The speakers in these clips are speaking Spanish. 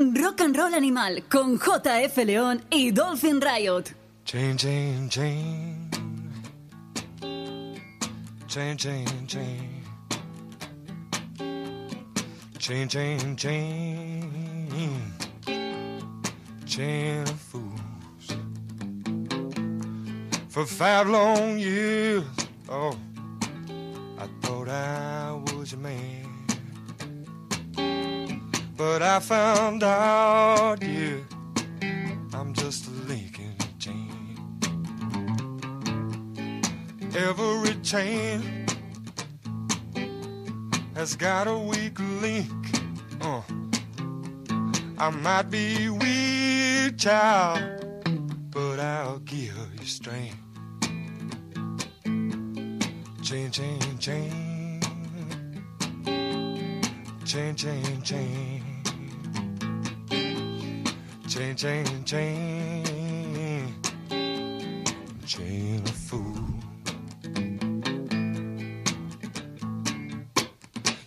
Rock and Roll Animal con JF León y Dolphin Riot. Chain, chain, chain. Chain, chain, chain. Chain, chain, chain. Chain of fools. For five long years, oh, I thought I was your man. But I found out, yeah, I'm just a link in the chain. Every chain has got a weak link. Uh, I might be weak, child, but I'll give you strength. Chain, chain, chain. Chain, chain, chain. Chain, chain, chain. Chain of fool.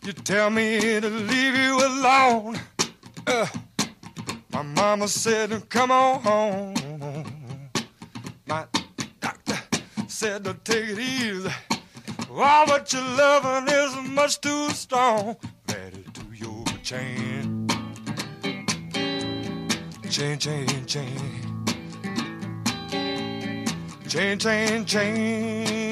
You tell me to leave you alone. Uh, my mama said, come on home. My doctor said to take it easy. All but your loving is much too strong. Added to your chain. Chain, chain, chain. Chain, chain, chain.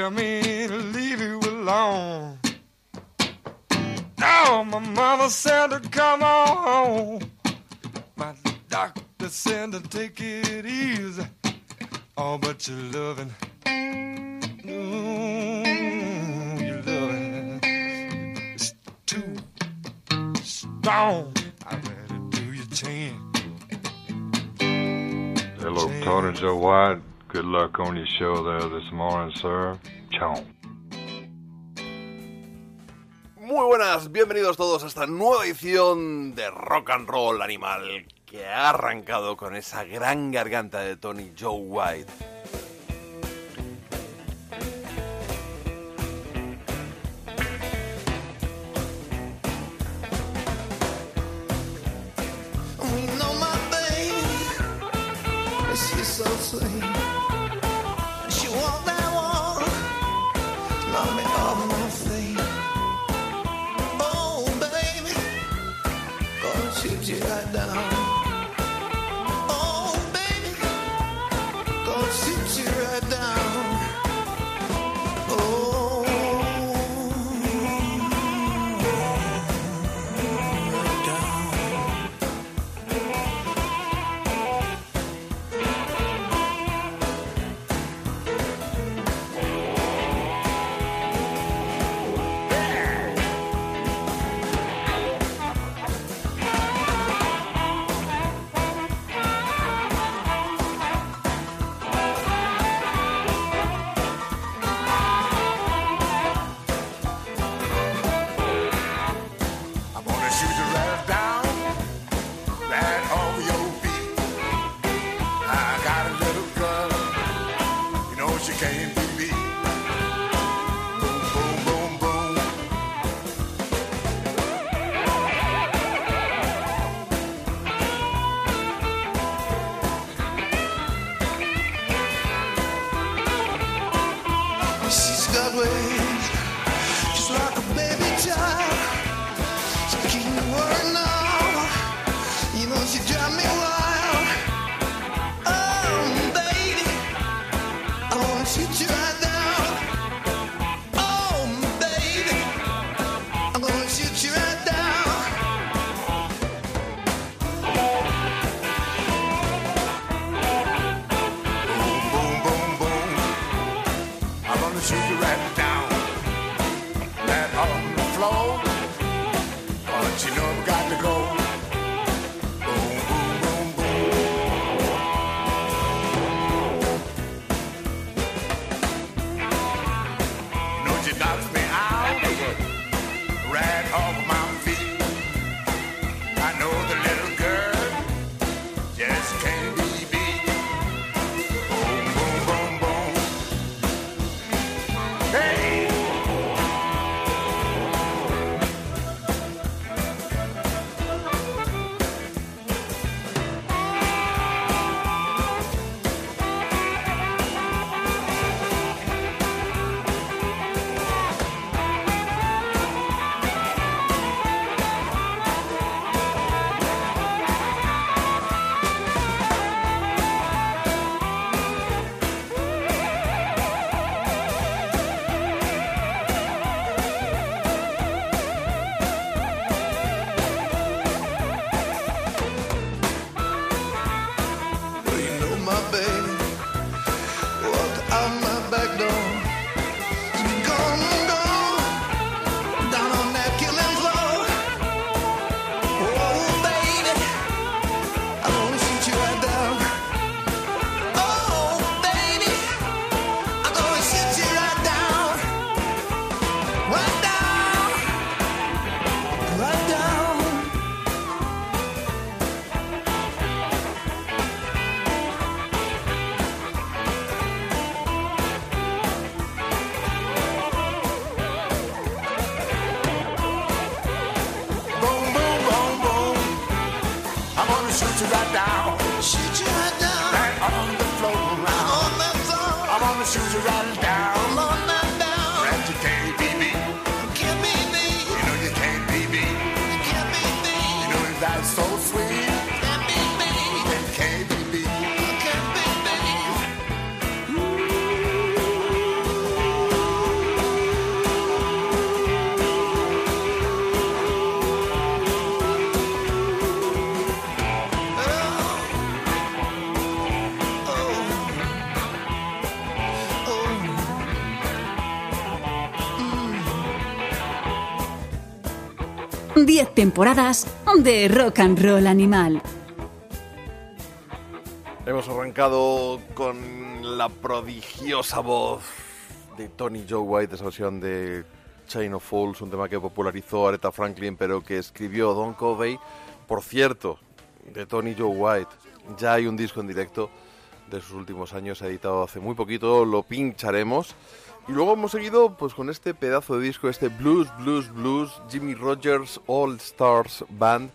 You tell me bienvenidos todos a esta nueva edición de Rock and Roll Animal que ha arrancado con esa gran garganta de Tony Joe White. 10 temporadas de Rock and Roll Animal. Hemos arrancado con la prodigiosa voz de Tony Joe White, esa versión de Chain of Fools, un tema que popularizó Aretha Franklin, pero que escribió Don Covey. Por cierto, de Tony Joe White, ya hay un disco en directo de sus últimos años, editado hace muy poquito, lo pincharemos. Y luego hemos seguido pues con este pedazo de disco, este Blues, Blues, Blues, Jimmy Rogers All Stars Band.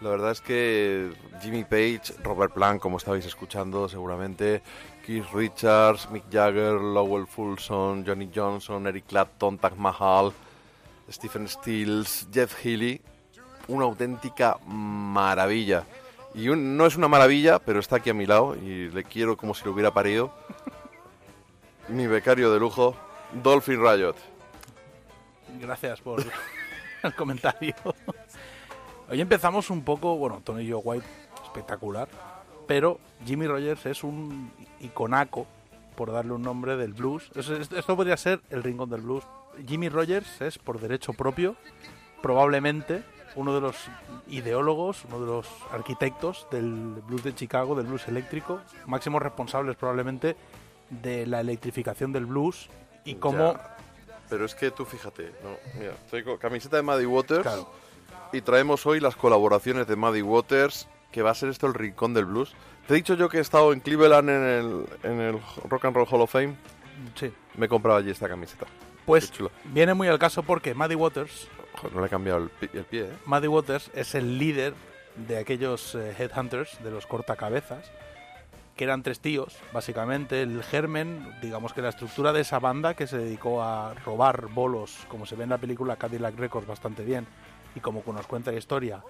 La verdad es que Jimmy Page, Robert Plant, como estabais escuchando seguramente, Keith Richards, Mick Jagger, Lowell Fulson, Johnny Johnson, Eric Clapton, Taj Mahal, Stephen Stills, Jeff Healey, una auténtica maravilla. Y un- no es una maravilla, pero está aquí a mi lado y le quiero como si lo hubiera parido. Mi becario de lujo, Dolphin Riot. Gracias por el comentario. Hoy empezamos un poco, bueno, Tony Joe White, espectacular, pero Jimmy Rogers es un iconaco, por darle un nombre, del blues. Es- es- Esto podría ser el rincón del blues. Jimmy Rogers es, por derecho propio, probablemente uno de los ideólogos, uno de los arquitectos del blues de Chicago, del blues eléctrico, máximos responsables probablemente de la electrificación del blues y cómo... Ya. Pero es que tú fíjate, no, mira, traigo camiseta de Muddy Waters Claro. y traemos hoy las colaboraciones de Muddy Waters, que va a ser esto el rincón del blues. Te he dicho yo que he estado en Cleveland en el, en el Rock and Roll Hall of Fame, Sí. me he comprado allí esta camiseta. Pues viene muy al caso porque Muddy Waters, no le he cambiado el, pi- el pie, ¿eh? Muddy Waters es el líder de aquellos eh, headhunters, de los cortacabezas, que eran tres tíos, básicamente. El germen, digamos que la estructura de esa banda que se dedicó a robar bolos, como se ve en la película Cadillac Records bastante bien, y como nos cuenta la historia,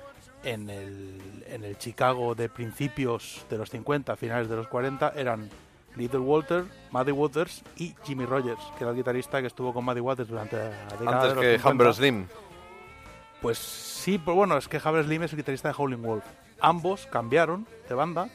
en el, en el Chicago de principios de los 50, finales de los 40, eran Little Walter, Muddy Waters y Jimmy Rogers, que era el guitarrista que estuvo con Muddy Waters durante la década Antes de los que 50. Humber Slim. Pues sí, pero bueno, es que Haber Slim es el guitarrista de Howling Wolf. Ambos cambiaron de banda.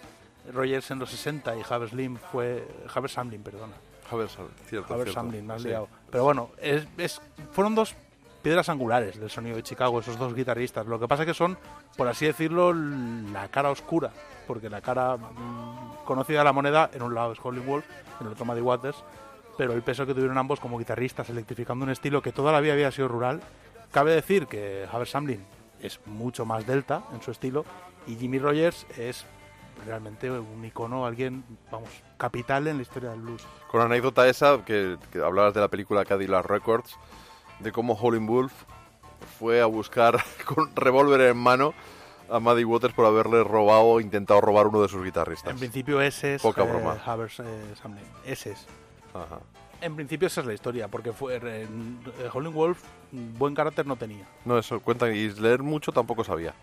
Rogers en los 60 y Haber Slim fue. Haber Samlin, perdona. Cierto, cierto. Samlin, me has Sí. liado. Pero bueno, es, es- fueron dos piedras angulares del sonido de Chicago, esos dos guitarristas. Lo que pasa es que son, por así decirlo, la cara oscura. Porque la cara mm, conocida de la moneda, en un lado es Wolf, en el otro Muddy Waters. Pero el peso que tuvieron ambos como guitarristas, electrificando un estilo que toda la vida había sido rural. Cabe decir que Haber Samlin es mucho más delta en su estilo y Jimmy Rogers es realmente un icono, alguien, vamos, capital en la historia del blues. Con la anécdota esa, que, que hablabas de la película Cadillac Records, de cómo Howlin' Wolf fue a buscar con revólver en mano a Muddy Waters por haberle robado o intentado robar uno de sus guitarristas. En principio ese es Poca eh, broma. Havers, eh. Ese es. Ajá. En principio esa es la historia, porque fue eh, Howlin' Wolf buen carácter no tenía. No, eso cuenta y leer mucho tampoco sabía.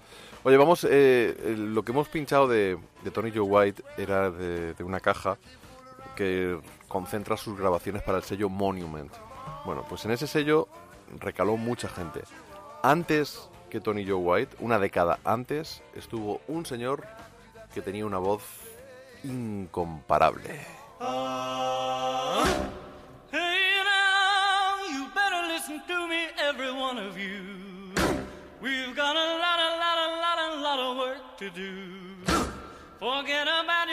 Oye, vamos, eh, el- lo que hemos pinchado de, de Tony Joe White era de, de una caja que concentra sus grabaciones para el sello Monument. Bueno, pues en ese sello recaló mucha gente. Antes que Tony Joe White, una década antes, estuvo un señor que tenía una voz incomparable. Hey now, you better listen to me, every one of you. We've got a lot, to do. Forget about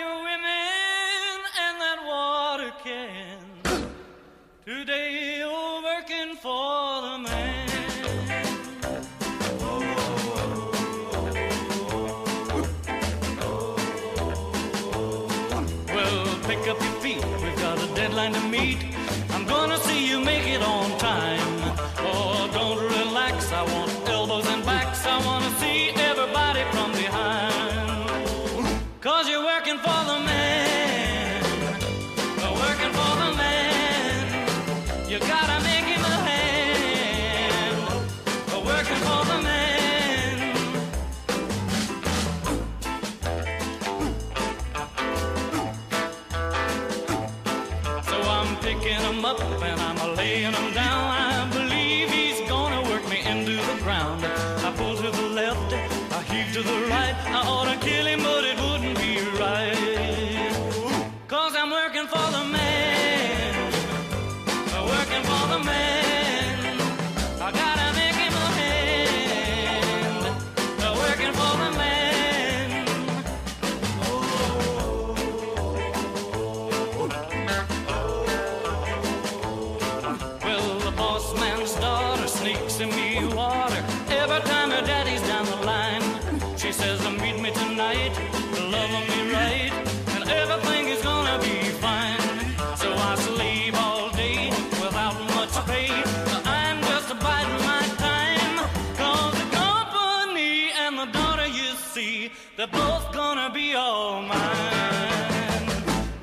they're both gonna be all mine.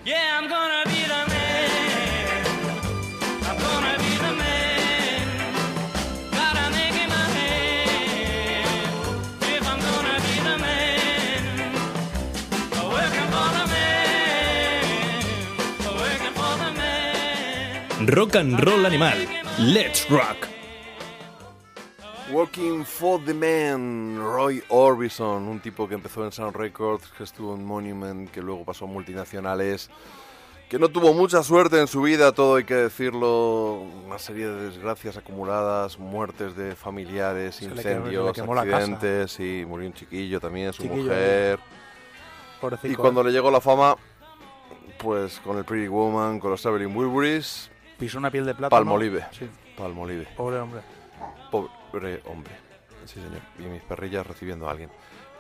Yeah, I'm gonna be the man. I'm gonna be the man. Gotta make him a hand. If I'm gonna be the man, working for the man, working for the man. Rock and Roll Animal. Let's Rock. Working for the Man, Roy Orbison, un tipo que empezó en Sound Records, que estuvo en Monument, que luego pasó a multinacionales, que no tuvo mucha suerte en su vida, todo hay que decirlo, una serie de desgracias acumuladas, muertes de familiares, Se incendios, quemó accidentes, y murió un chiquillo también, su Chiquillo, mujer. Y cuando le llegó la fama, pues con el Pretty Woman, con los Traveling Wilburys, pisó una piel de plata. Palmolive. Sí, Palmolive. pobre hombre. Pobre hombre. Sí, señor. Y mis perrillas recibiendo a alguien.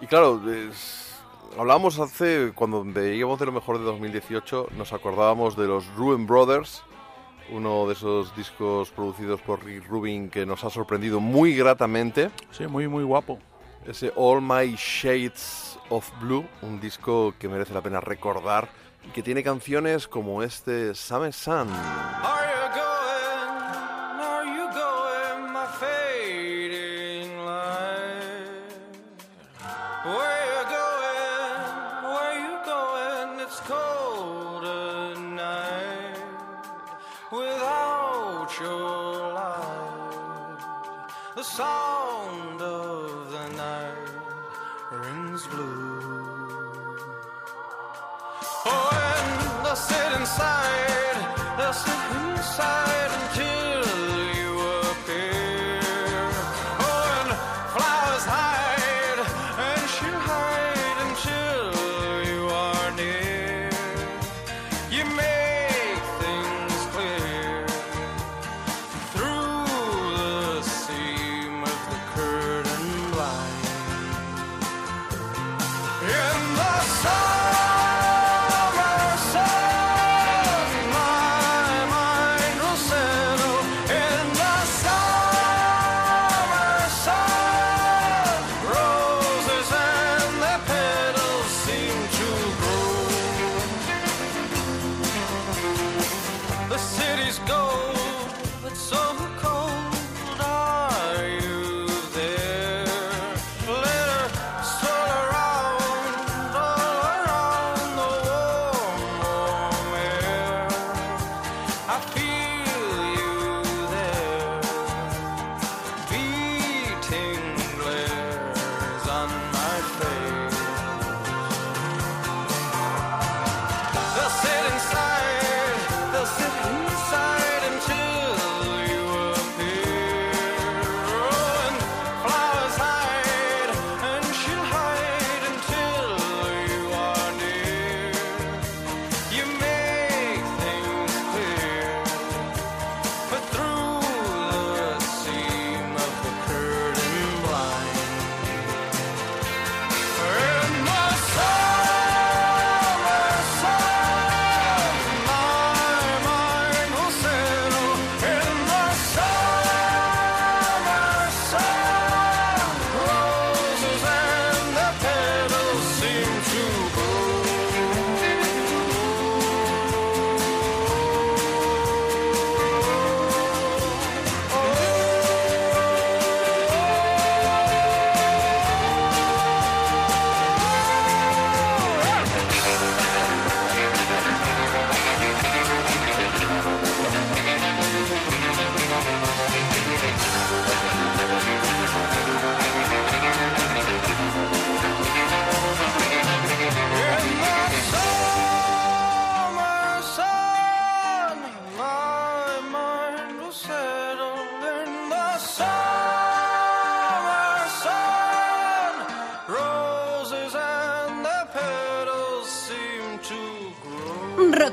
Y claro, es- hablábamos hace, cuando veíamos de lo mejor de 2018, nos acordábamos de los Ruben Brothers, uno de esos discos producidos por Rick Rubin que nos ha sorprendido muy gratamente. Sí, muy, muy guapo. Ese All My Shades of Blue, un disco que merece la pena recordar y que tiene canciones como este Summer Sun. The sound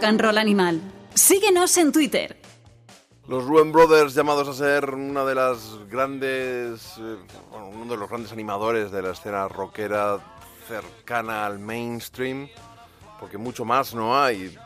and Roll Animal. Síguenos en Twitter. Los Ruben Brothers, llamados a ser una de las grandes, eh, bueno, uno de los grandes animadores de la escena rockera cercana al mainstream, porque mucho más no hay.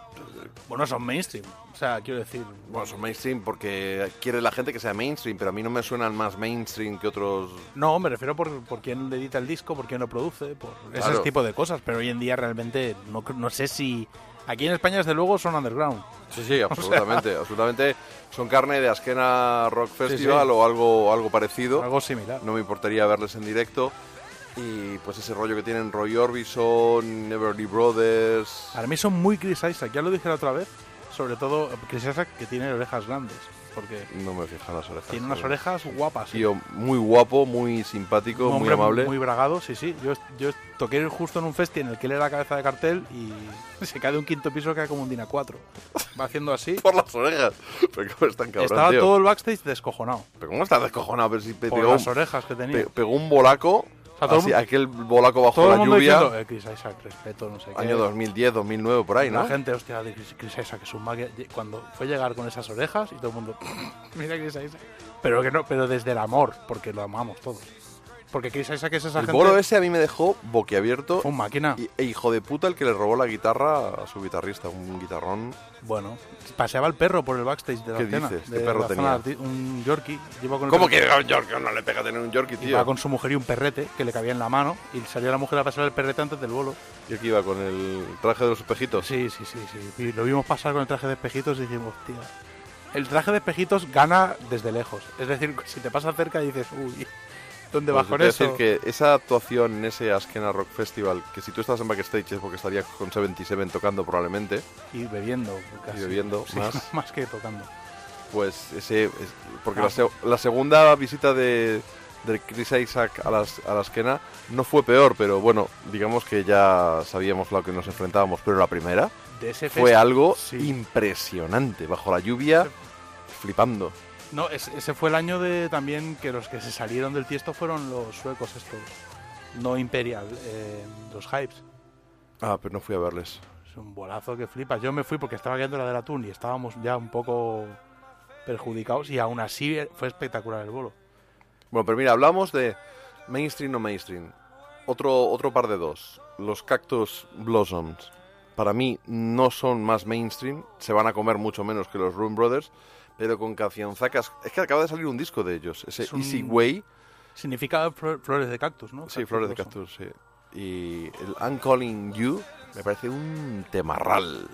Bueno, son mainstream. O sea, quiero decir. Bueno, son mainstream porque quiere la gente que sea mainstream, pero a mí no me suenan más mainstream que otros. No, me refiero por, por quién edita el disco, por quién lo produce, por Claro. ese tipo de cosas. Pero hoy en día realmente no, no sé si. Aquí en España, desde luego, son underground. Sí, sí, absolutamente, absolutamente. Son carne de Askena Rock Festival sí. o algo, algo parecido. Algo similar. No me importaría verles en directo. Y pues ese rollo que tienen Roy Orbison, Everly Brothers. Para mí son muy Chris Isaac, ya lo dije la otra vez. Sobre todo Chris Isaac, que tiene orejas grandes. Porque No me fijan las orejas. tiene unas orejas guapas. ¿eh? Tío, muy guapo, muy simpático, muy amable. Muy bragado, sí, sí. Yo, yo toqué justo en un festi en el que él era cabeza de cartel y se cae de un quinto piso que cae como un Dina 4. Va haciendo así. Por las orejas. Pero cómo es tan cabrón, Estaba tío. todo el backstage descojonado. Pero cómo estás descojonado, pero si Por pegó, las orejas que tenía. pe- pegó un bolaco. Sea, todo el así, mundo- aquel bolaco bajo Todo la mundo lluvia. diciendo, eh, Chris Isaac, respeto, no sé qué. Año 2010, 2009, por ahí, ¿no? La gente, hostia, de Chris, Chris Isaac es un. Cuando fue llegar con esas orejas y todo el mundo, mira Chris Isaac. Pero que no, pero desde el amor, porque lo amamos todos. Porque Chris Isaac es esa El gente. bolo ese a mí me dejó boquiabierto. Fue un máquina. Y, e hijo de puta el que le robó la guitarra a su guitarrista, un guitarrón. Bueno, paseaba el perro por el backstage de la ¿Qué escena. dices? ¿Qué perro zona tenía? Un Yorkie. Iba con el ¿Cómo perro- que un Yorkie? No le pega tener un Yorkie, tío. Iba con su mujer y un perrete que le cabía en la mano y salió la mujer a pasar el perrete antes del bolo. Yo que iba con el traje de los espejitos. Sí, sí, sí, sí. Y lo vimos pasar con el traje de espejitos y dijimos, tío. El traje de espejitos gana desde lejos. Es decir, si te pasa cerca dices, uy, ¿dónde Pues eso? decir que esa actuación en ese Askena Rock Festival, que si tú estás en backstage es porque estaría con 77 tocando probablemente, Y bebiendo. casi. bebiendo Sí, más. más que tocando. pues ese... es- porque Ah. la, se- la segunda visita de, de Chris Isaac a las, a la Askena no fue peor, pero bueno, digamos que ya sabíamos lo que nos enfrentábamos, pero la primera De ese fue algo sí. impresionante, bajo la lluvia, flipando. No, es- ese fue el año de también que los que se salieron del tiesto fueron los suecos estos. No Imperial, eh, los Hypes. Ah, pero no fui a verles. Es un bolazo que flipas. Yo me fui porque estaba viendo la del atún y estábamos ya un poco perjudicados y aún así fue espectacular el bolo. Bueno, pero mira, hablamos de mainstream no mainstream. Otro, otro par de dos. Los Cactus Blossoms. Para mí no son más mainstream. Se van a comer mucho menos que los Room Brothers. Pero con cancionzacas... Es que acaba de salir un disco de ellos. Ese Es un- Easy Way. Significa flo- flores de cactus, ¿no? Sí, Cactus flores de cactus, sí. Y el I'm Calling You me parece un temarral.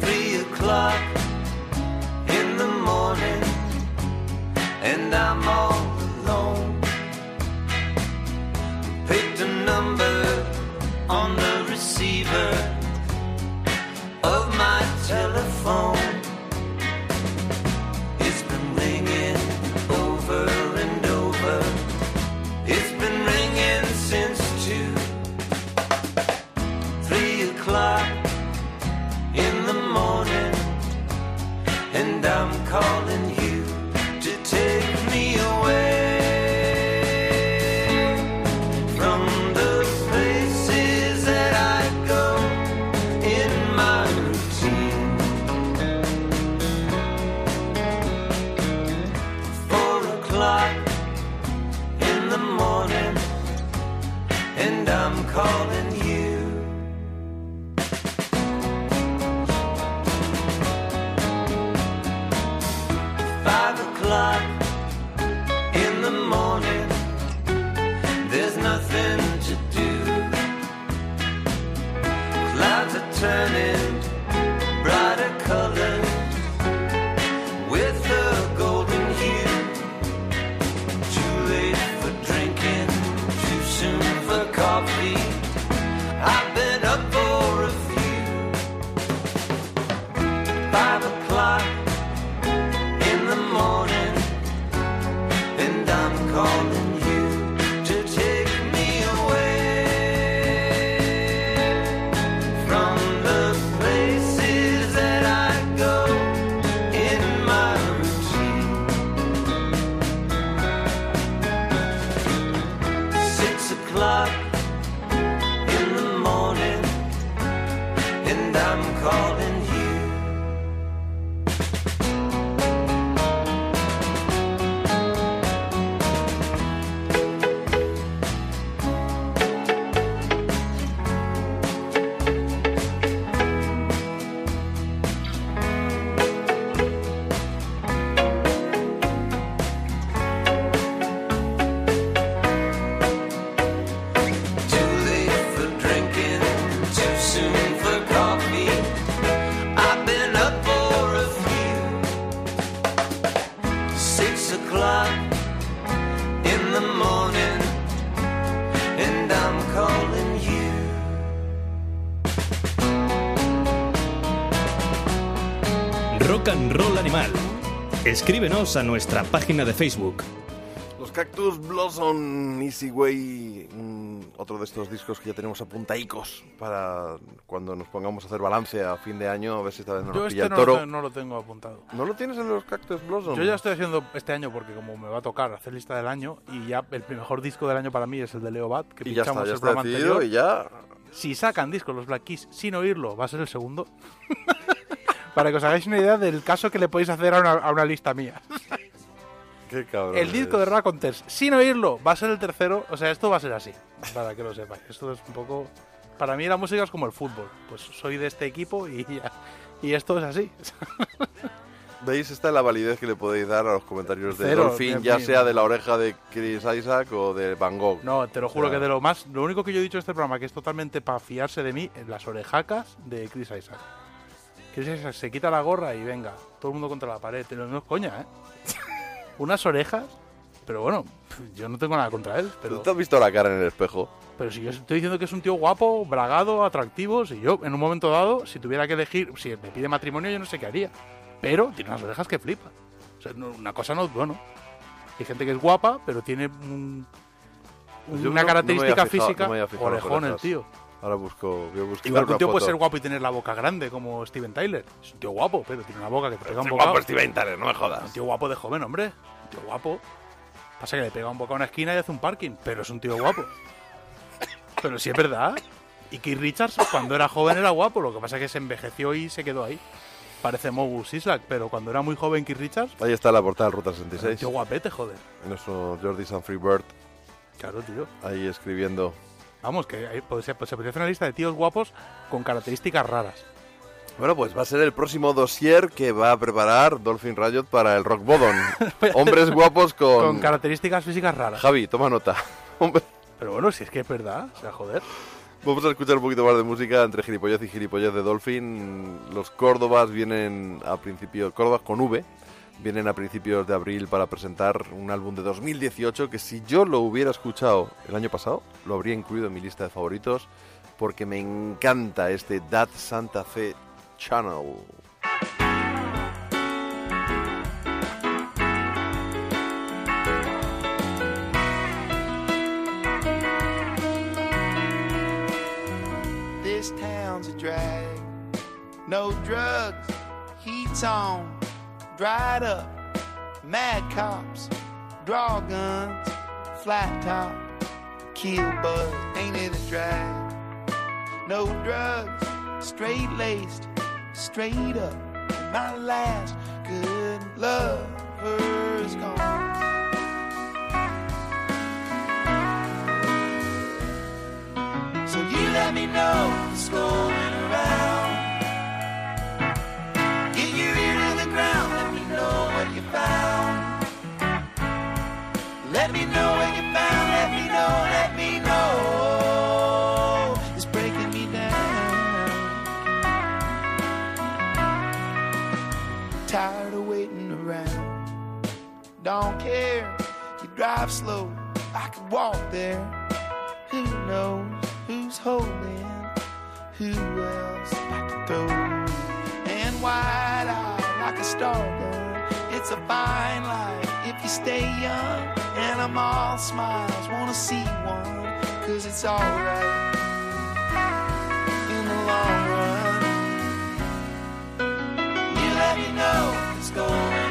three o'clock and Escríbenos a nuestra página de Facebook. Los Cactus Blossom Easy Way, mm, otro de estos discos que ya tenemos apuntaicos para cuando nos pongamos a hacer balance a fin de año, a ver si esta vez no Yo nos pilla este el no, toro. lo- no lo tengo apuntado. ¿No lo tienes en los Cactus Blossom? Yo ya estoy haciendo este año porque como me va a tocar hacer lista del año y ya el mejor disco del año para mí es el de Leo Bat, que Y ya está, ya el está decidido anterior. y ya... Si sacan discos los Black Keys sin oírlo, va a ser el segundo. para que os hagáis una idea del caso que le podéis hacer a una, a una lista mía. Qué cabrón. El disco de Raconteurs sin oírlo va a ser el tercero. O sea, esto va a ser así, para que lo sepáis. Esto es un poco... Para mí la música es como el fútbol. Pues soy de este equipo y, ya- y esto es así. ¿Veis? Esta es la validez que le podéis dar a los comentarios de Cero, Dolphin, ya sea de la oreja de Chris Isaac o de Van Gogh. No, te lo juro O sea, que de lo más. Lo único que yo he dicho en este programa que es totalmente para fiarse de mí es las orejacas de Chris Isaac. Chris Isaac se quita la gorra y venga, todo el mundo contra la pared. No, no es coña, ¿eh? Unas orejas, pero bueno, yo no tengo nada contra él. Pero, ¿Tú te has visto la cara en el espejo? pero si yo estoy diciendo que es un tío guapo, bragado, atractivo, si yo en un momento dado, si tuviera que elegir, si me pide matrimonio, yo no sé qué haría. Pero tiene unas orejas que flipa. O sea, no- una cosa no, bueno. Hay gente que es guapa, pero tiene un- Pues una no- característica física. fijado orejón el tío. Ahora busco, voy a buscar Igual que un tío puede ser guapo y tener la boca grande, como Steven Tyler. Es un tío guapo, pero tiene una boca que te pega un bocado. guapo Steven Tyler, no me jodas. Un tío guapo de joven, hombre. Un tío guapo. Pasa que le pega un boca a una esquina y hace un parking, pero es un tío guapo. pero sí es verdad. Y Keith Richards, cuando era joven, era guapo. Lo que pasa es que se envejeció y se quedó ahí. Parece Mogus Sislak, pero cuando era muy joven Keith Richards, Ahí está la portada del Ruta era un 66. tío guapete, joder. Nuestro Jordi Sanfree Bird Claro, tío. ahí escribiendo. Vamos, que ahí puede ser- pues se podría hacer una lista de tíos guapos con características raras. Bueno, pues va a ser el próximo dossier que va a preparar Dolphin Riot para el Rock Bottom. Hombres guapos con... Con características físicas raras. Javi, toma nota. Pero bueno, si es que es verdad, o sea, joder. Vamos a escuchar un poquito más de música entre gilipollez y gilipollez de Dolphin. Los Córdobas vienen a principios, Córdobas con V, vienen a principios de abril para presentar un álbum de 2018 que si yo lo hubiera escuchado el año pasado, lo habría incluido en mi lista de favoritos porque me encanta este That Santa Fe Channel. This town's a drag. No drugs, dried up, mad cops, draw guns, flat top, kill buzz, ain't it a drag? No drugs, straight laced, straight up. My last good lover's gone. So you let me know what's going around. Let me know what you found, let me know, let me know. It's breaking me down. Tired of waiting around. Don't care, you drive slow, I could walk there. Who knows who's holding? Who else like to throw? And wide eyed like a star gun. It's a fine life if you stay young. And I'm all smiles, wanna see one. Cause it's alright in the long run. You let me know what's going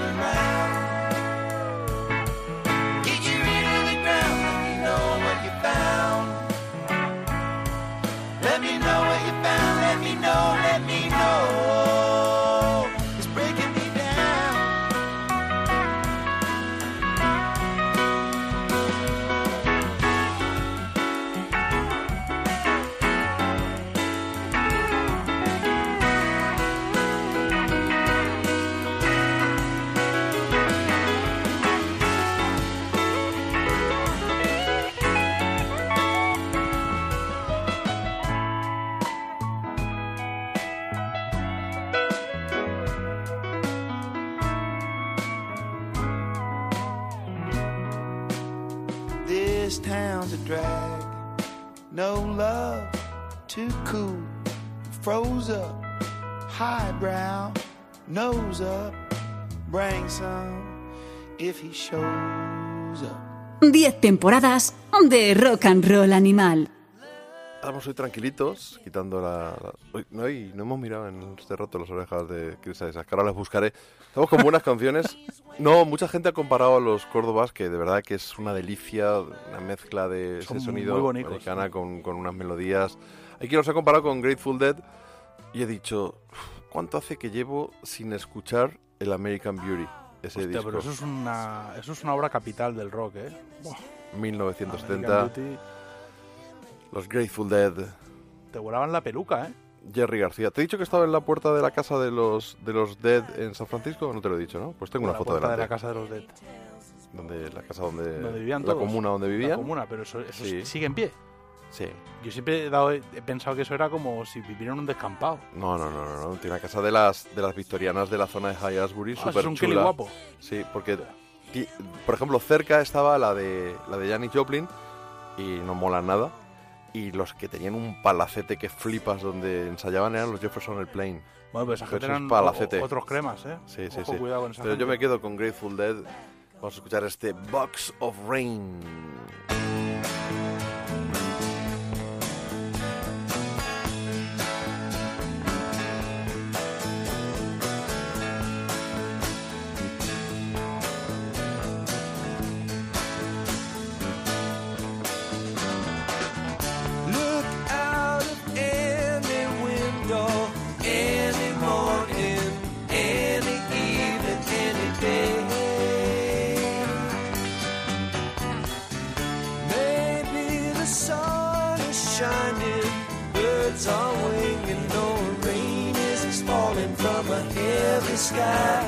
No love, too cool. Froze up, highbrow, nose up, bring some if he shows up. 10 temporadas de rock and roll animal. Estamos hoy tranquilitos, quitando la... la- Uy, no, hay- no hemos mirado en este rato las orejas de Chris Isaac, que ahora las buscaré. Estamos con buenas canciones. No, mucha gente ha comparado a los Córdobas, que de verdad que es una delicia, una mezcla de ese sonido bonitos. americana con, con unas melodías. Hay quien los ha comparado con Grateful Dead y he dicho, ¿cuánto hace que llevo sin escuchar el American Beauty? Ese Hostia, disco. pero eso es, una, eso es una obra capital del rock, ¿eh? Buah, 1970, American Beauty. los Grateful Dead. Te volaban la peluca, ¿eh? Jerry García. ¿Te he dicho que estaba en la puerta de la casa de los de los Dead en San Francisco? No te lo he dicho, ¿no? Pues tengo La una foto de la casa de los Dead. Donde, la casa donde, Donde vivían la comuna donde vivían. La comuna, pero eso, eso Sí. sigue en pie. Sí. Yo siempre he, dado- he pensado que eso era como si vivieran en un descampado. No, no, no, no, no. Tiene una casa de las de las victorianas de la zona de High Asbury, Ah, súper es un chula. guapo. Sí, porque por ejemplo cerca estaba la de la de Janis Joplin y no mola nada. Y los que tenían un palacete que flipas donde ensayaban eran los Jefferson Airplane. Bueno, pues esa Pero gente eran palacete. otros cremas, ¿eh? Sí, sí, Ojo, sí. cuidado con esa Pero yo gente. me quedo con Grateful Dead. Vamos a escuchar este Box of Rain. Sky.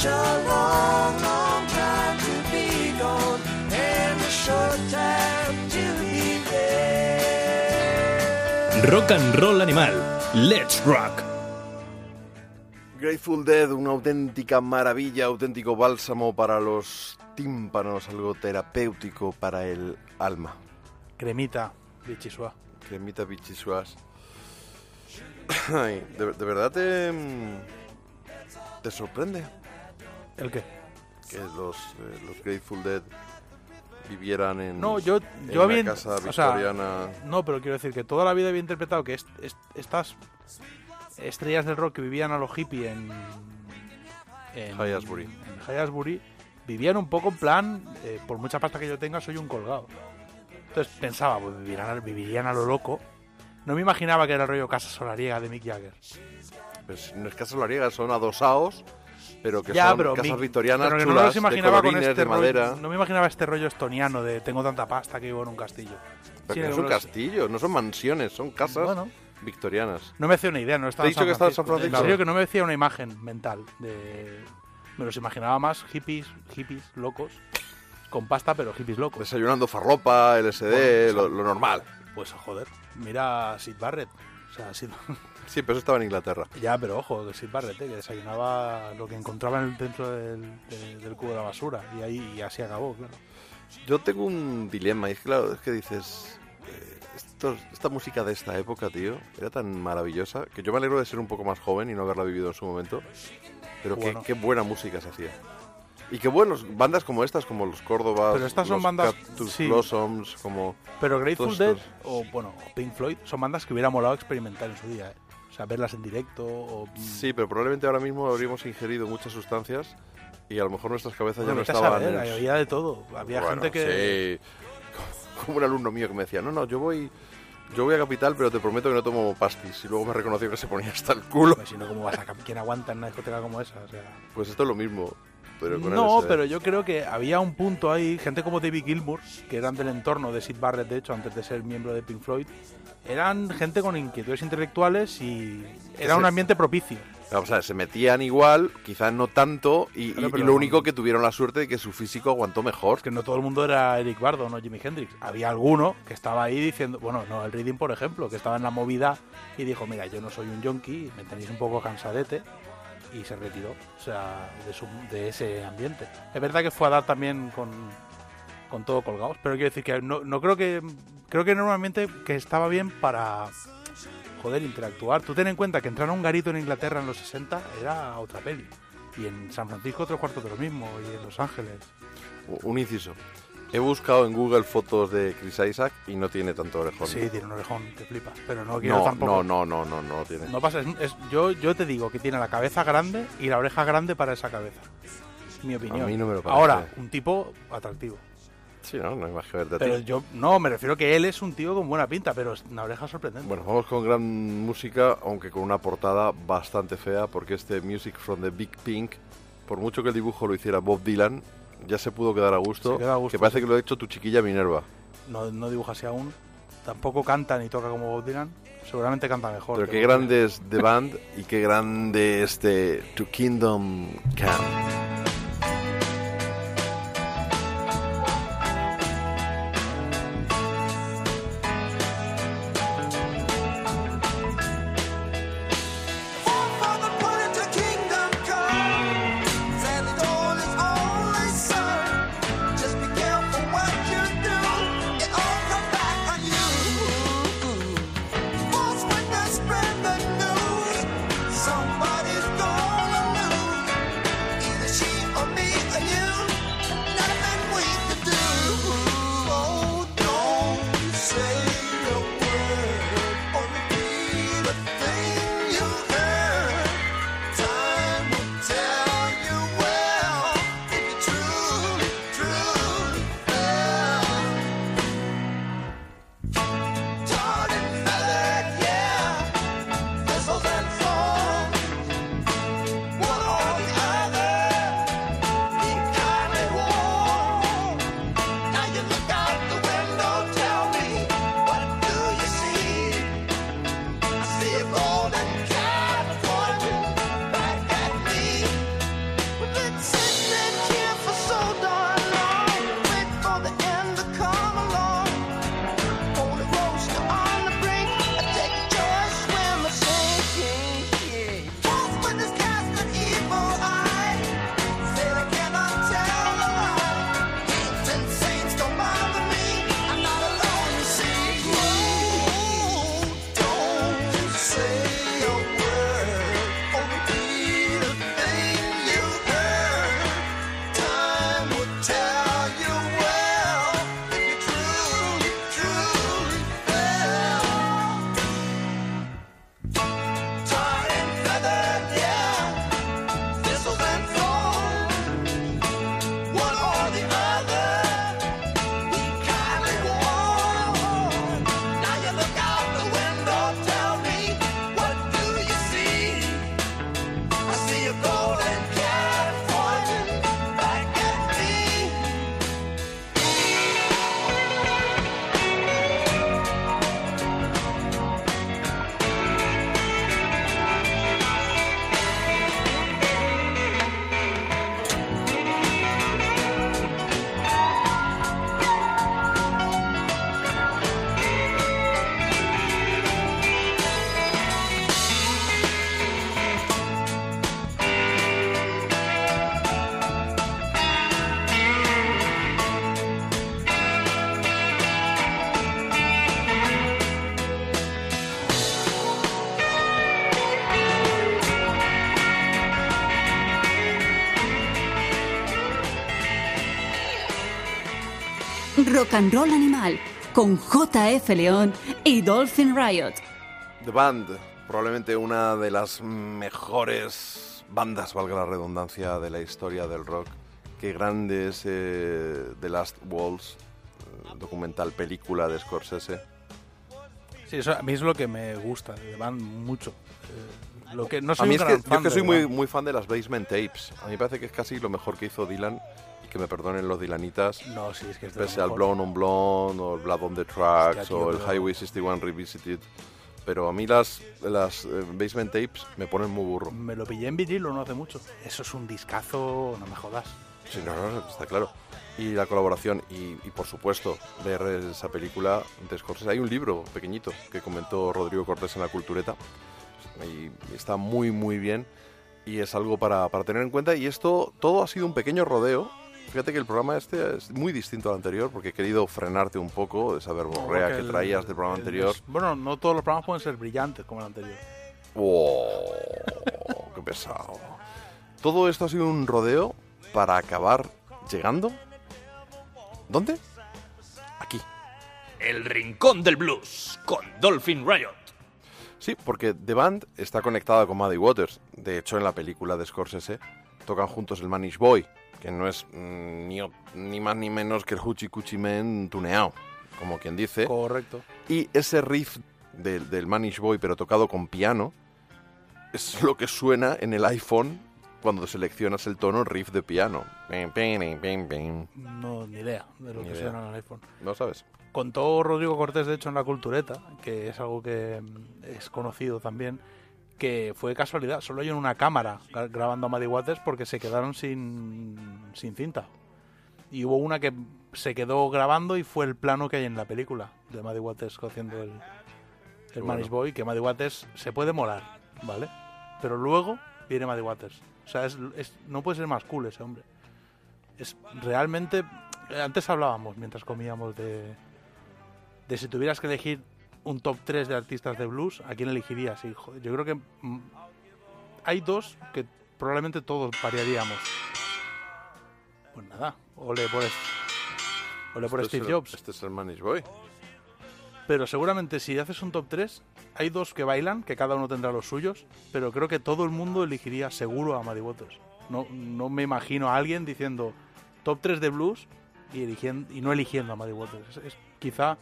Such a long, long time to be gone, and a short time to be there. Rock and Roll Animal. Let's Rock. Grateful Dead, una auténtica maravilla, auténtico bálsamo para los tímpanos, algo terapéutico para el alma. Cremita, bichisua. Cremita bichisuas. Ay, ¿de, de verdad te, te sorprende ¿El qué? que los, eh, los Grateful Dead vivieran en, No, yo, en yo había... casa o sea, victoriana? no, pero quiero decir que toda la vida había interpretado que est- est- estas estrellas del rock que vivían a los hippies en... en Hyattsbury. En Hyattsbury, vivían un poco en plan, eh, por mucha pasta que yo tenga, soy un colgado. Entonces pensaba, pues vivirían, a- vivirían a lo loco. No me imaginaba que era el rollo Casa Solariega de Mick Jagger. Pues no es casa solariega, son adosados, pero que ya, son pero casas Mick- victorianas pero chulas, no los de imaginaba con este de rollo- madera. no me imaginaba este rollo estoniano de tengo tanta pasta que vivo en un castillo. Pero Sí, que no son los- castillos, no son mansiones, son casas Bueno. victorianas. No me hacía una idea, no estaba ¿Te he dicho que estaba en San Francisco? En serio que no me decía una imagen mental de... Me los imaginaba más hippies, hippies locos, con pasta, pero hippies locos. Desayunando farlopa, LSD, Bueno, lo, lo normal. Pues joder, mira a Sid Barrett. O sea, Sid... Sí, pero eso estaba en Inglaterra. Ya, pero ojo, que Sid Barrett, eh, que desayunaba lo que encontraba en el dentro del, de- del cubo de la basura. Y ahí y así acabó, claro. Yo tengo un dilema, y es claro, es que dices, eh, esto- esta música de esta época, tío, era tan maravillosa que yo me alegro de ser un poco más joven y no haberla vivido en su momento, pero qué- Bueno. qué, buena música se hacía. Y qué buenos, bandas como estas, como los Córdobas, Pero estas son los bandas- Cactus sí. Blossoms, como... Pero Grateful Dead o bueno, Pink Floyd son bandas que hubiera molado experimentar en su día, ¿eh? O sea, verlas en directo o Sí, pero probablemente ahora mismo habríamos ingerido muchas sustancias y a lo mejor nuestras cabezas ya no estaban... saber, en- había de todo. Había Bueno, gente que sí. Como un alumno mío que me decía, no, no, yo voy... Yo voy a Capital, pero te prometo que no tomo pastis. Y luego me reconoció que se ponía hasta el culo. Pues si no, ¿cómo vas a... ¿Quién aguanta en una discoteca como esa? O sea... Pues esto es lo mismo. Pero No, pero yo creo que había un punto ahí, gente como David Gilmour, que eran del entorno de Sid Barrett, de hecho, antes de ser miembro de Pink Floyd, eran gente con inquietudes intelectuales y era un ambiente propicio. O sea, se metían igual, quizás no tanto, y, Claro, lo único que tuvieron la suerte de que su físico aguantó mejor. Que no todo el mundo era Eric Bardo, no Jimi Hendrix. Había alguno que estaba ahí diciendo, bueno, no, el Reading, por ejemplo, que estaba en la movida y dijo, mira, yo no soy un yonki, me tenéis un poco cansadete, y se retiró, o sea, de, su- de ese ambiente. Es verdad que fue a dar también con, con todo colgados, pero quiero decir que no, no creo que, creo que ambiente que estaba bien para, joder, interactuar. Tú ten en cuenta que entrar a un garito en Inglaterra en los 60 era otra peli. Y en San Francisco otro cuarto de lo mismo, y en Los Ángeles. Un inciso. He buscado en Google fotos de Chris Isaac y no tiene tanto orejón. Sí, tiene un orejón, te flipas. Pero no quiero no, tampoco. no, no, no, no, no tiene. No pasa, es, es- yo, yo te digo que tiene la cabeza grande y la oreja grande para esa cabeza. Mi opinión. A mí no me lo parece. Ahora, un tipo atractivo. Sí, no, no hay más que verte a Pero ti. yo, no, me refiero que él es un tío con buena pinta, pero es una oreja sorprendente. Bueno, vamos con gran música, aunque con una portada bastante fea, porque este Music from the Big Pink, por mucho que el dibujo lo hiciera Bob Dylan, ya se pudo quedar a gusto. Se queda a gusto, que parece sí. que lo ha hecho tu chiquilla Minerva. No, no dibuja así aún. tampoco canta ni toca como Bob Dylan. Seguramente canta mejor. Pero qué grande es The Band y qué grande este To Kingdom Come. Rock and Roll Animal con JF León y Dolphin Riot. The Band, probablemente una de las mejores bandas, valga la redundancia, de la historia del rock. Qué grande es eh, The Last Waltz, eh, documental, película de Scorsese. Sí, eso a mí es lo que me gusta, de Van mucho. Eh, lo que no A soy mí un es que, yo que soy The muy, Band. muy fan de las Basement Tapes. A mí me parece que es casi lo mejor que hizo Dylan. Que me perdonen los Dylanitas. No, sí, es que es Pese al. Blonde on Blonde, o el Blood on the Tracks, Hostia, tío, o el pero- Highway 61 Revisited. Pero a mí las, las eh, Basement Tapes me ponen muy burro. Me lo pillé en vinilo no hace mucho. Eso es un discazo, no me jodas. Sí, no, no, está claro. Y la colaboración, y, y por supuesto, ver esa película de Scorsese. Hay un libro pequeñito que comentó Rodrigo Cortés en la Cultureta. Y está muy, muy bien. Y es algo para, para tener en cuenta. Y esto, todo ha sido un pequeño rodeo. Fíjate que el programa este es muy distinto al anterior porque he querido frenarte un poco de esa verborrea que el- traías del programa el- anterior. es- bueno, no todos los programas pueden ser brillantes como el anterior. ¡Oh! ¡Qué pesado! Todo esto ha sido un rodeo para acabar llegando. ¿Dónde? Aquí. El Rincón del Blues con Dolphin Riot. Sí, porque The Band está conectada con Muddy Waters. De hecho, en la película de Scorsese tocan juntos el Manish Boy, que no es mm, ni, ni más ni menos que el Hoochie Coochie Man tuneado, como quien dice. Correcto. Y ese riff del, del Manish Boy, pero tocado con piano, es lo que suena en el iPhone cuando seleccionas el tono riff de piano. No, ni idea de lo Ni que idea. suena en el iPhone. ¿No sabes? Contó Rodrigo Cortés, de hecho, en la cultureta, que es algo que mm, es conocido también, que fue casualidad. Solo hay una cámara gra- grabando a Muddy Waters porque se quedaron sin, sin cinta. Y hubo una que se quedó grabando y fue el plano que hay en la película de Muddy Waters haciendo el, el bueno. Manish Boy, que Muddy Waters se puede molar, ¿vale? Pero luego viene Muddy Waters. O sea, es, es- no puede ser más cool ese hombre. Es realmente... Antes hablábamos, mientras comíamos, de, de si tuvieras que elegir un top 3 de artistas de blues, ¿a quién elegirías? Y, joder, yo creo que mm, hay dos que probablemente todos variaríamos. Pues nada, ole por, es- ole por Este es Steve el- Jobs. Este es el Manish Boy. Pero seguramente si haces un top 3, hay dos que bailan, que cada uno tendrá los suyos, pero creo que todo el mundo elegiría seguro a Muddy Waters. No, no me imagino a alguien diciendo top 3 de blues y, eligiendo, y no eligiendo a Muddy Waters. Es, es quizá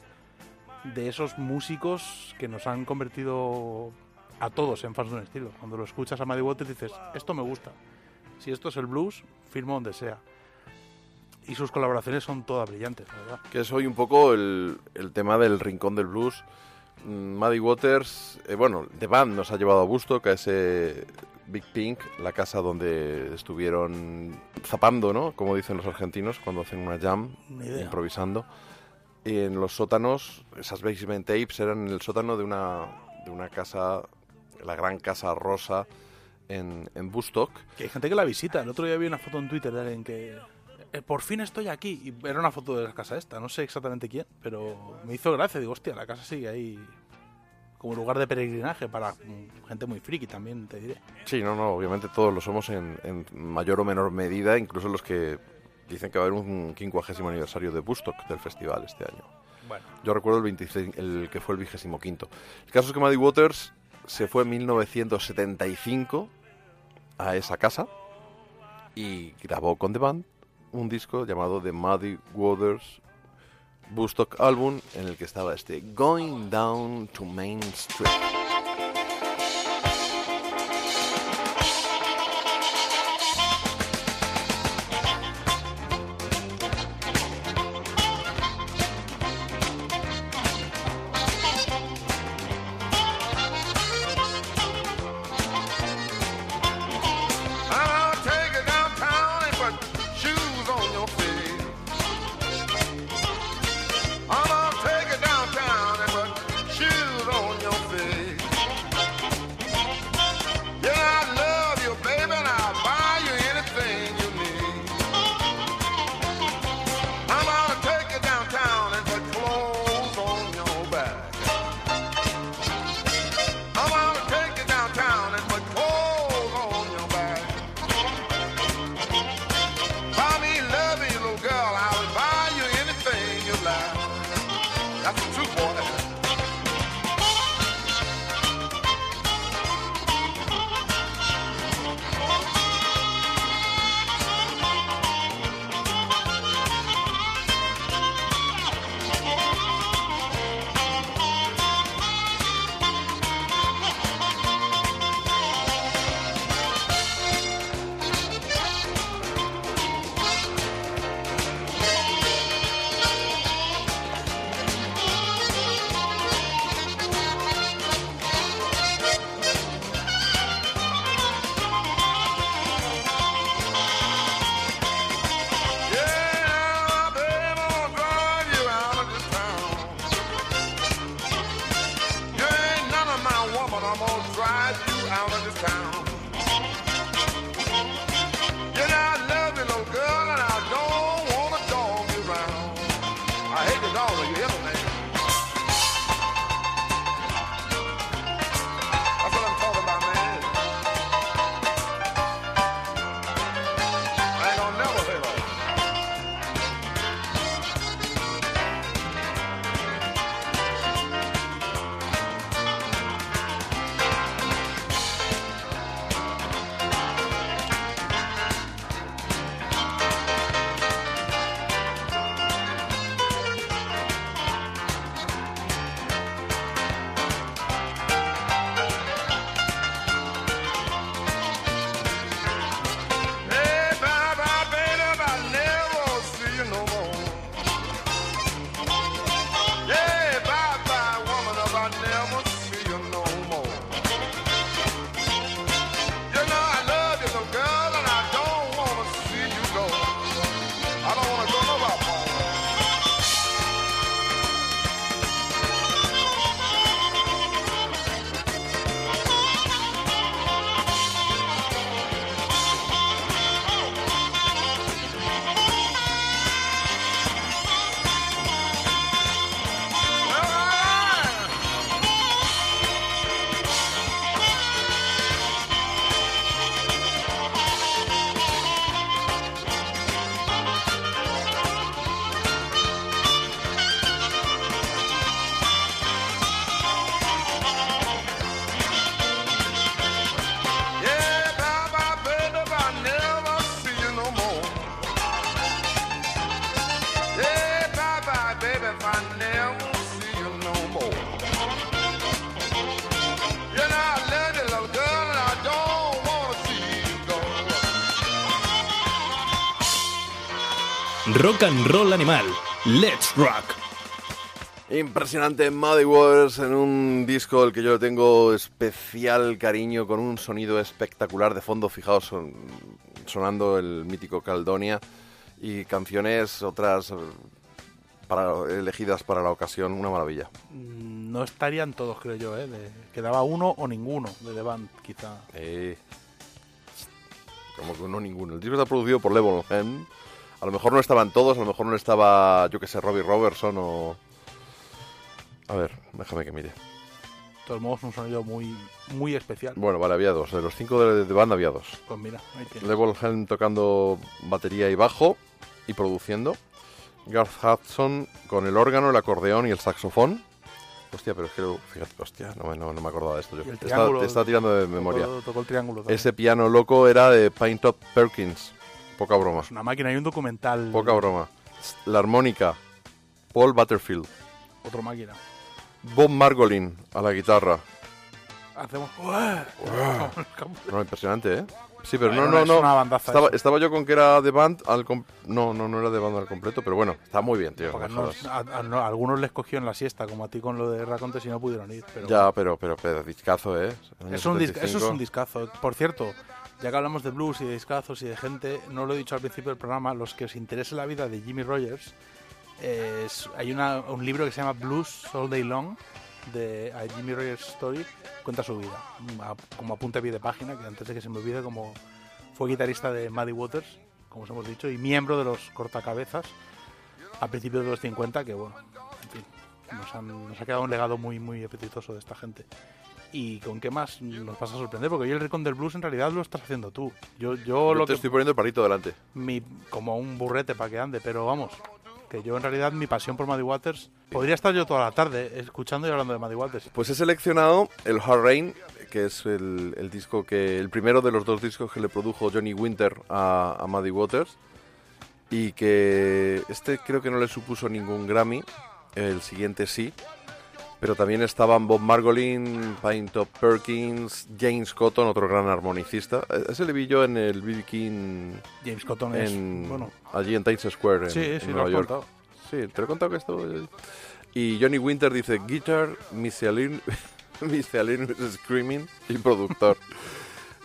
de esos músicos que nos han convertido a todos en fans de un estilo. Cuando lo escuchas a Muddy Waters dices, esto me gusta. Si esto es el blues, firmo donde sea. Y sus colaboraciones son todas brillantes, la verdad. Que es hoy un poco el, el tema del rincón del blues. Mm, Muddy Waters, eh, bueno, The Band nos ha llevado a Bustock, a ese Big Pink, la casa donde estuvieron zapando, ¿no? Como dicen los argentinos cuando hacen una jam, improvisando. Y en los sótanos, esas basement tapes eran en el sótano de una, de una casa, la gran casa rosa en, en Bustock. Que hay gente que la visita. El otro día vi una foto en Twitter de alguien que. eh, por fin estoy aquí. Y era una foto de la casa esta. No sé exactamente quién, pero me hizo gracia. Digo, hostia, la casa sigue ahí como lugar de peregrinaje para mm, gente muy friki también, te diré. Sí, no, no, obviamente todos lo somos en, en mayor o menor medida, incluso los que dicen que va a haber un quincuagésimo aniversario de Bustock del festival este año. Bueno. Yo recuerdo el, 26, el que fue el vigésimo quinto. El caso es que Muddy Waters se fue en 1975 a esa casa y grabó con The Band un disco llamado The Muddy Waters Bustock Album en el que estaba este Going Down to Main Street. Rock and Roll Animal. Let's Rock. Impresionante Muddy Waters en un disco al que yo le tengo especial cariño con un sonido espectacular de fondo, fijaos, son- sonando el mítico Caldonia y canciones otras eh, para, elegidas para la ocasión, una maravilla. Mm, No estarían todos, creo yo, ¿eh? De- quedaba uno o ninguno de The Band, quizá. Eh, como que no ninguno. El disco está producido por Levon Helm. A lo mejor no estaban todos, a lo mejor no estaba, yo que sé, Robbie Robertson o... A ver, déjame que mire. De todos modos, un sonido muy, muy especial. Bueno, vale, había dos. De los cinco de, de banda había dos. Pues mira, ahí tienes. Helm tocando batería y bajo y produciendo. Garth Hudson con el órgano, el acordeón y el saxofón. Hostia, pero es que, fíjate, hostia, no, me- no, no me acordaba de esto yo. Te está, te está tirando de memoria. tocó el triángulo también. Ese piano loco era de Pine Top Perkins. Poca broma. Es una máquina, hay un documental. Poca broma. La armónica, Paul Butterfield. Otra máquina. Bob Margolin a la guitarra. Hacemos. No, impresionante, ¿eh? Sí, pero no, no, no. Estaba, estaba yo con que era de band al com- No, no, no era de band al completo, pero bueno, está muy bien, tío. No a, a- no- a algunos les cogió en la siesta, como a ti con lo de Racontes y no pudieron ir. Pero Ya, pero, pero, pero, discazo, ¿eh? Es un dis- 75. eso es un discazo. Por cierto, ya que hablamos de blues y de discazos y de gente, no lo he dicho al principio del programa, los que os interese la vida de Jimmy Rogers, es- hay una- un libro que se llama Blues All Day Long, de a Jimmy Rogers Story, cuenta su vida, a- como apunte a pie de página, que antes de que se me olvide, como fue guitarrista de Muddy Waters, como os hemos dicho, y miembro de los cortacabezas a principios de los 50, que bueno, en fin, nos, han- nos ha quedado un legado muy, muy apetitoso de esta gente. ¿Y con qué más nos vas a sorprender? Porque hoy el Recon del Blues en realidad lo estás haciendo tú. Yo, yo, Yo lo te que... estoy poniendo el palito delante. mi- como un burrete para que ande, pero vamos, que yo en realidad mi pasión por Muddy Waters... Podría estar yo toda la tarde escuchando y hablando de Muddy Waters. Pues he seleccionado el Hard Rain, que es el, el disco que. el primero de los dos discos que le produjo Johnny Winter a, a Muddy Waters. Y que este creo que no le supuso ningún Grammy. El siguiente sí. Pero también estaban Bob Margolin, Pine Top Perkins, James Cotton, otro gran armonicista. Eh, Ese le vi yo en el BB King. James Cotton es, en- bueno. Allí en Times Square, en, Sí, sí, lo Nueva has York. contado. Sí, te lo he contado que esto. Y Johnny Winter dice guitar, miscellaneous, miscellaneous screaming y productor.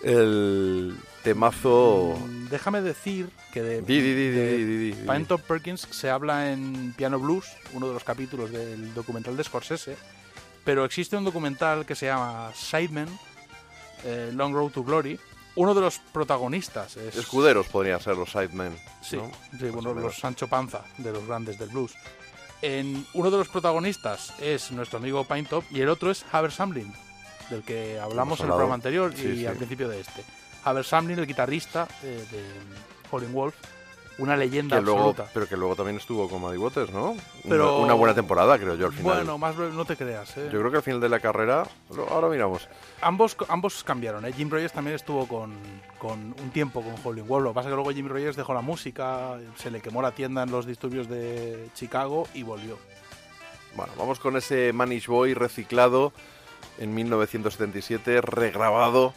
El temazo. Déjame decir que de, Di, di, de Perkins se habla en Piano Blues, uno de los capítulos del documental de Scorsese, pero existe un documental que se llama Sidemen, eh, Long Road to Glory. Uno de los protagonistas es... Escuderos podrían ser los Sidemen. Sí, los Sancho Panza, de los grandes del blues. En, uno de los protagonistas es nuestro amigo Pine Top y el otro es Haber Samlin, del que hablamos en el programa anterior Sí, y sí. al principio de este. Haber Samlin, el guitarrista eh, de Howlin' Wolf, una leyenda Que luego, absoluta. pero que luego también estuvo con Muddy Waters, ¿no? Pero- Una, una buena temporada, creo yo, al final. Bueno, más no te creas. eh. Yo creo que al final de la carrera, ahora miramos. Ambos, ambos cambiaron. ¿eh? Jim Rogers también estuvo con, con un tiempo con Howlin' Wolf. Lo que pasa es que luego Jim Rogers dejó la música, se le quemó la tienda en los disturbios de Chicago y volvió. Bueno, vamos con ese Manish Boy reciclado en 1977, regrabado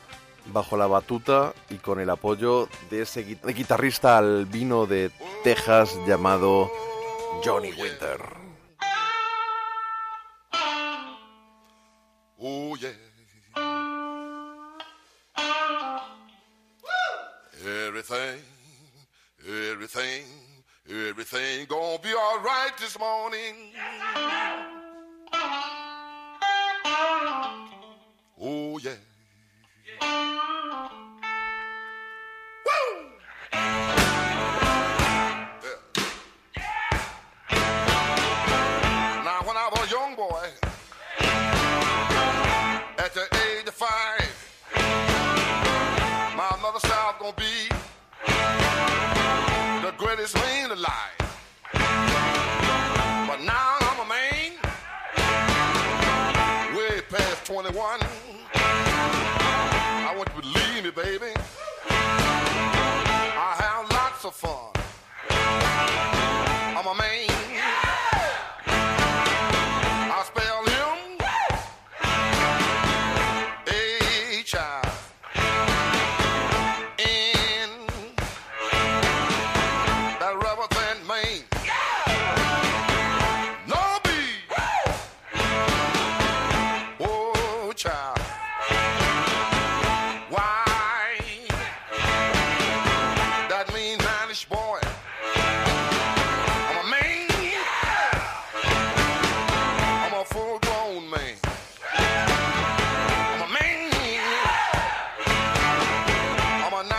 bajo la batuta y con el apoyo de ese gui- guitarrista albino de Texas llamado Johnny Winter. Morning. Oh yeah. Now, 21.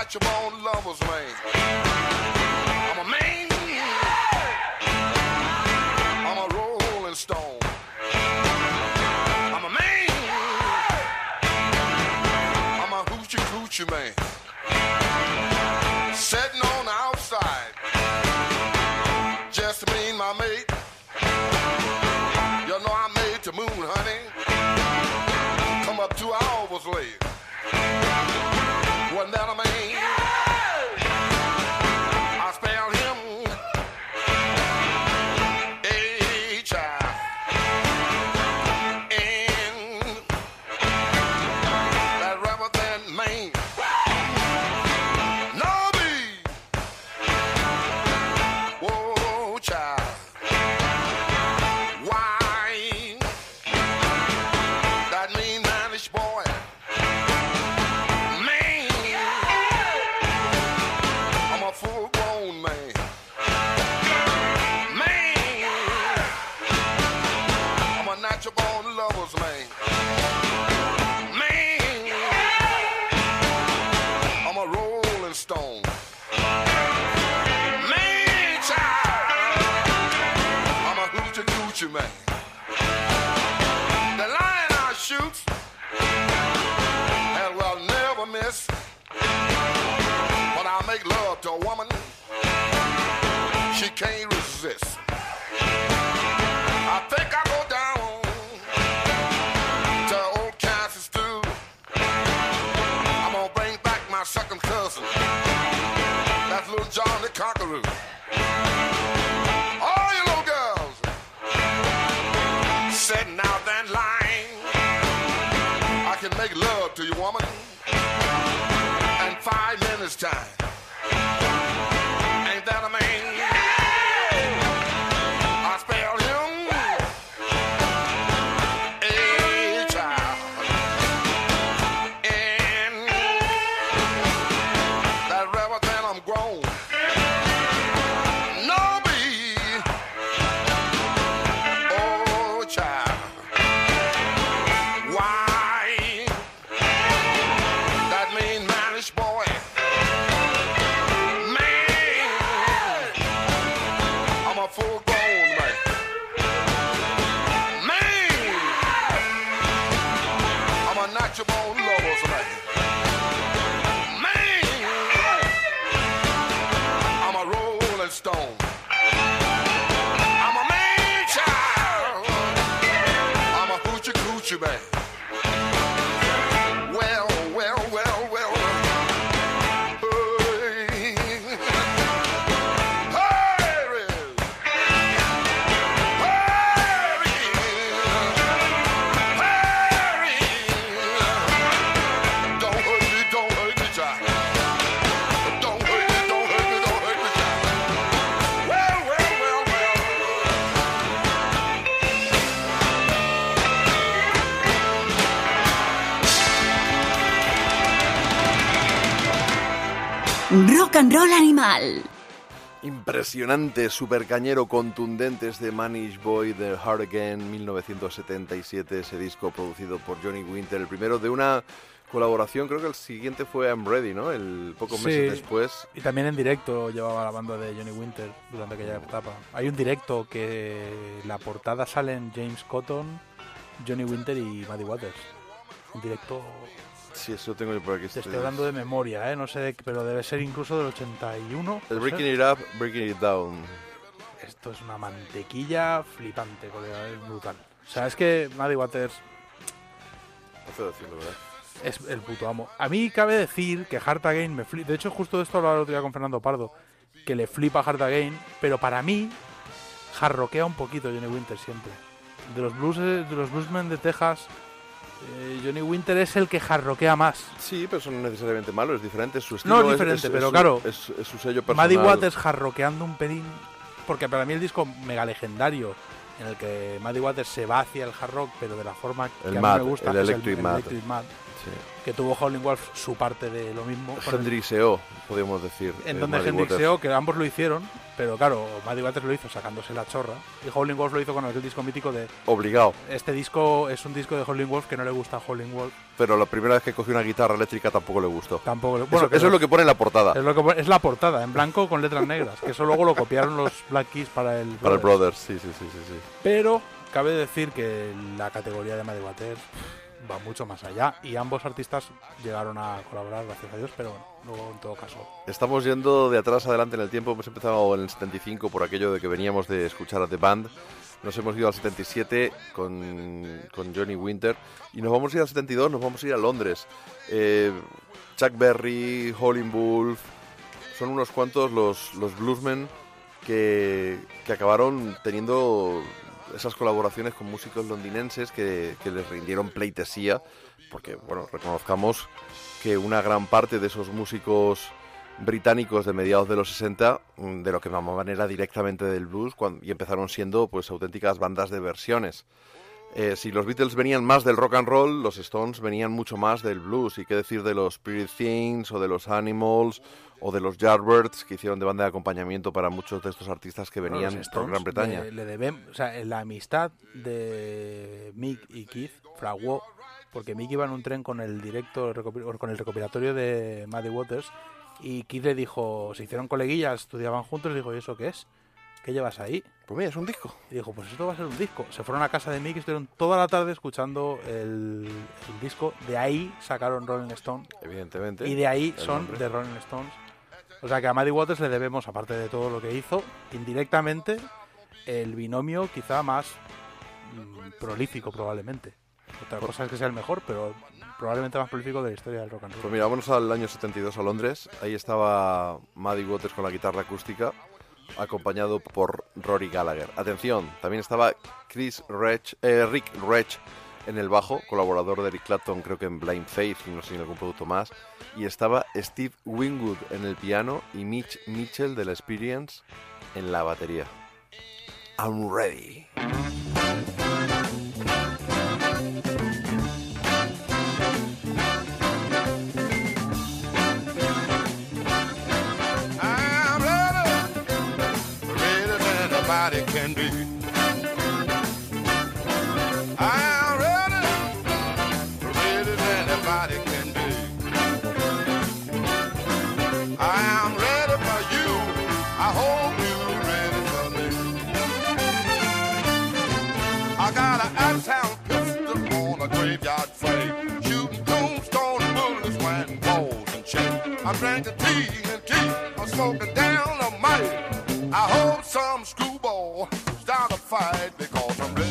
Natural born lover's man. I'm a man. I'm a rolling stone. I'm a man. I'm a hoochie coochie man. Impresionante, super cañero, contundente este Manish Boy de Heart Again 1977, ese disco producido por Johnny Winter, el primero de una colaboración, creo que el siguiente fue I'm Ready, ¿no? El pocos meses Sí. después. Y también en directo llevaba la banda de Johnny Winter durante aquella etapa. Hay un directo que la portada salen James Cotton, Johnny Winter y Maddie Waters. Un directo, Sí, eso tengo yo por aquí. te estoy hablando de memoria, ¿eh? no sé, de- pero debe ser incluso del 81. El ¿puede Breaking ser? It Up, Breaking It Down. Esto es una mantequilla flipante, colega, es brutal. O sea, es que Maddie Waters No puedo decirlo, ¿verdad? es el puto amo. A mí cabe decir que Heart Again me flipa. De hecho, justo de esto hablaba el otro día con Fernando Pardo, que le flipa Heart Again, pero para mí jarroquea un poquito Johnny Winter siempre. De los blues, de los bluesmen de Texas, eh, Johnny Winter es el que jarroquea más. Sí, pero eso no necesariamente malo, es diferente. Su estilo No es es- diferente, es- pero es su- claro, Es, es su sello personal. Maddie Waters jarroqueando un pelín, porque para mí el disco mega legendario en el que Maddie Waters se va hacia el hard rock, pero de la forma que El a mí mad, me gusta, el es electric mad. Electric Mad. Sí. que tuvo Howling Wolf su parte de lo mismo. el- Hendrixeó, podríamos decir. en eh, donde Muddy Hendrix Waters. Seo, que ambos lo hicieron, pero claro, Muddy Waters lo hizo sacándose la chorra y Howling Wolf lo hizo con aquel disco mítico de Obligado. este disco es un disco de Howling Wolf que no le gusta a Howling Wolf. Pero la primera vez que cogió una guitarra eléctrica tampoco le gustó. Tampoco le- Eso- bueno, eso, es lo que pone en la portada. Es, lo que es la portada, en blanco con letras negras, que eso luego lo copiaron los Black Keys para el Para el Brothers. Brothers, sí, sí, sí, sí. sí. Pero cabe decir que la categoría de Muddy Waters va mucho más allá y ambos artistas llegaron a colaborar, gracias a Dios, pero bueno, luego en todo caso. Estamos yendo de atrás adelante en el tiempo. Hemos empezado en el 75 por aquello de que veníamos de escuchar a The Band. Nos hemos ido al 77 con, con Johnny Winter. Y nos vamos a ir al 72, nos vamos a ir a Londres. Eh, Chuck Berry, Howlin' Wolf. Son unos cuantos los, los bluesmen que, que acabaron teniendo esas colaboraciones con músicos londinenses que, que les rindieron pleitesía. Porque, bueno, reconozcamos que una gran parte de esos músicos británicos de mediados de los 60 mm, de lo que llamaban era directamente del blues y empezaron siendo pues auténticas bandas de versiones. Eh, si los Beatles venían más del rock and roll, los Stones venían mucho más del blues. Y qué decir de los Spirit Things o de los Animals o de los Yardbirds que hicieron de banda de acompañamiento para muchos de estos artistas que venían Stones Gran Bretaña. Le, le deben, o sea, la amistad de Mick y Keith fraguó porque Mick iba en un tren con el directo con el recopilatorio de Muddy Waters y Keith le dijo, se hicieron coleguillas, estudiaban juntos, y dijo, ¿y eso qué es? ¿Qué llevas ahí? Pues mira, es un disco. Y dijo, pues esto va a ser un disco. Se fueron a casa de Mick y estuvieron toda la tarde escuchando el, el disco. De ahí sacaron Rolling Stone. Evidentemente. Y de ahí son nombre. de Rolling Stones. O sea que a Muddy Waters le debemos, aparte de todo lo que hizo, indirectamente, el binomio quizá más mm, prolífico probablemente. Otra cosa es que sea el mejor, pero probablemente más prolífico de la historia del rock and roll. Pues mira, vámonos al año 72 a Londres. Ahí estaba Muddy Waters con la guitarra acústica, acompañado por Rory Gallagher. Atención, también estaba Chris Rech, eh, Rick Rech en el bajo, colaborador de Eric Clapton, creo que en Blind Faith y no sé en algún producto más. Y estaba Steve Wingwood en el piano y Mitch Mitchell de la Experience en la batería. I'm ready. Tea and tea. I'm smoking down a mic. I hope some screwball start a fight because I'm. Ready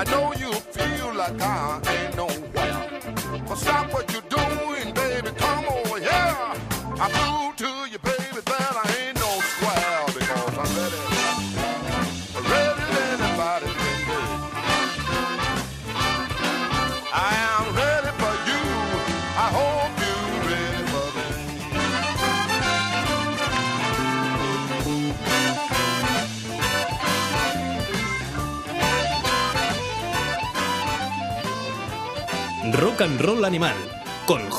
I know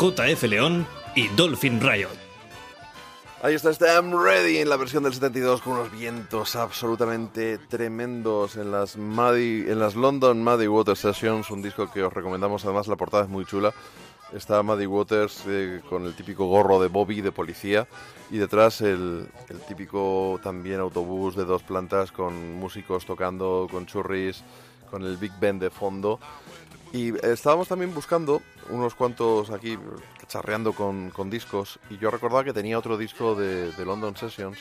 JF León y Dolphin Riot. Ahí está este I'm Ready en la versión del 72 con unos vientos absolutamente tremendos en las Muddy, en las London Muddy Water Sessions, un disco que os recomendamos, además la portada es muy chula. Está Muddy Waters eh, con el típico gorro de Bobby de policía y detrás el, el típico también autobús de dos plantas con músicos tocando, con churris, con el Big Ben de fondo. Y estábamos también buscando unos cuantos aquí, charreando con, con discos, y yo recordaba que tenía otro disco de, de London Sessions,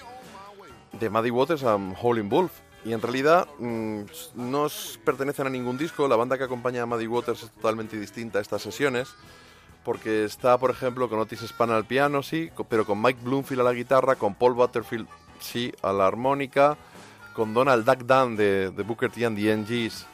de Muddy Waters a Howling Wolf. Y en realidad mm, no pertenecen a ningún disco, la banda que acompaña a Muddy Waters es totalmente distinta a estas sesiones, porque está, por ejemplo, con Otis Spann al piano, sí, pero con Mike Bloomfield a la guitarra, con Paul Butterfield, sí, a la armónica, con Donald Duck Dunn de, de Booker T and the NGs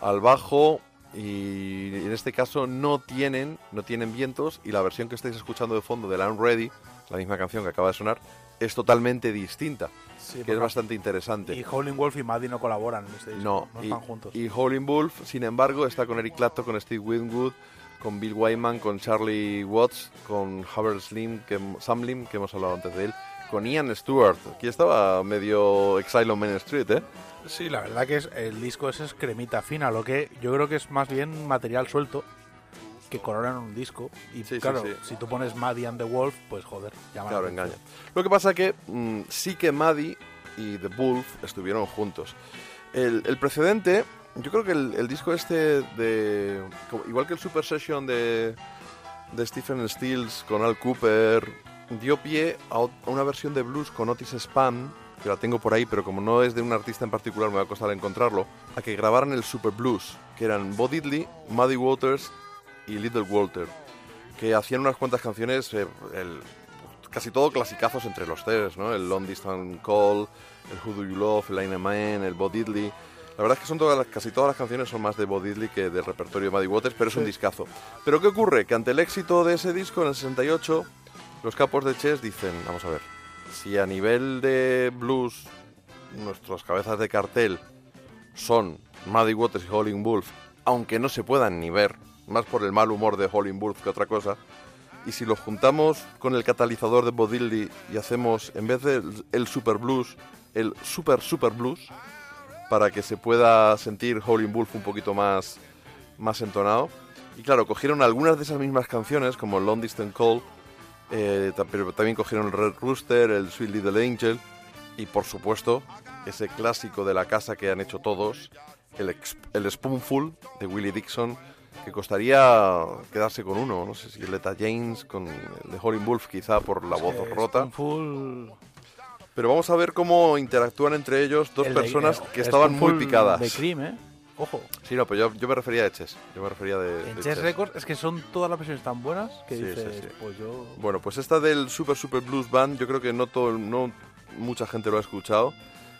al bajo y en este caso no tienen no tienen vientos y la versión que estáis escuchando de fondo de I'm Ready, la misma canción que acaba de sonar, es totalmente distinta, Sí, que es bastante interesante. Y Howling Wolf y Maddie no colaboran en este disco. No, no y, están juntos. y Howling Wolf, sin embargo, está con Eric Clapton, con Steve Winwood, con Bill Wyman, con Charlie Watts, con Howard Slim, que, Sam Lim, que hemos hablado antes de él, con Ian Stewart. Aquí estaba medio Exile on Main Street, ¿eh? Sí, la verdad que es, el disco ese es cremita fina, lo que yo creo que es más bien material suelto que coronan un disco. Y Sí, claro, sí. si tú pones Maddie and the Wolf, pues joder, la Claro, engaña. Lo que pasa que mm, sí que Maddie y The Wolf estuvieron juntos. El, el precedente, yo creo que el, el disco este de... como- igual que el Super Session de, de Stephen Stills con Al Cooper, dio pie a, una versión de blues con Otis Spann, que la tengo por ahí, pero como no es de un artista en particular me va a costar encontrarlo, a que grabaran el Super Blues, que eran Bo Diddley, Muddy Waters y Little Walter, que hacían unas cuantas canciones, eh, el- casi todo clasicazos entre los tres, ¿no? El Long Distance Call, el Who Do You Love, el Line Man, el Bo Diddley. La verdad es que son todas las- casi todas las canciones son más de Bo Diddley que del repertorio de Muddy Waters, pero es un discazo. Pero ¿qué ocurre? Que ante el éxito de ese disco en el 68, los capos de Chess dicen, vamos a ver, si a nivel de blues nuestras cabezas de cartel son Muddy Waters y Howling Wolf, aunque no se puedan ni ver, más por el mal humor de Howling Wolf que otra cosa, y si los juntamos con el catalizador de Bodilly y hacemos, en vez del el super blues, el super super blues, para que se pueda sentir Howling Wolf un poquito más, más entonado. Y claro, cogieron algunas de esas mismas canciones, como Long Distance Call, eh, pero también cogieron el Red Rooster, el Sweet Little Angel, y por supuesto, ese clásico de la casa que han hecho todos, el, el Spoonful de Willie Dixon, que costaría quedarse con uno. No sé si el Eta James con el de Howling Wolf, quizá por la voz rota. Spoonful- Pero vamos a ver cómo interactúan entre ellos dos el personas eh, que estaban muy picadas. De Cream, ¿eh? Ojo. Sí, no, pero yo, yo me refería a Chess. Yo me refería de, En de Chess. Records es que son todas las versiones tan buenas que Sí, dices, sí, sí. pues yo... Bueno, pues esta del Super Super Blues Band, yo creo que no todo, no mucha gente lo ha escuchado.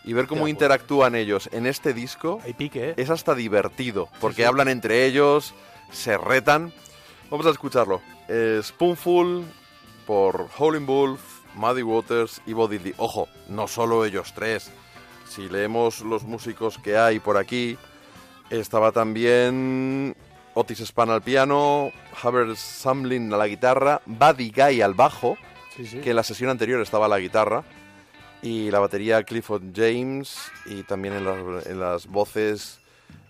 Y ver cómo pues. interactúan ellos en este disco Hay pique, ¿eh? es hasta divertido, porque hablan entre ellos, se retan. Vamos a escucharlo. Eh, Spoonful por Howling Wolf, Muddy Waters y Bo Diddley. Ojo, no solo ellos tres. Si leemos los músicos que hay por aquí, estaba también Otis Spann al piano, Haber Samlin a la guitarra, Buddy Guy al bajo, Sí, sí. que en la sesión anterior estaba a la guitarra, y la batería Clifford James, y también en las, en las voces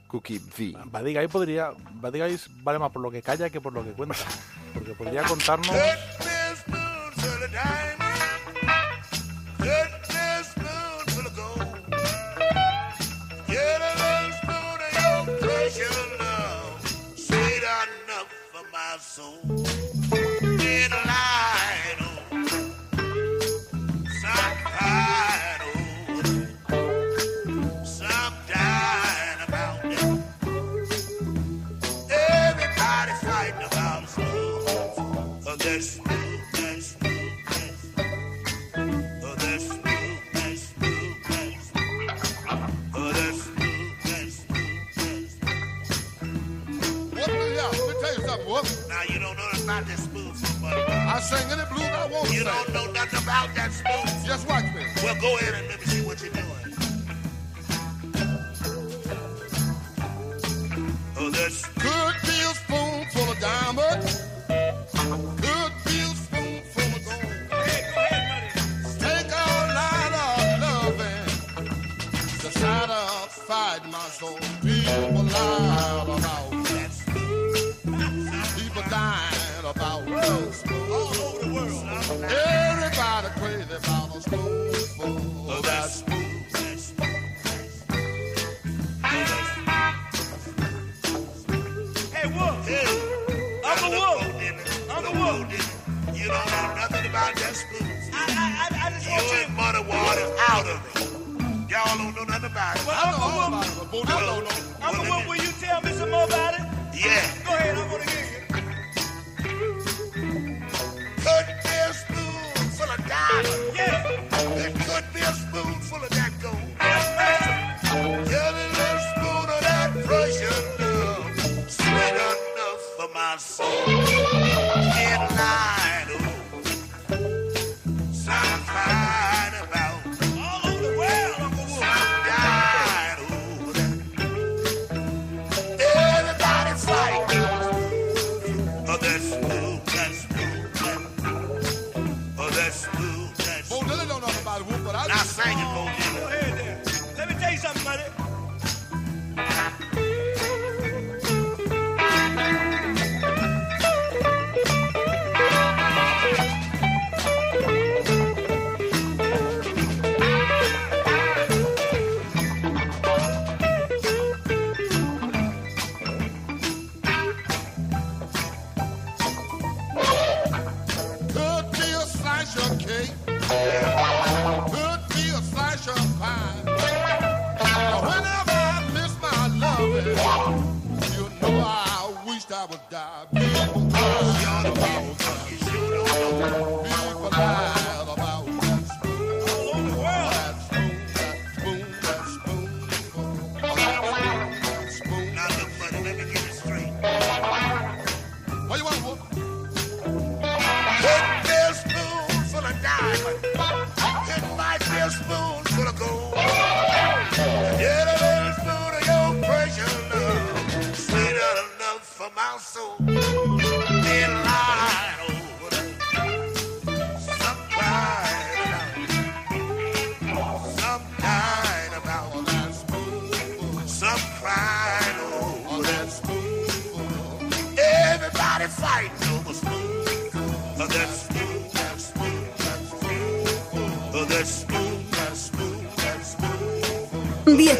Cookie V. Buddy Guy podría... Buddy Guy vale más por lo que calla que por lo que cuenta. Porque podría contarnos... my soul.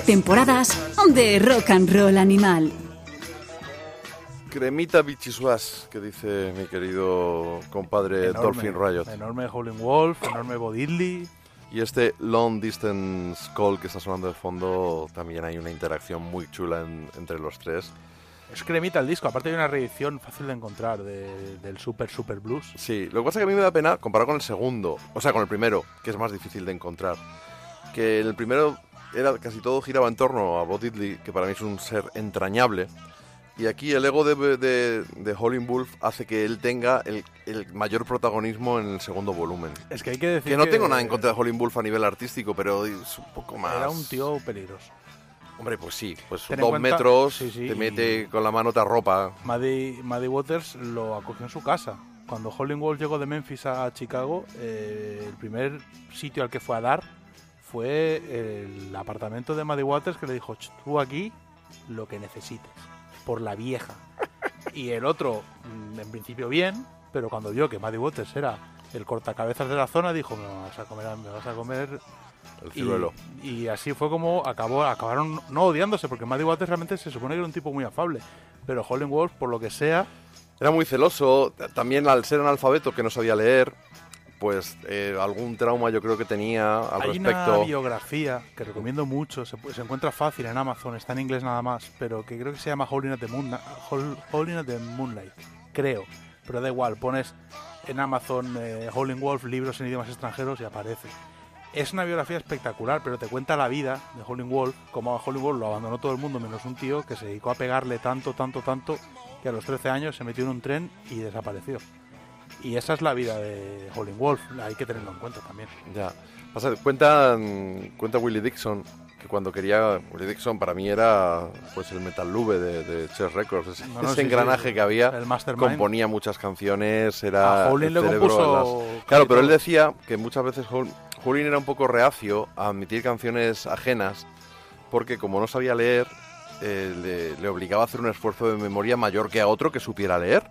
Temporadas de rock and roll animal. Cremita bichisuas, que dice mi querido compadre Enorme, Dolphin Riot. Enorme Howling Wolf, enorme Bo Diddley. Y este Long Distance Call que está sonando de fondo, también hay una interacción muy chula en- entre los tres. Es cremita el disco, aparte hay una reedición fácil de encontrar de- del Super Super Blues. Sí, lo que pasa es que a mí me da pena comparar con el segundo, o sea, con el primero, que es más difícil de encontrar. Que el primero era casi todo giraba en torno a Bo Diddley, que para mí es un ser entrañable. Y aquí el ego de, de, de Howlin' Wolf hace que él tenga el, el mayor protagonismo en el segundo volumen. Es que hay que decir Que no tengo nada en contra de Howlin' Wolf a nivel artístico, pero es un poco más... Era un tío peligroso. Hombre, pues sí, pues Ten en dos cuenta- metros, sí, sí, te mete con la mano, te arropa. Maddie, Maddie Waters lo acogió en su casa. Cuando Howlin' Wolf llegó de Memphis a Chicago, eh, el primer sitio al que fue a dar fue el apartamento de Maddie Waters que le dijo, "Ch, tú aquí lo que necesites, por la vieja. Y el otro, mm, en principio bien, pero cuando vio que Maddie Waters era el cortacabezas de la zona, dijo, me vas a comer, me vas a comer El ciruelo. y así fue como acabó, acabaron no odiándose, porque Maddie Waters realmente se supone que era un tipo muy afable. Pero Howlin' Wolf, por lo que sea, Era muy celoso, también al ser analfabeto que no sabía leer, pues eh, algún trauma yo creo que tenía al hay una respecto. biografía que recomiendo mucho, se, se encuentra fácil en Amazon, está en inglés nada más, pero que creo que se llama Howling at the, Moon, the Moonlight, creo. Pero da igual, pones en Amazon eh, Howling Wolf, libros en idiomas extranjeros y aparece. Es una biografía espectacular, pero te cuenta la vida de Howling Wolf, como a Howling Wolf lo abandonó todo el mundo menos un tío que se dedicó a pegarle tanto, tanto, tanto que a los 13 años se metió en un tren y desapareció. Y esa es la vida de Howlin' Wolf, hay que tenerlo en cuenta también. Ya. Pasa, cuenta, cuenta Willie Dixon que cuando quería. Willie Dixon para mí era pues el Metal Lube de, de Chess Records. Ese, No, no, ese sí, sí, engranaje sí. que había. El. Componía muchas canciones. Era. A Howlin' el le cerebro compuso en las- Claro, pero él decía que muchas veces Hol- Howlin' era un poco reacio a admitir canciones ajenas porque como no sabía leer, eh, le, le obligaba a hacer un esfuerzo de memoria mayor que a otro que supiera leer.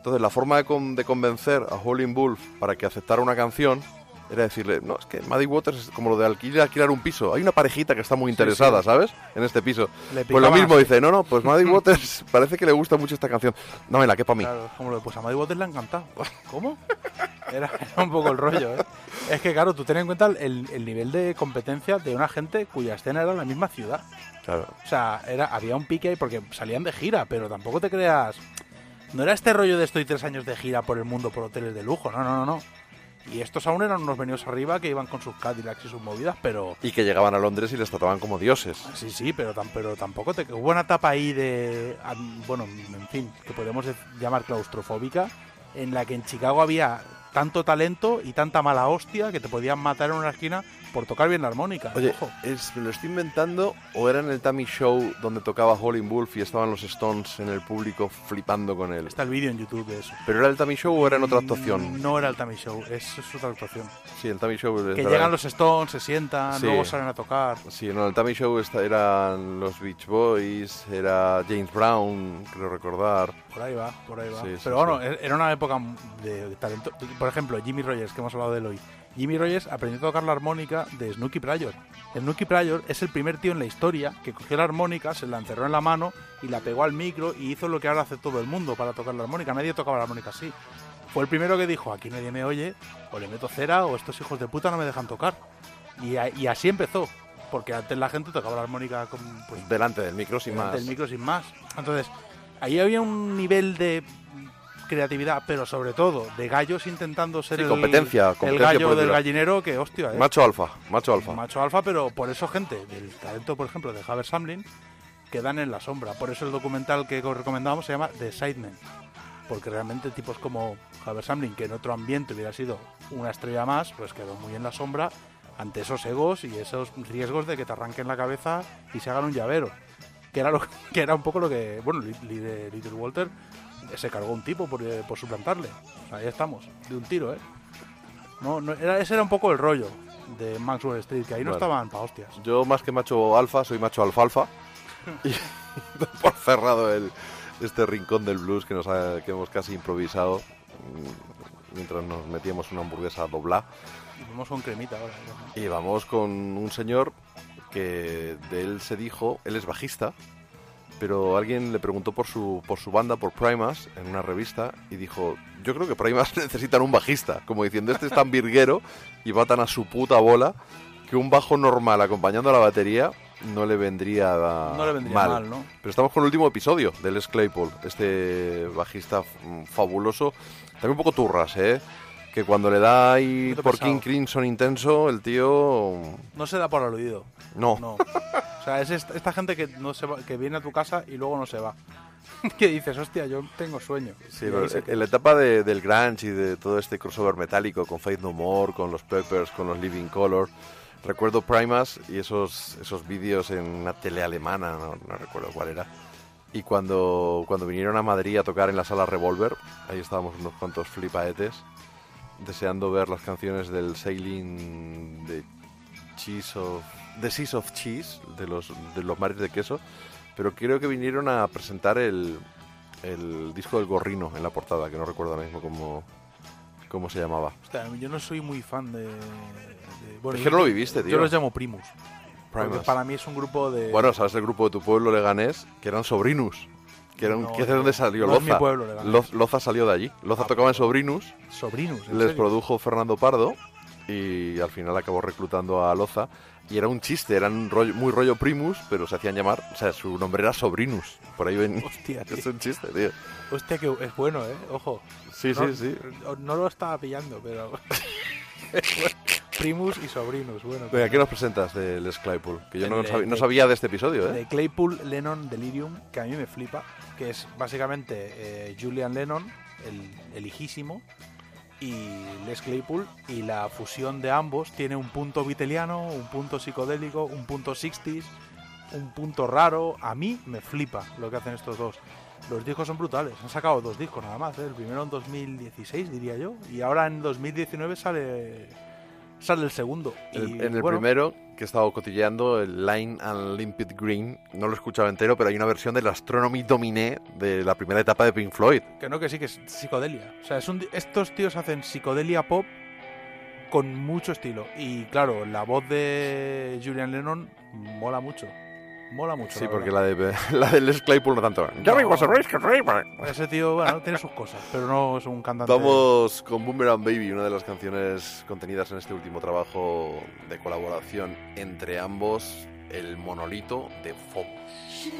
Entonces, la forma de, con- de convencer a Howlin' Wolf para que aceptara una canción era decirle, no, es que Maddie Waters es como lo de alquilar, alquilar un piso. Hay una parejita que está muy interesada, sí. ¿sabes? En este piso. Le Pues lo mismo dice, no, no, pues Maddie Waters parece que le gusta mucho esta canción. Dámela, que para mí. Claro, como lo de, pues a Maddie Waters le ha encantado. ¿Cómo? Era, era un poco el rollo, ¿eh? Es que, claro, tú ten en cuenta el, el nivel de competencia de una gente cuya escena era la misma ciudad. Claro. O sea, era, había un pique ahí porque salían de gira, pero tampoco te creas... No era este rollo de estoy tres años de gira por el mundo por hoteles de lujo, no, no, no, no. Y estos aún eran unos venidos arriba que iban con sus Cadillacs y sus movidas, pero... Y que llegaban a Londres y les trataban como dioses. Sí, sí, pero, tam- pero tampoco te... Hubo una etapa ahí de... am- Bueno, en fin, que podemos de- llamar claustrofóbica, en la que en Chicago había tanto talento y tanta mala hostia que te podían matar en una esquina por tocar bien la armónica. Oye, Ojo. ¿es, ¿me lo estoy inventando o era en el Tammy Show donde tocaba Howlin' Wolf y estaban los Stones en el público flipando con él? Está el vídeo en YouTube de eso. ¿Pero era el Tammy Show o era en otra actuación? No era el Tammy Show, es, es otra actuación. Sí, el Tammy Show... Que llegan los Stones, se sientan, Sí. luego salen a tocar. Sí, no, el Tammy Show esta- eran los Beach Boys, era James Brown, creo recordar. Por ahí va, por ahí va. Sí, Pero bueno, sí. e- era una época de talento. Por ejemplo, Jimmy Rogers, que hemos hablado de él hoy. Jimmy Rogers aprendió a tocar la armónica de Snooky Pryor. Snooky Pryor es el primer tío en la historia que cogió la armónica, se la encerró en la mano y la pegó al micro y hizo lo que ahora hace todo el mundo para tocar la armónica. Nadie tocaba la armónica así. Fue el primero que dijo, aquí nadie me oye, o le meto cera, o estos hijos de puta no me dejan tocar. Y, a- y así empezó. Porque antes la gente tocaba la armónica con, pues, Delante del micro, sin delante más. del micro sin más. Entonces, ahí había un nivel de creatividad, pero sobre todo de gallos intentando ser Sí, el, competencia, el competencia gallo del gallinero que hostia, ¿eh? Macho alfa, macho alfa. macho alfa, pero por eso gente del talento, por ejemplo, de Haber Samlin quedan en la sombra. Por eso el documental que os recomendamos se llama The Sidemen. Porque realmente tipos como Haber Samlin, que en otro ambiente hubiera sido una estrella más, pues quedó muy en la sombra ante esos egos y esos riesgos de que te arranquen la cabeza y se hagan un llavero. Que era, lo, que era un poco lo que, bueno, Little Walter se cargó un tipo por, eh, por suplantarle. O sea, ahí estamos, de un tiro, ¿eh? No, no, era, ese era un poco el rollo de Maxwell Street, que ahí no estaban pa' hostias. Yo más que macho alfa, soy macho alfalfa. y por cerrado el, este rincón del blues que, nos ha- que hemos casi improvisado mm, mientras nos metíamos una hamburguesa doblada. Y Vamos con cremita ahora. Y vamos con un señor que de él se dijo, él es bajista, pero alguien le preguntó por su, por su banda, por Primas, en una revista, y dijo, yo creo que Primas necesitan un bajista, como diciendo, este es tan virguero y va tan a su puta bola que un bajo normal acompañando a la batería no le vendría, No le vendría mal. mal, ¿no? Pero estamos con el último episodio del Les Claypool, este bajista fabuloso, también un poco turras, ¿eh? Que cuando le da ahí por. King Crimson intenso, el tío... No se da por aludido. No. No. O sea, es esta, esta gente que no se va- que viene a tu casa y luego no se va. que dices, hostia, yo tengo sueño. Sí, pero en la etapa de- del grunge y de todo este crossover metálico con Faith No More, con los Peppers, con los Living Color, recuerdo Primas y esos, esos vídeos en una tele alemana, no, no recuerdo cuál era. Y cuando, cuando vinieron a Madrid a tocar en la sala Revolver, ahí estábamos unos cuantos flipaetes, deseando ver las canciones del Sailing de Cheese of... The Seas of Cheese, de los, de los mares de queso, pero creo que vinieron a presentar el, el disco del gorrino en la portada, que no recuerdo ahora mismo cómo, cómo se llamaba. Hostia, yo no soy muy fan de... de- bueno, Es yo- que no lo viviste, tío. Yo los llamo Primus. Porque para mí es un grupo de... Bueno, ¿sabes el grupo de tu pueblo leganés? Que eran Sobrinus. Que, eran, No, que es de donde salió no es Loza. mi pueblo, Loza salió de allí. Loza Ah, tocaba en pues, Sobrinus. Sobrinus, ¿en Les serio? produjo Fernando Pardo. Y al final acabó reclutando a Loza. Y era un chiste, eran rollo- muy rollo Primus, pero se hacían llamar. O sea, su nombre era Sobrinus. Por ahí ven. Hostia, tío. es un chiste, tío. Hostia, que es bueno, ¿eh? Ojo. Sí, no, sí, sí. No lo estaba pillando, pero... primus y sobrinos. Bueno, Venga, ¿qué nos presentas de Les Claypool? Que yo no, El de- sab- no sabía de este episodio, ¿eh? de Claypool, Lennon, Delirium, que a mí me flipa, que es básicamente eh, Julian Lennon, el, el hijísimo, y Les Claypool, y la fusión de ambos tiene un punto viteliano, un punto psicodélico, un punto 60s, un punto raro. A mí me flipa lo que hacen estos dos. Los discos son brutales, han sacado dos discos nada más, ¿eh? el primero en 2016 diría yo, y ahora en 2019 sale, sale el segundo. El- Y, en el bueno, primero, que he estado cotilleando, el Line and Limpid Green, no lo he escuchado entero, pero hay una versión del Astronomy Dominé de la primera etapa de Pink Floyd. Que no, que sí, que es psicodelia. O sea, es un estos tíos hacen psicodelia pop con mucho estilo. Y claro, la voz de Julian Lennon mola mucho. Mola mucho. Sí, la porque la de, la de Les Claypool no tanto. Driver. Ese tío, bueno, tiene sus cosas, pero no es un cantante. Vamos con Boomerang Baby, una de las canciones contenidas en este último trabajo de colaboración entre ambos, el monolito de Focus.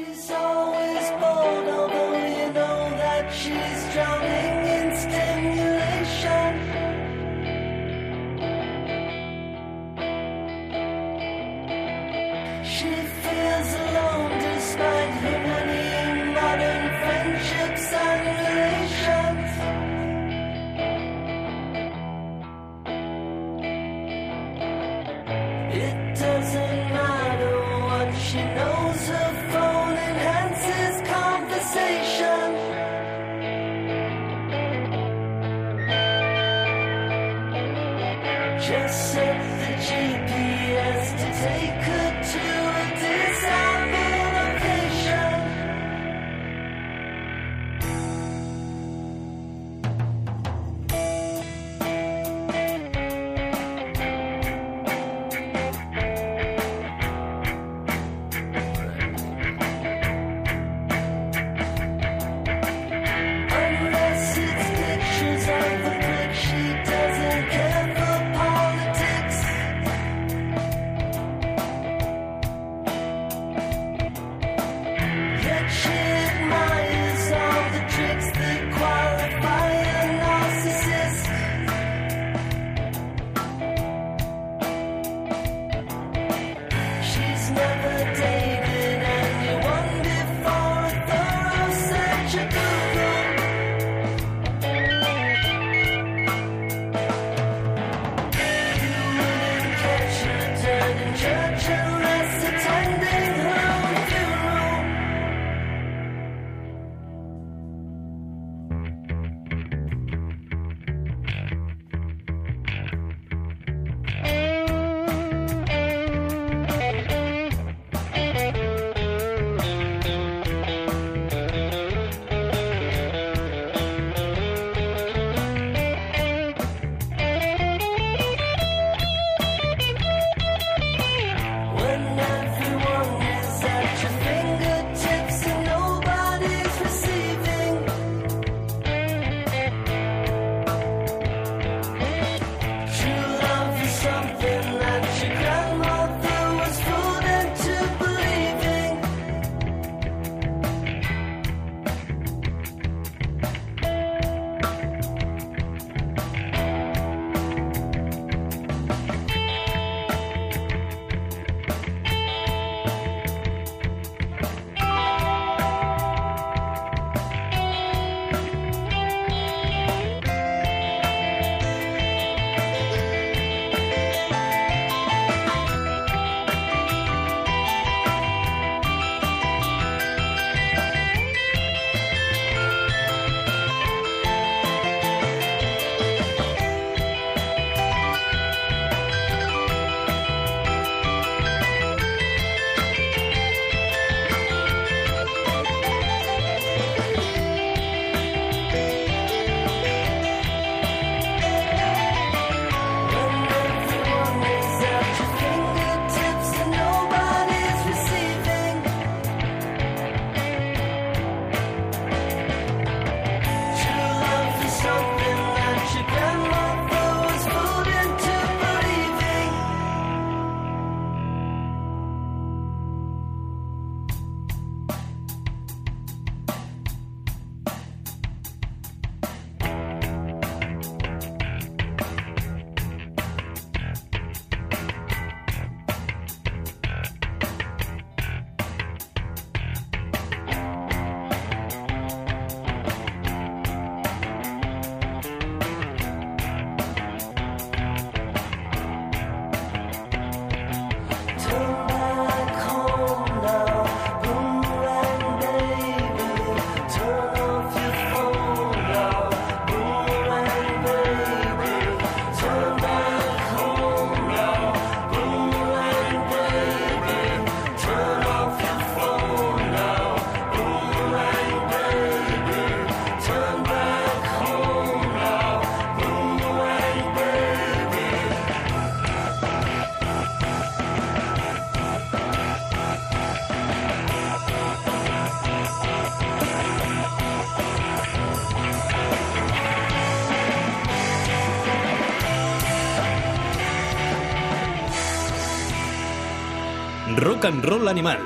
And Roll Animal,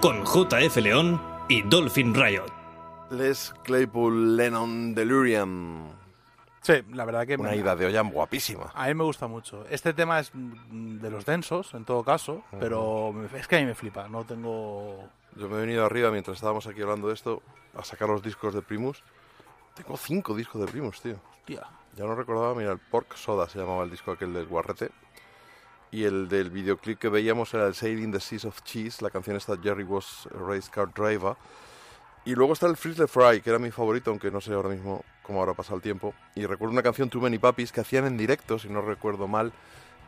con JF León y Dolphin Riot. Les Claypool Lennon Delirium. Sí, la verdad que Una me- ida de olla guapísima. a mí me gusta mucho. Este tema es de los densos, en todo caso, pero es que a mí me flipa. No tengo... Yo me he venido arriba mientras estábamos aquí hablando de esto a sacar los discos de Primus. Tengo cinco discos de Primus, tío. Hostia. Ya no recordaba, mira, el Pork Soda se llamaba el disco aquel del Guarrete. Y el del videoclip que veíamos era el Sailing the Seas of Cheese, la canción esta Jerry Was a Race Car Driver. Y luego está el Frizzle Fry, que era mi favorito, aunque no sé ahora mismo cómo habrá pasado el tiempo. Y recuerdo una canción Too Many Puppies que hacían en directo, si no recuerdo mal,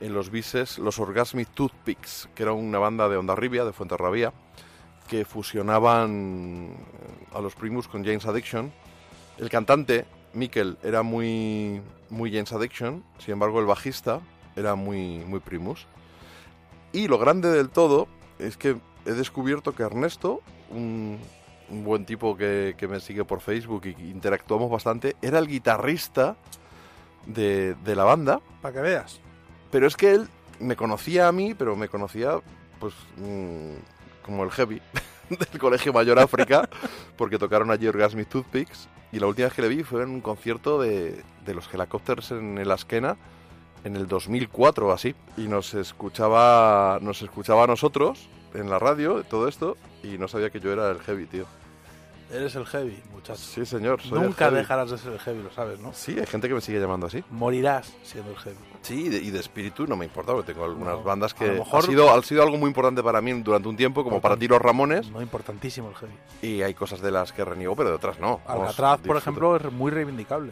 en los bises, los Orgasmic Toothpicks, que era una banda de Ondarribia, de Fuenterrabía, que fusionaban a los Primus con James Addiction. El cantante, Mikkel, era muy, muy James Addiction, sin embargo el bajista era muy, muy Primus. Y lo grande del todo es que he descubierto que Ernesto, un, un buen tipo que, que me sigue por Facebook y interactuamos bastante, era el guitarrista de, de la banda. Para que veas. Pero es que él me conocía a mí, pero me conocía pues mm, como el heavy del Colegio Mayor África, porque tocaron allí Orgasmic Toothpicks. Y la última vez que le vi fue en un concierto de, de los Helicopters en el Askena en el 2004 o así. Y nos escuchaba, nos escuchaba a nosotros en la radio, todo esto, y no sabía que yo era el heavy, tío. Eres el heavy, muchacho. Sí, señor. soy el Nunca heavy. dejarás de ser el heavy, lo sabes, ¿no? Sí, hay gente que me sigue llamando así. Morirás siendo el heavy. Sí, y de, y de espíritu no me importa, porque tengo algunas No, bandas a que lo mejor- ha, sido, ha sido algo muy importante para mí durante un tiempo, como para ti los Ramones, No, importantísimo el heavy. y hay cosas de las que reniego, pero de otras no. Alcatraz, por ejemplo, es muy reivindicable.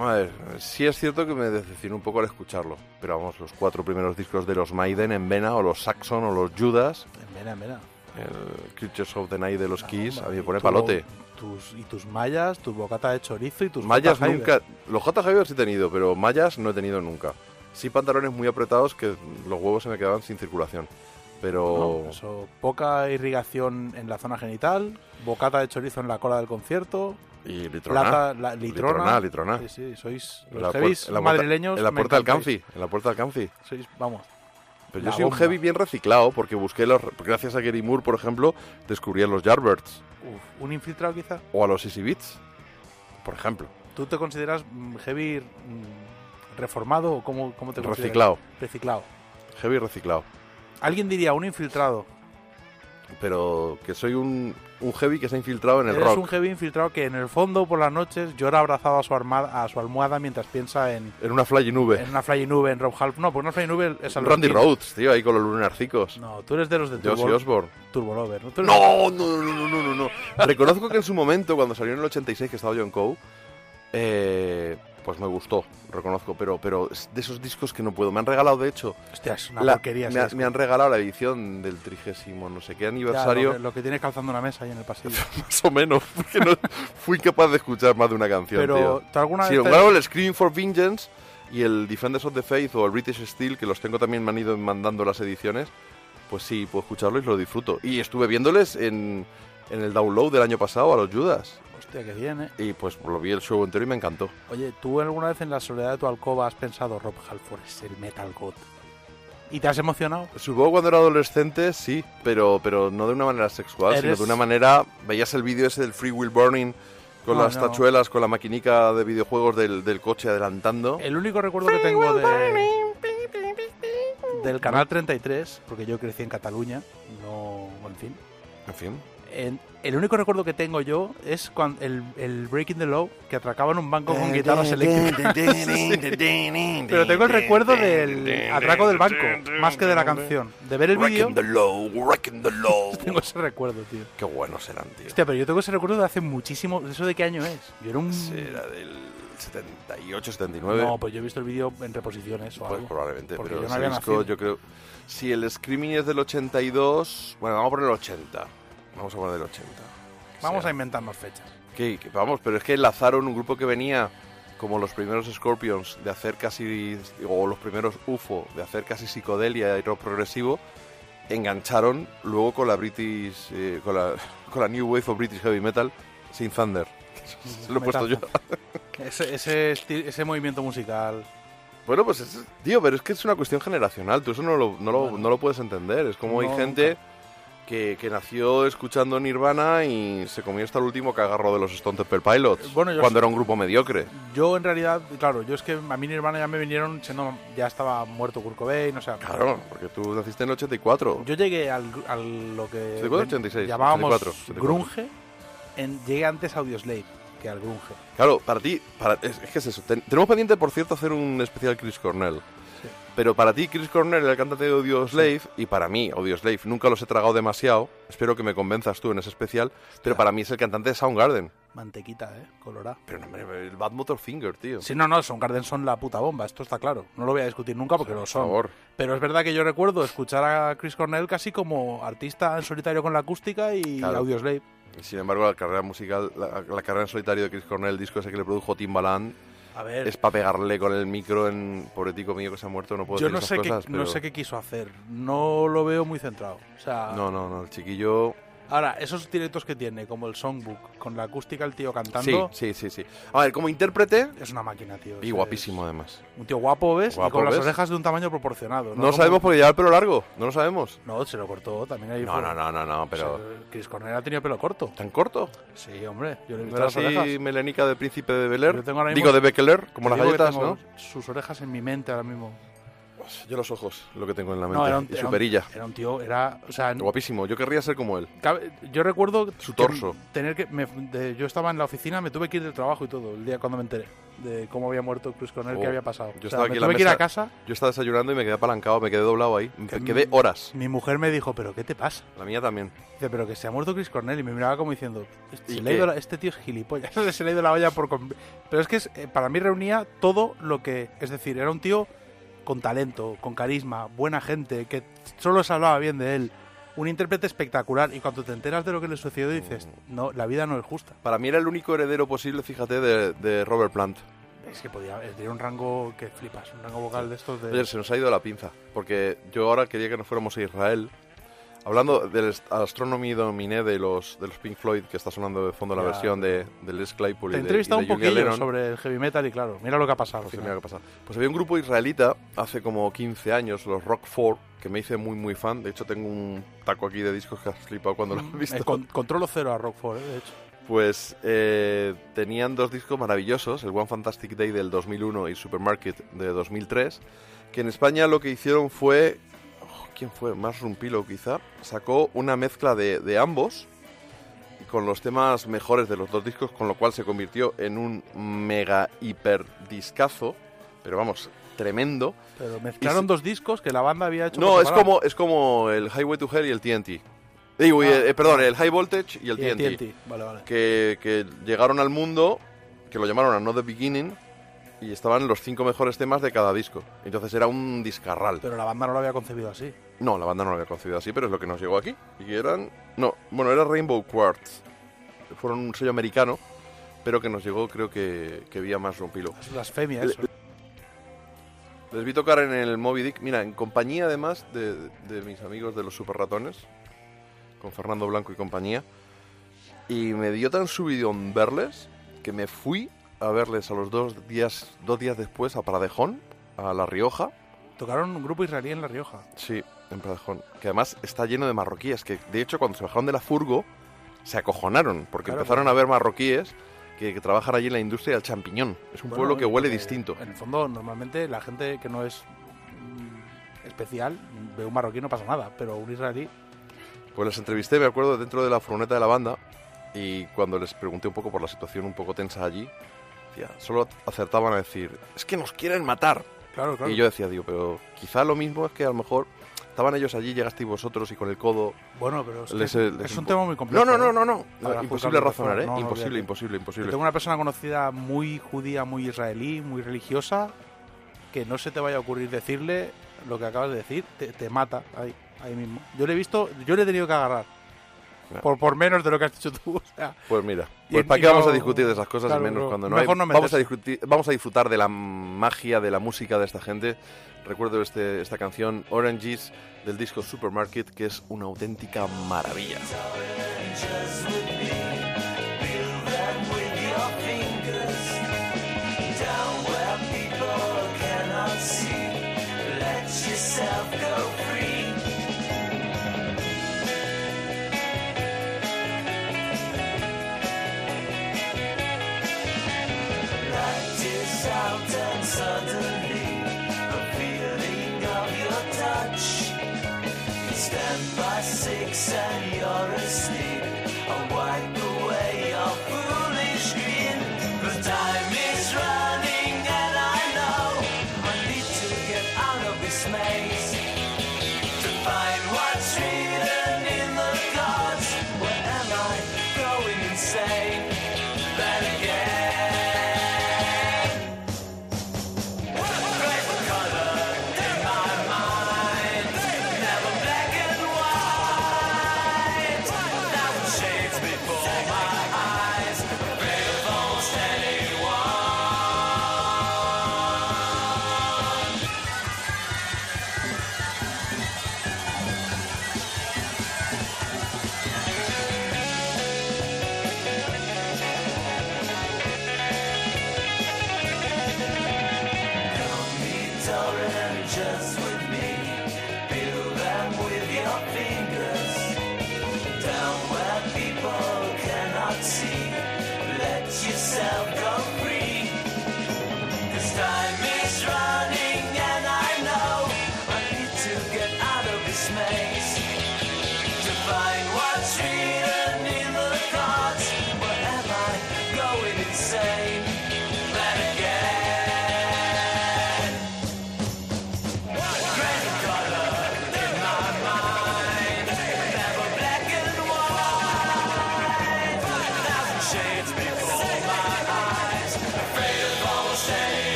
A ver, sí es cierto que me decepcionó un poco al escucharlo, pero vamos, los cuatro primeros discos de los Maiden en Vena, o los Saxon, o los Judas, Mira, mira. el Creatures of the Night de los Kiss, a mí me pone tu- palote. Tus, y tus mallas, tu bocata de chorizo y tus Mallas J. Nunca. Los J. Hyber sí he tenido, pero mallas no he tenido nunca. Sí pantalones muy apretados que los huevos se me quedaban sin circulación. Pero. No, eso, poca irrigación en la zona genital, bocata de chorizo en la cola del concierto, Y litrona. la, litrona. Litrona, litrona. Sí, sí, sois los la, heavies puer- en la puerta- madrileños. En la puerta del. Canfi. En la puerta del Canfi. Sois, vamos. Pero yo soy un heavy bien reciclado porque busqué los. Gracias a Gary Moore, por ejemplo, descubrí a los Yardbirds Uf, un infiltrado quizá. o a los Easy Beats, por ejemplo. ¿Tú te consideras mm, heavy mm, reformado o cómo, cómo te consideras? Reciclado. Reciclado. Heavy reciclado. Alguien diría un infiltrado. Pero que soy un, un heavy que se ha infiltrado en el Eres rock. un heavy infiltrado que en el fondo por las noches llora abrazado a su, armada, a su almohada mientras piensa en, En una fly nube. en una fly nube, en Rob Half. No, porque una fly nube es al Randy Rhodes, tío, ahí con los lunarcicos. No, tú eres de los de Turbo, soy Osborne. Turbo Lover. ¿no? No, no, no, no, no, no, no. Reconozco que en su momento, cuando salió en el 86, que estaba yo en COU, eh, pues me gustó, reconozco, pero, pero es de esos discos que no puedo. Me han regalado, de hecho, Hostia, es una la- porquería. me, ha- disco. me han regalado la edición del trigésimo no sé qué Ya, aniversario, lo, que, lo que tienes calzando una mesa ahí en el pasillo. más o menos, porque no fui capaz de escuchar más de una canción, Pero, tío. ¿tú alguna Sí, vez te- el Screaming for Vengeance y el Defenders of the Faith o el British Steel, que los tengo también, me han ido mandando las ediciones, pues sí, puedo escucharlo y lo disfruto. Y estuve viéndoles en, en el download del año pasado a los Judas. Hostia, bien, ¿eh? Y pues lo vi el show entero y me encantó. Oye, ¿tú alguna vez en la soledad de tu alcoba has pensado Rob Halford es el Metal God? ¿Y te has emocionado? Supongo cuando era adolescente, sí, pero, pero no de una manera sexual, sino de una manera... Veías el vídeo ese del Free Will Burning con No, las no. tachuelas, con la maquinica de videojuegos del, del coche adelantando. El único recuerdo que tengo de del canal 33, porque yo crecí en Cataluña, no, en fin. En fin. En- el único recuerdo que tengo yo es cuando el, el Breaking the Law, que atracaban un banco con guitarras eléctricas. Pero tengo el recuerdo del atraco del banco, más que de la canción. De ver el vídeo, tengo ese recuerdo, tío. Qué buenos eran, tío. Hostia, pero yo tengo ese recuerdo de hace muchísimo. ¿Eso de qué año es? Yo era un. Era del 78, 79. No, pues yo he visto el vídeo en reposiciones o Pues algo. probablemente, pero yo no había disco nacido. yo creo... Si el Screaming es del 82... Bueno, vamos a poner el 80. Vamos a poner el 80. Vamos sea. a inventarnos fechas. Que- que- vamos, pero es que enlazaron un grupo que venía como los primeros Scorpions de hacer casi... o los primeros UFO de hacer casi psicodelia y rock progresivo, engancharon luego con la British... eh, con, la, con la New Wave of British Heavy Metal, sin Thunder. Se lo he puesto yo. Ese, ese, esti- ese movimiento musical. Bueno, pues es, tío, pero es que es una cuestión generacional, tú eso no lo, no lo, no lo puedes entender. Es como hay gente que, que nació escuchando Nirvana y se comió hasta el último cagarro de los Stone Temple Pilots, Bueno, cuando era un grupo mediocre. Yo en realidad, claro, yo es que a mí Nirvana ya me vinieron siendo, ya estaba muerto Kurt Cobain, o sea... Claro, porque tú naciste en el 84. Yo llegué al, al lo que 84, 86, llamábamos 84, 84. grunge, en, llegué antes a Audioslave que al grunge. Claro, para ti, para, es, es que es eso. Ten- tenemos pendiente, por cierto, hacer un especial Chris Cornell. Pero para ti, Chris Cornell era el cantante de Audioslave, y para mí, Audioslave, nunca los he tragado demasiado. Espero que me convenzas tú en ese especial. Pero para mí es el cantante de Soundgarden. Mantequita, ¿eh? Colorada. Pero no, hombre, el Bad Motor Finger, tío. Sí, no, no, Soundgarden son la puta bomba, esto está claro. No lo voy a discutir nunca porque lo son. favor. Pero es verdad que yo recuerdo escuchar a Chris Cornell casi como artista en solitario con la acústica y Claro. Audioslave. Sin embargo, la carrera musical, la, la carrera en solitario de Chris Cornell, el disco ese que le produjo Timbaland, A ver. es para pegarle con el micro en pobretico mío que se ha muerto. No puedo Yo decir no esas sé, cosas, qué, no pero- sé qué quiso hacer. No lo veo muy centrado. O sea, No, no, no, el chiquillo. Ahora, esos directos que tiene, como el Songbook, con la acústica el tío cantando, sí, sí, sí. A ver, como intérprete. es una máquina, tío. Y guapísimo, además. Un tío guapo, ¿ves? Guapo, y con las orejas de un tamaño proporcionado. No, Como- sabemos porque lleva el pelo largo. No lo sabemos. No, se lo cortó también ahí. No, fue- no, no, no, no, pero. O sea, Chris Cornell ha tenido pelo corto. ¿Tan corto? Sí, hombre. Yo le he ¿No visto era las así orejas. melenica de príncipe de Bel Air? Yo tengo ahora Digo, de Bekeler, como las galletas, ¿no? Sus orejas en mi mente ahora mismo. Yo los ojos, lo que tengo en la mente. No, era un, y era su un- perilla. Era un tío, era. O sea, Guapísimo. Yo querría ser como él. Yo recuerdo Su que torso. tener que me- de- yo estaba en la oficina, me tuve que ir del trabajo y todo el día cuando me enteré de cómo había muerto Chris Cornell, Oh, qué había pasado. Yo O sea, estaba aquí me en la tuve que ir mesa. a casa. Yo estaba desayunando y me quedé apalancado, me quedé doblado ahí. Me que quedé horas. Mi mujer me dijo, pero ¿qué te pasa? La mía también. Dice, pero que se ha muerto Chris Cornell y me miraba como diciendo, ¿Y se le ha ido la- este tío es gilipollas, se le ha ido la olla por... Pero es que es- eh, para mí reunía todo lo que, es decir, era un tío con talento, con carisma, buena gente, que solo se hablaba bien de él, un intérprete espectacular y cuando te enteras de lo que le sucedió dices, Mm. no, la vida no es justa. Para mí era el único heredero posible, fíjate, de, de Robert Plant. Es que podía, tenía un rango que flipas, un rango vocal de estos de... Oye, se nos ha ido la pinza, porque yo ahora quería que nos fuéramos a Israel. Hablando del Astronomy Dominé de los, de los Pink Floyd, que está sonando de fondo la versión de, de Les Claypool Te y de, y de un poquillo Lennon. sobre el heavy metal y claro, mira lo que ha pasado. Pues, mira qué pasa. Pues había un grupo israelita hace como 15 años, los Rock 4, que me hice muy muy fan. De hecho, tengo un taco aquí de discos que has flipado cuando lo has visto. Eh, con- controlo cero a Rockford, eh, de hecho. Pues eh, tenían dos discos maravillosos, el One Fantastic Day del 2001 y Supermarket de 2003, que en España lo que hicieron fue, ¿quién fue? Más Rumpilo quizá, sacó una mezcla de, de ambos y con los temas mejores de los dos discos, con lo cual se convirtió en un mega hiper discazo, pero vamos, tremendo. Pero mezclaron dos discos que la banda había hecho. No, es como, es como el Highway to Hell y el TNT. Digo, y, eh, perdón, el High Voltage y el Ah. TNT. TNT, vale, vale. Que, que llegaron al mundo, que lo llamaron a No The Beginning, y estaban los cinco mejores temas de cada disco. Entonces era un discarral. Pero la banda no lo había concebido así. No, la banda no lo había concebido así, pero es lo que nos llegó aquí. Y eran... No, bueno, era Rainbow Quartz. Fueron un sello americano, pero que nos llegó creo que, que vía más rompilo. Es blasfemia eso. Les vi tocar en el Moby Dick, mira, en compañía además de, de mis amigos de los Super Ratones, con Fernando Blanco y compañía. Y me dio tan subidón verles que me fui a verles a los dos días, dos días después a Pradejón, a La Rioja. Tocaron un grupo israelí en La Rioja. Sí, en Pradejón. Que además está lleno de marroquíes, que de hecho cuando se bajaron de la furgo se acojonaron, porque Claro, empezaron a ver marroquíes que, que trabajan allí en la industria del champiñón. Es un Bueno, pueblo que huele porque distinto. En el fondo, normalmente la gente que no es mm, especial ve un marroquí no pasa nada, pero un israelí. Pues les entrevisté, me acuerdo, dentro de la furgoneta de la banda y cuando les pregunté un poco por la situación un poco tensa allí, solo acertaban a decir, es que nos quieren matar. Claro, claro. Y yo decía, digo, pero quizá lo mismo es que a lo mejor estaban ellos allí, llegasteis vosotros y con el codo... Bueno, pero es, les- un tema muy complejo. No, no, no, no, no. Imposible razonar, ¿eh? fuera. No, no, imposible, imposible, Yo imposible. tengo una persona conocida muy judía, muy israelí, muy religiosa, que no se te vaya a ocurrir decirle lo que acabas de decir, te, te mata ahí, ahí mismo. Yo le he visto, yo le he tenido que agarrar. Por, por menos de lo que has dicho tú. O sea, Pues mira, Y- pues ¿para y qué vamos no- a discutir de esas cosas claro, menos no, cuando no hay? vamos, a discutir, vamos a disfrutar de la magia de la música de esta gente. Recuerdo este, esta canción Oranges del disco Supermarket, que es una auténtica maravilla. And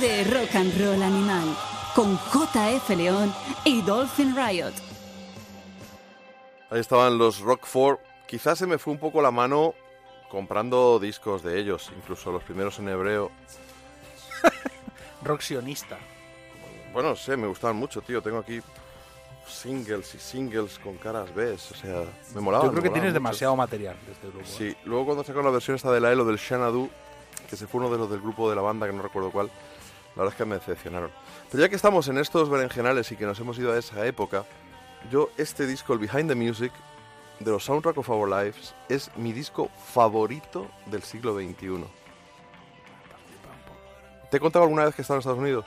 de rock and roll animal con JF León y Dolphin Riot. Ahí estaban los Rock 4. Quizás se me fue un poco la mano comprando discos de ellos, incluso los primeros en hebreo. Rock sionista. Bueno, no sé, me gustaban mucho, tío. Tengo aquí singles y singles con caras B. O sea, me molaban. Yo creo que tienes mucho. demasiado material de este grupo. ¿eh? Sí, luego cuando sacaron la versión esta de la Elo del Xanadu, que se fue uno de los del grupo de la banda, que no recuerdo cuál, la verdad es que me decepcionaron. Pero ya que estamos en estos berenjenales y que nos hemos ido a esa época, yo este disco, el Behind the Music, de los Soundtrack of Our Lives, es mi disco favorito del siglo XXI. ¿Te he contado alguna vez que he estado en Estados Unidos?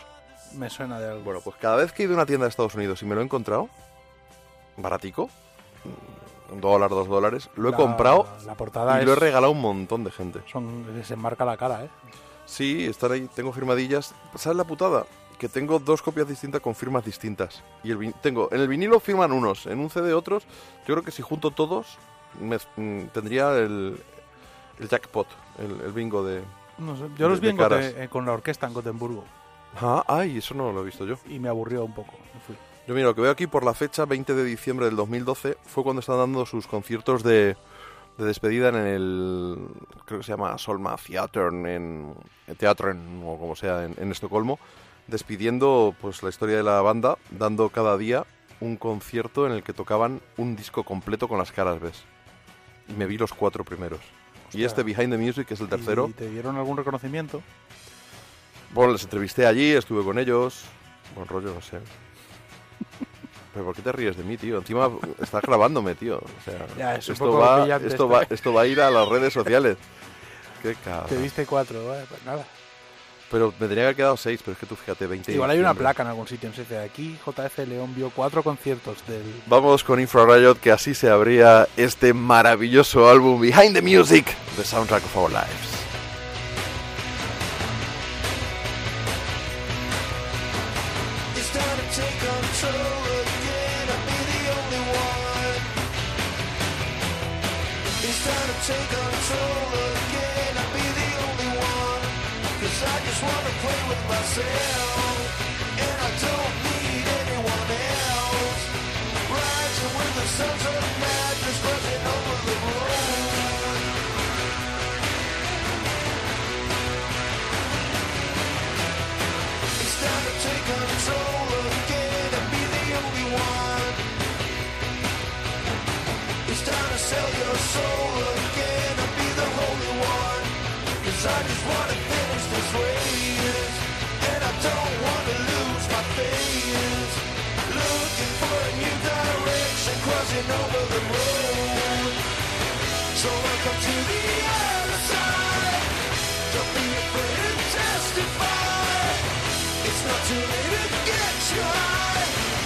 Me suena de algo. Bueno, pues cada vez que he ido a una tienda de Estados Unidos y me lo he encontrado, baratico, un dólar, dos dólares, lo he La- comprado la portada y lo he regalado a un montón de gente. Son, les enmarca la cara, ¿eh? Sí, están ahí, tengo firmadillas. ¿Sabes la putada? Que tengo dos copias distintas con firmas distintas. Y el tengo, en el vinilo firman unos, en un CD otros. Yo creo que si junto todos, me- mm, tendría el, el jackpot, el, el bingo de. No sé, de- yo los vi en. Gote- eh, con la orquesta en Gotemburgo Ah, ay, eso no lo he visto yo. y me aburrió un poco. me fui. Yo mira, lo que veo aquí por la fecha 20 de diciembre del 2012 fue cuando están dando sus conciertos de, de despedida en el, creo que se llama Solma Theater, en, en Teatren, o como sea, en, en Estocolmo, despidiendo pues la historia de la banda, dando cada día un concierto en el que tocaban un disco completo con las caras, ¿ves? Y me vi los cuatro primeros. Y este Behind the Music, que es el tercero, ¿Y te dieron algún reconocimiento? bueno, les entrevisté allí, estuve con ellos. Buen rollo, no sé. Pero ¿por qué te ríes de mí, tío? Encima estás grabándome, tío. O sea, Ya, es esto, va, esto, va, esto va a ir a las redes sociales. Qué cabrón. Te diste cuatro, vale, pues nada. Pero me tenía que haber quedado seis, pero es que tú fíjate, 20 Igual hay una placa en algún sitio, no sé, de aquí JF León vio cuatro conciertos del... Vamos con Infrared, que así se abría este maravilloso álbum Behind the Music, The Soundtrack of Our Lives. Crossing over the road. So welcome to the other side. Don't be afraid to testify. It's not too late to get you high.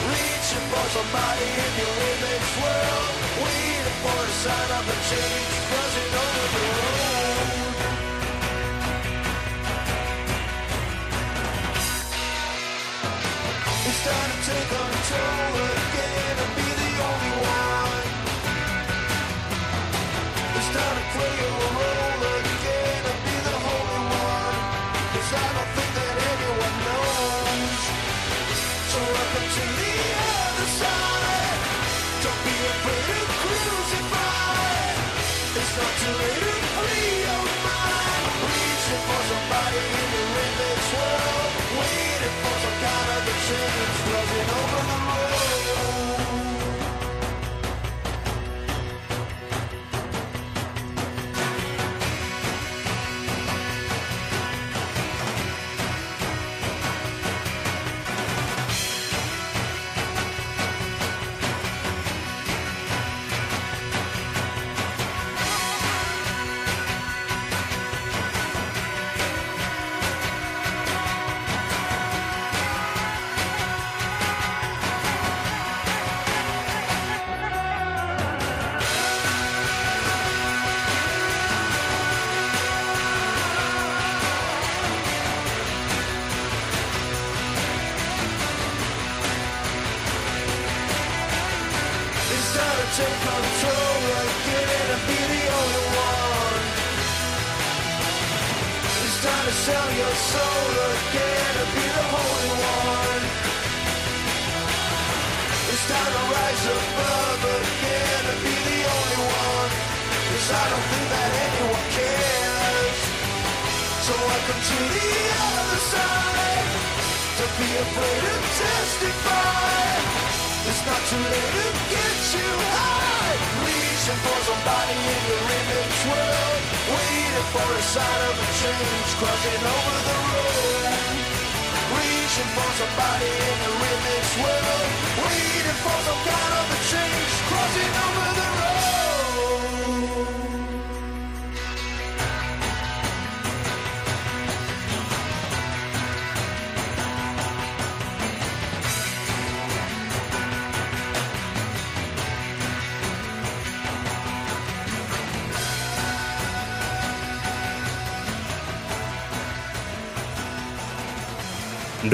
Reaching for somebody in your image world. Waiting for a sign of a change. Crossing over the road. It's time to take control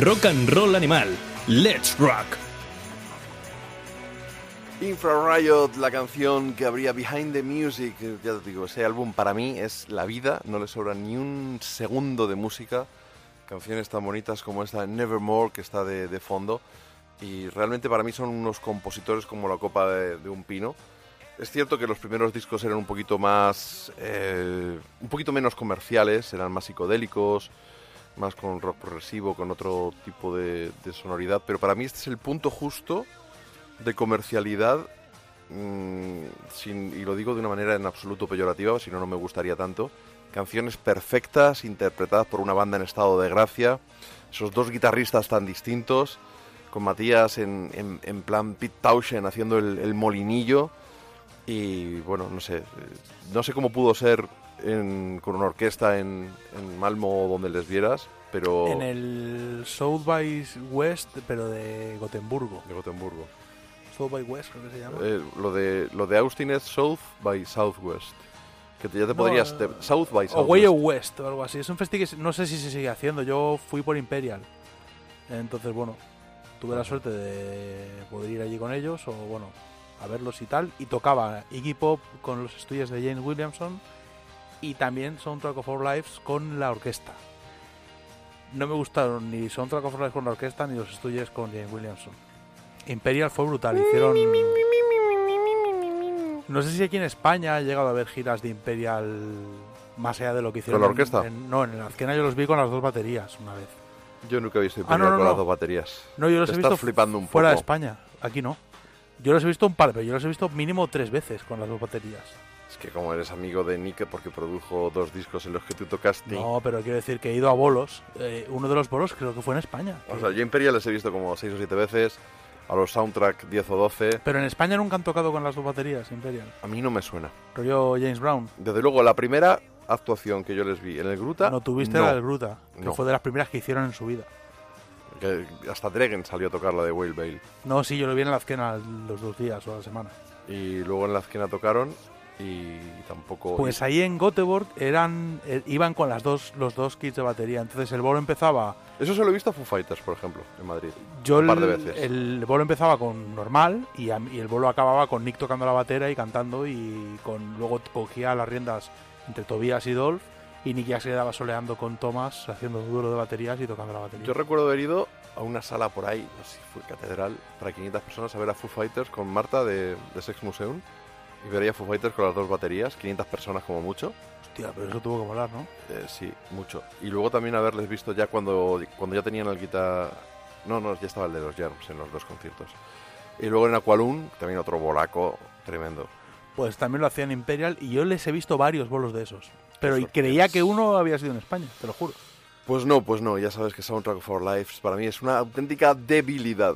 Rock and Roll Animal. Let's Rock. Infra Riot, la canción que habría Behind the Music, eh, ya te digo, ese álbum para mí es la vida, no le sobra ni un segundo de música. Canciones tan bonitas como esta Nevermore que está de, de fondo. Y realmente para mí son unos compositores como la copa de, de un pino. Es cierto que los primeros discos eran un poquito más. eh, un poquito menos comerciales, eran más psicodélicos, más con rock progresivo, con otro tipo de, sonoridad. Pero para mí este es el punto justo de comercialidad, mm, sin- y lo digo de una manera en absoluto peyorativa, si no, no me gustaría tanto. Canciones perfectas, interpretadas por una banda en estado de gracia, esos dos guitarristas tan distintos, con Matías en, en- en plan Pete Townshend haciendo el, el molinillo, y bueno, no sé, eh, no sé cómo pudo ser en- con una orquesta en, en Malmo o donde les vieras, pero En el South by West, pero de Gotemburgo. de Gotemburgo. South by West, creo que se llama. Eh, lo de lo de Austin es South by Southwest. Que te- ya te No, podrías eh, te- South by o Southwest. Way of West o algo así. Es un festival que no sé si se sigue haciendo. Yo fui por Imperial. Entonces, bueno, tuve la suerte de poder ir allí con ellos o, bueno, a verlos y tal. Y tocaba Iggy Pop con los estudios de James Williamson y también Soundtrack of Our Lives con la orquesta. No me gustaron ni Soundtrack of Our Lives con la orquesta ni los estudios con James Williamson. Imperial fue brutal. Hicieron. No sé si aquí en España ha llegado a haber giras de Imperial más allá de lo que hicieron. la en- orquesta? en- no, en la Azquena yo los vi con las dos baterías una vez. Yo nunca he visto Ah, no, Imperial no, con no. las dos baterías. No, yo los Te he visto flipando un fuera de. España. Aquí no. Yo los he visto un par, pero yo los he visto mínimo tres veces con las dos baterías. Es que como eres amigo de Nick porque produjo dos discos en los que tú tocaste. No, pero quiero decir que he ido a bolos. Eh, uno de los bolos creo que fue en España. O sea, yo Imperial les he visto como seis o siete veces. A los soundtrack 10 o 12. Pero en España nunca han tocado con las dos baterías, Imperial. A mí no me suena. Rollo James Brown. Desde luego, la primera actuación que yo les vi en el Gruta. No tuviste no. la del Gruta, que No. fue de las primeras que hicieron en su vida. Que hasta Dregen salió a tocar la de Whale Bale. No, sí, yo lo vi en la Azquena los dos días o a la semana. Y luego en la esquina tocaron y tampoco. Pues ahí en Göteborg eran, eh, iban con las dos, los dos kits de batería. Entonces el bolo empezaba. Eso se lo he visto a Foo Fighters, por ejemplo, en Madrid. Yo un par de el, veces. el bolo empezaba con normal y, a- y el bolo acababa con Nick tocando la batera y cantando y con luego cogía las riendas entre Tobias y Dolph y Nick ya se quedaba soleando con Thomas haciendo duelo de baterías y tocando la batería. Yo recuerdo haber ido a una sala por ahí, no sé si fue Catedral, para 500 personas a ver a Foo Fighters con Marta de, de Sex Museum. Y vería Foo Fighters con las dos baterías, 500 personas como mucho. Hostia, pero eso tuvo que molar, ¿no? Eh, sí, mucho. Y luego también haberles visto ya cuando, cuando ya tenían el guitar... No, no, ya estaba el de los Germs en los dos conciertos. Y luego en Aqualun, también otro bolaco tremendo. Pues también lo hacían Imperial y yo les he visto varios bolos de esos. Pero y creía que uno había sido en España, te lo juro. Pues no, pues no, ya sabes que Soundtrack of Our Lives para mí es una auténtica debilidad.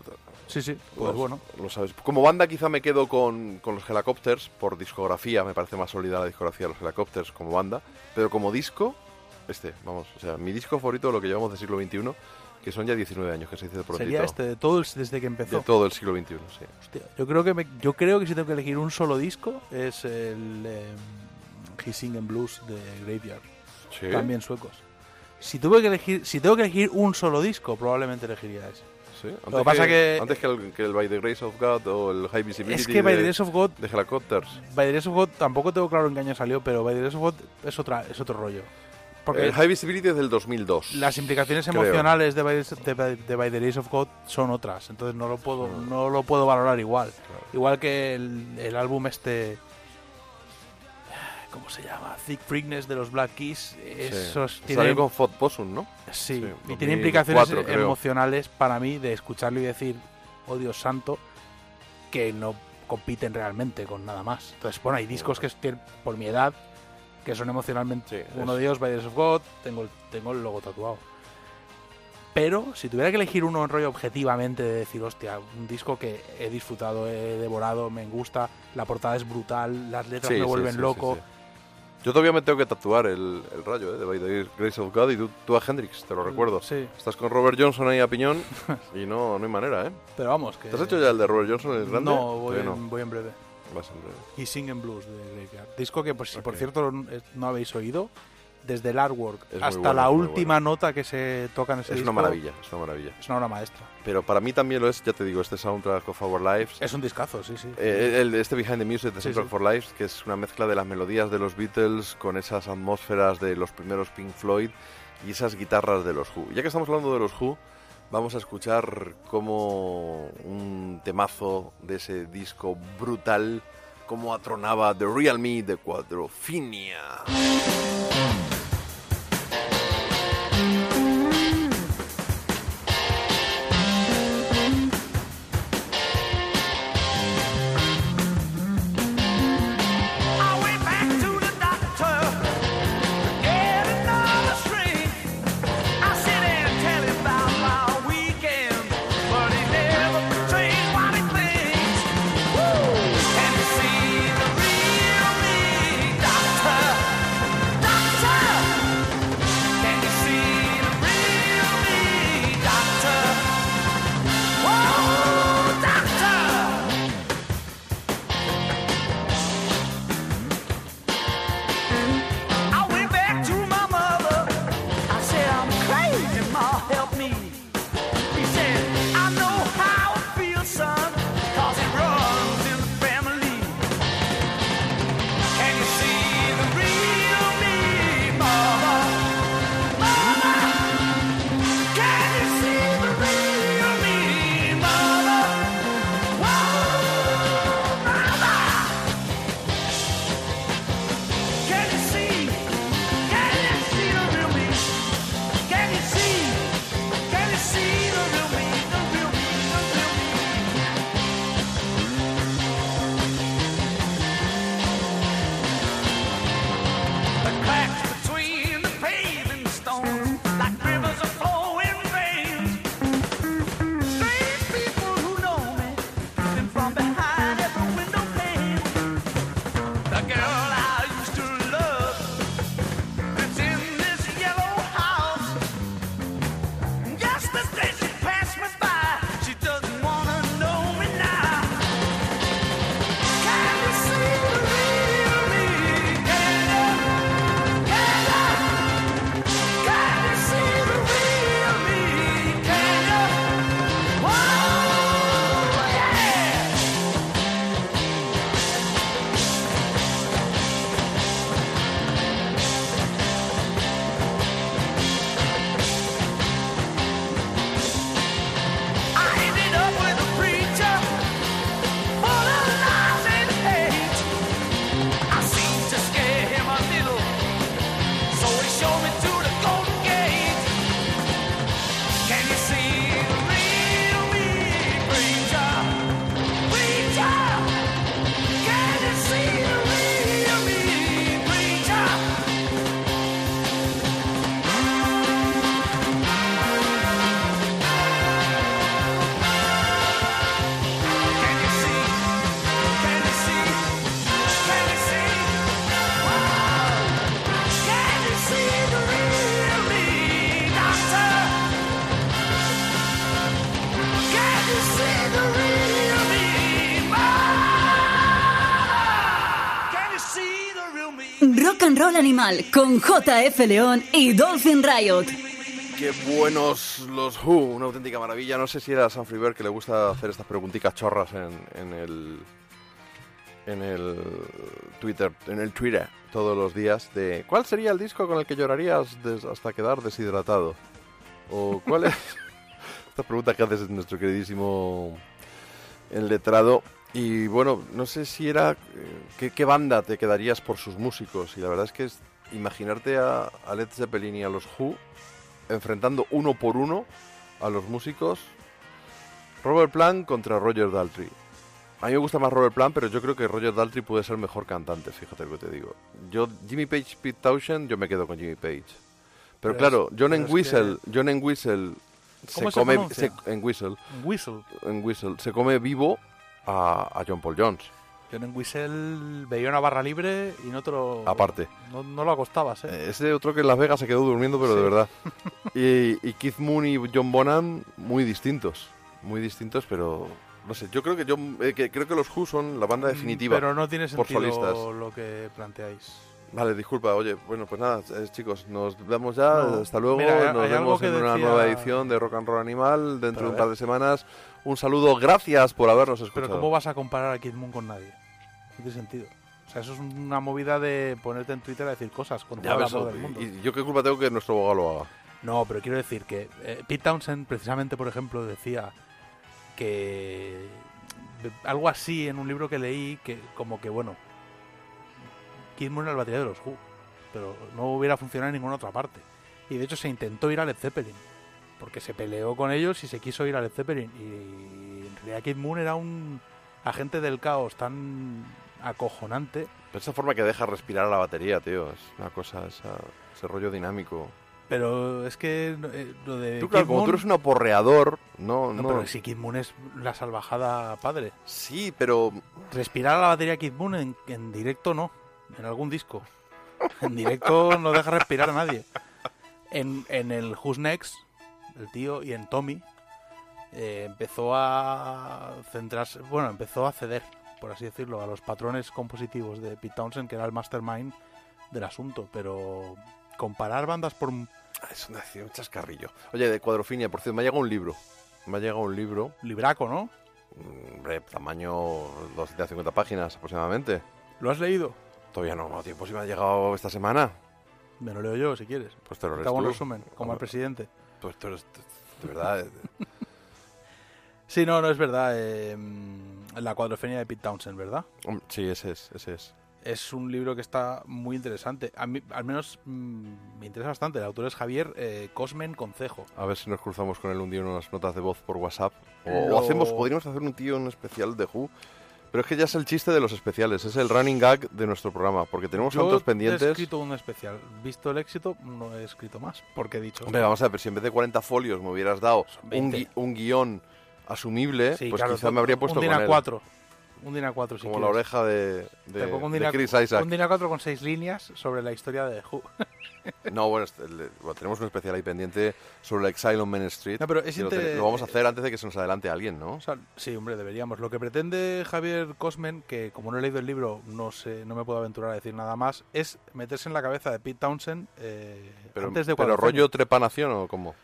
Sí, sí, pues Lo- bueno. Lo sabes. Como banda quizá me quedo con, con los Helicopters por discografía, me parece más sólida la discografía de los Helicopters como banda, pero como disco, este, vamos, o sea, mi disco favorito de lo que llevamos del siglo XXI, que son ya 19 años que se dice de prontito. Sería este, de todo el- desde que empezó. De todo el siglo XXI, sí. Hostia, yo creo que me- yo creo que si tengo que elegir un solo disco es el eh, He Sing and Blues de Graveyard. Sí. También suecos. Si tuve que elegir, si tengo que elegir un solo disco, probablemente elegiría ese. Sí, Antes Lo que pasa que Antes que el, que el By the Grace of God o el High Visibility es que By the Grace of God, de Helicopters. By the Grace of God tampoco tengo claro en qué año salió, pero By the Grace of God es otra es otro rollo. Porque el High Visibility es del 2002. las implicaciones creo. emocionales de By, the- de, By- de By the Grace of God son otras, entonces no lo puedo no lo puedo valorar igual. Igual que el, el álbum este ¿cómo se llama? Thick Freakness de los Black Keys, esos Sí. tienen Salió con Fod Possum, ¿no? Sí, y 2004, tiene implicaciones creo. emocionales para mí de escucharlo y decir, oh Dios santo, que no compiten realmente con nada más. Entonces, bueno, hay discos que tienen, por mi edad, que son emocionalmente... Sí, uno es- de ellos, By the of God, tengo el, tengo el logo tatuado. Pero, si tuviera que elegir uno en rollo objetivamente de decir, hostia, un disco que he disfrutado, he devorado, me gusta, la portada es brutal, las letras Sí, me vuelven sí, loco. Yo todavía me tengo que tatuar el, el rayo ¿eh? de By the Grace of God y tú, tú a Hendrix, te lo recuerdo. Sí. Estás con Robert Johnson ahí a piñón y no, no hay manera, ¿eh? Pero vamos, que... ¿Te has hecho ya el de Robert Johnson, el grande? No, voy en, voy en breve. Vas en breve. y Sing and Blues de Graveyard. Disco que, pues, si por cierto no- eh, no habéis oído, desde el artwork Es hasta bueno, la última nota que se toca en ese Es disco. una maravilla, es una maravilla. Es una obra maestra. Pero para mí también lo es, ya te digo, este soundtrack of Our Lives. Es un discazo, sí, sí. Eh, el, este Behind the Music de Sí, Soundtrack sí. for Lives, que es una mezcla de las melodías de los Beatles con esas atmósferas de los primeros Pink Floyd y esas guitarras de los Who. Ya que estamos hablando de los Who, vamos a escuchar como un temazo de ese disco brutal, como atronaba The Real Me de Quadrophenia. Con JF León y Dolphin Riot. Qué buenos los Who, una auténtica maravilla. No sé si era San Friber que le gusta hacer estas preguntitas chorras en, en el en el Twitter, en el Twitter todos los días de ¿cuál sería el disco con el que llorarías hasta quedar deshidratado? O ¿cuál es esta pregunta que haces nuestro queridísimo el letrado y bueno, no sé si era eh, ¿qué, qué banda te quedarías por sus músicos y la verdad es que es imaginarte a, a Led Zeppelin y a los Who enfrentando uno por uno a los músicos Robert Plant contra Roger Daltrey. A mí me gusta más Robert Plant, pero yo creo que Roger Daltrey puede ser mejor cantante, fíjate lo que te digo. Yo, Jimmy Page, Pete Townshend, yo me quedo con Jimmy Page. Pero, Pero claro, John es Entwistle, John Entwistle ¿Cómo se come se- en Whistle, Whistle. en Whistle, se come vivo a, a John Paul Jones. John en Whistle veía una barra libre y no te lo... Aparte. No, no lo acostabas, ¿eh? Ese otro que en Las Vegas se quedó durmiendo, pero de Sí. verdad. Y, y Keith Moon y John Bonham, muy distintos. Muy distintos, pero no sé. Yo creo que yo eh, que creo que los Who son la banda definitiva. Mm, Pero no tiene por sentido solistas. lo que planteáis. Vale, disculpa. Oye, bueno, pues nada, eh, chicos, nos vemos ya. No. Hasta luego. Mira, nos vemos en una decía- nueva edición de Rock and Roll Animal dentro Pero de un par de semanas. Un saludo, gracias por habernos escuchado. Pero ¿cómo vas a comparar a Kid Moon con nadie? No tiene sentido. O sea, eso es una movida de ponerte en Twitter a decir cosas con ves, voz del mundo. y, yo qué culpa tengo que nuestro abogado lo haga. No, pero quiero decir que eh, Pete Townsend, precisamente, por ejemplo, decía que algo así en un libro que leí, que como que, bueno, Kid Moon era el batería de los Who, pero no hubiera funcionado en ninguna otra parte. Y de hecho se intentó ir a Led Zeppelin, porque se peleó con ellos y se quiso ir a Led Zeppelin. Y en realidad Kid Moon era un agente del caos tan acojonante. Pero esa forma que deja respirar a la batería, tío, es una cosa, esa- ese rollo dinámico. Pero es que eh, lo de. Tú, claro, Kid como tú Moon- eres un aporreador, no, No, no. pero si Kid Moon es la salvajada padre. Sí, pero. Respirar a la batería Kid Moon en, en directo no. En algún disco. En directo no deja respirar a nadie. En, en el Who's Next, el tío, y en Tommy, eh, empezó a centrarse. Bueno, empezó a ceder, por así decirlo, a los patrones compositivos de Pete Townsend, que era el mastermind del asunto. Pero comparar bandas por. Es una, un chascarrillo. Oye, de Cuadrofinia, por cierto, me ha llegado un libro. Me ha llegado un libro. Libraco, ¿no? mm, Hombre, tamaño 250 páginas aproximadamente. ¿Lo has leído? Todavía no, no tiempo si me ha llegado esta semana. Me lo leo yo, si quieres. Pues te lo hago un resumen, como al presidente. Pues tú eres, de verdad. eh, Sí, no, no es verdad. eh, la cuadrofenia de Pete Townsend, ¿verdad? Sí, ese es, ese es. Es un libro que está muy interesante. A mí, al menos, mm, me interesa bastante. El autor es Javier eh, Cosmen Concejo. A ver si nos cruzamos con él un día en unas notas de voz por WhatsApp. O, Lo- o hacemos, podríamos hacer un tío un especial de Who. Pero es que ya es el chiste de los especiales, es el running gag de nuestro programa, porque tenemos Yo tantos he pendientes. escrito un especial. Visto el éxito, no he escrito más. Porque he dicho... Hombre, vamos a ver, si en vez de 40 folios me hubieras dado un, 20. gui- un guion asumible, Sí, pues claro, quizá me habría puesto un con DIN él. A4. Un DIN A4, si Como la oreja de, de, un de DIN A- Chris Isaac. Un DIN A4 con seis líneas sobre la historia de Who. No, bueno, este- bueno, tenemos un especial ahí pendiente sobre el Exile on Main Street. No, pero es lo, lo vamos a hacer antes de que se nos adelante alguien, ¿no? O sea, sí, hombre, deberíamos. Lo que pretende Javier Cosmen, que como no he leído el libro, no sé, no me puedo aventurar a decir nada más, es meterse en la cabeza de Pete Townsend eh, pero, antes de pero rollo trepanación o cómo?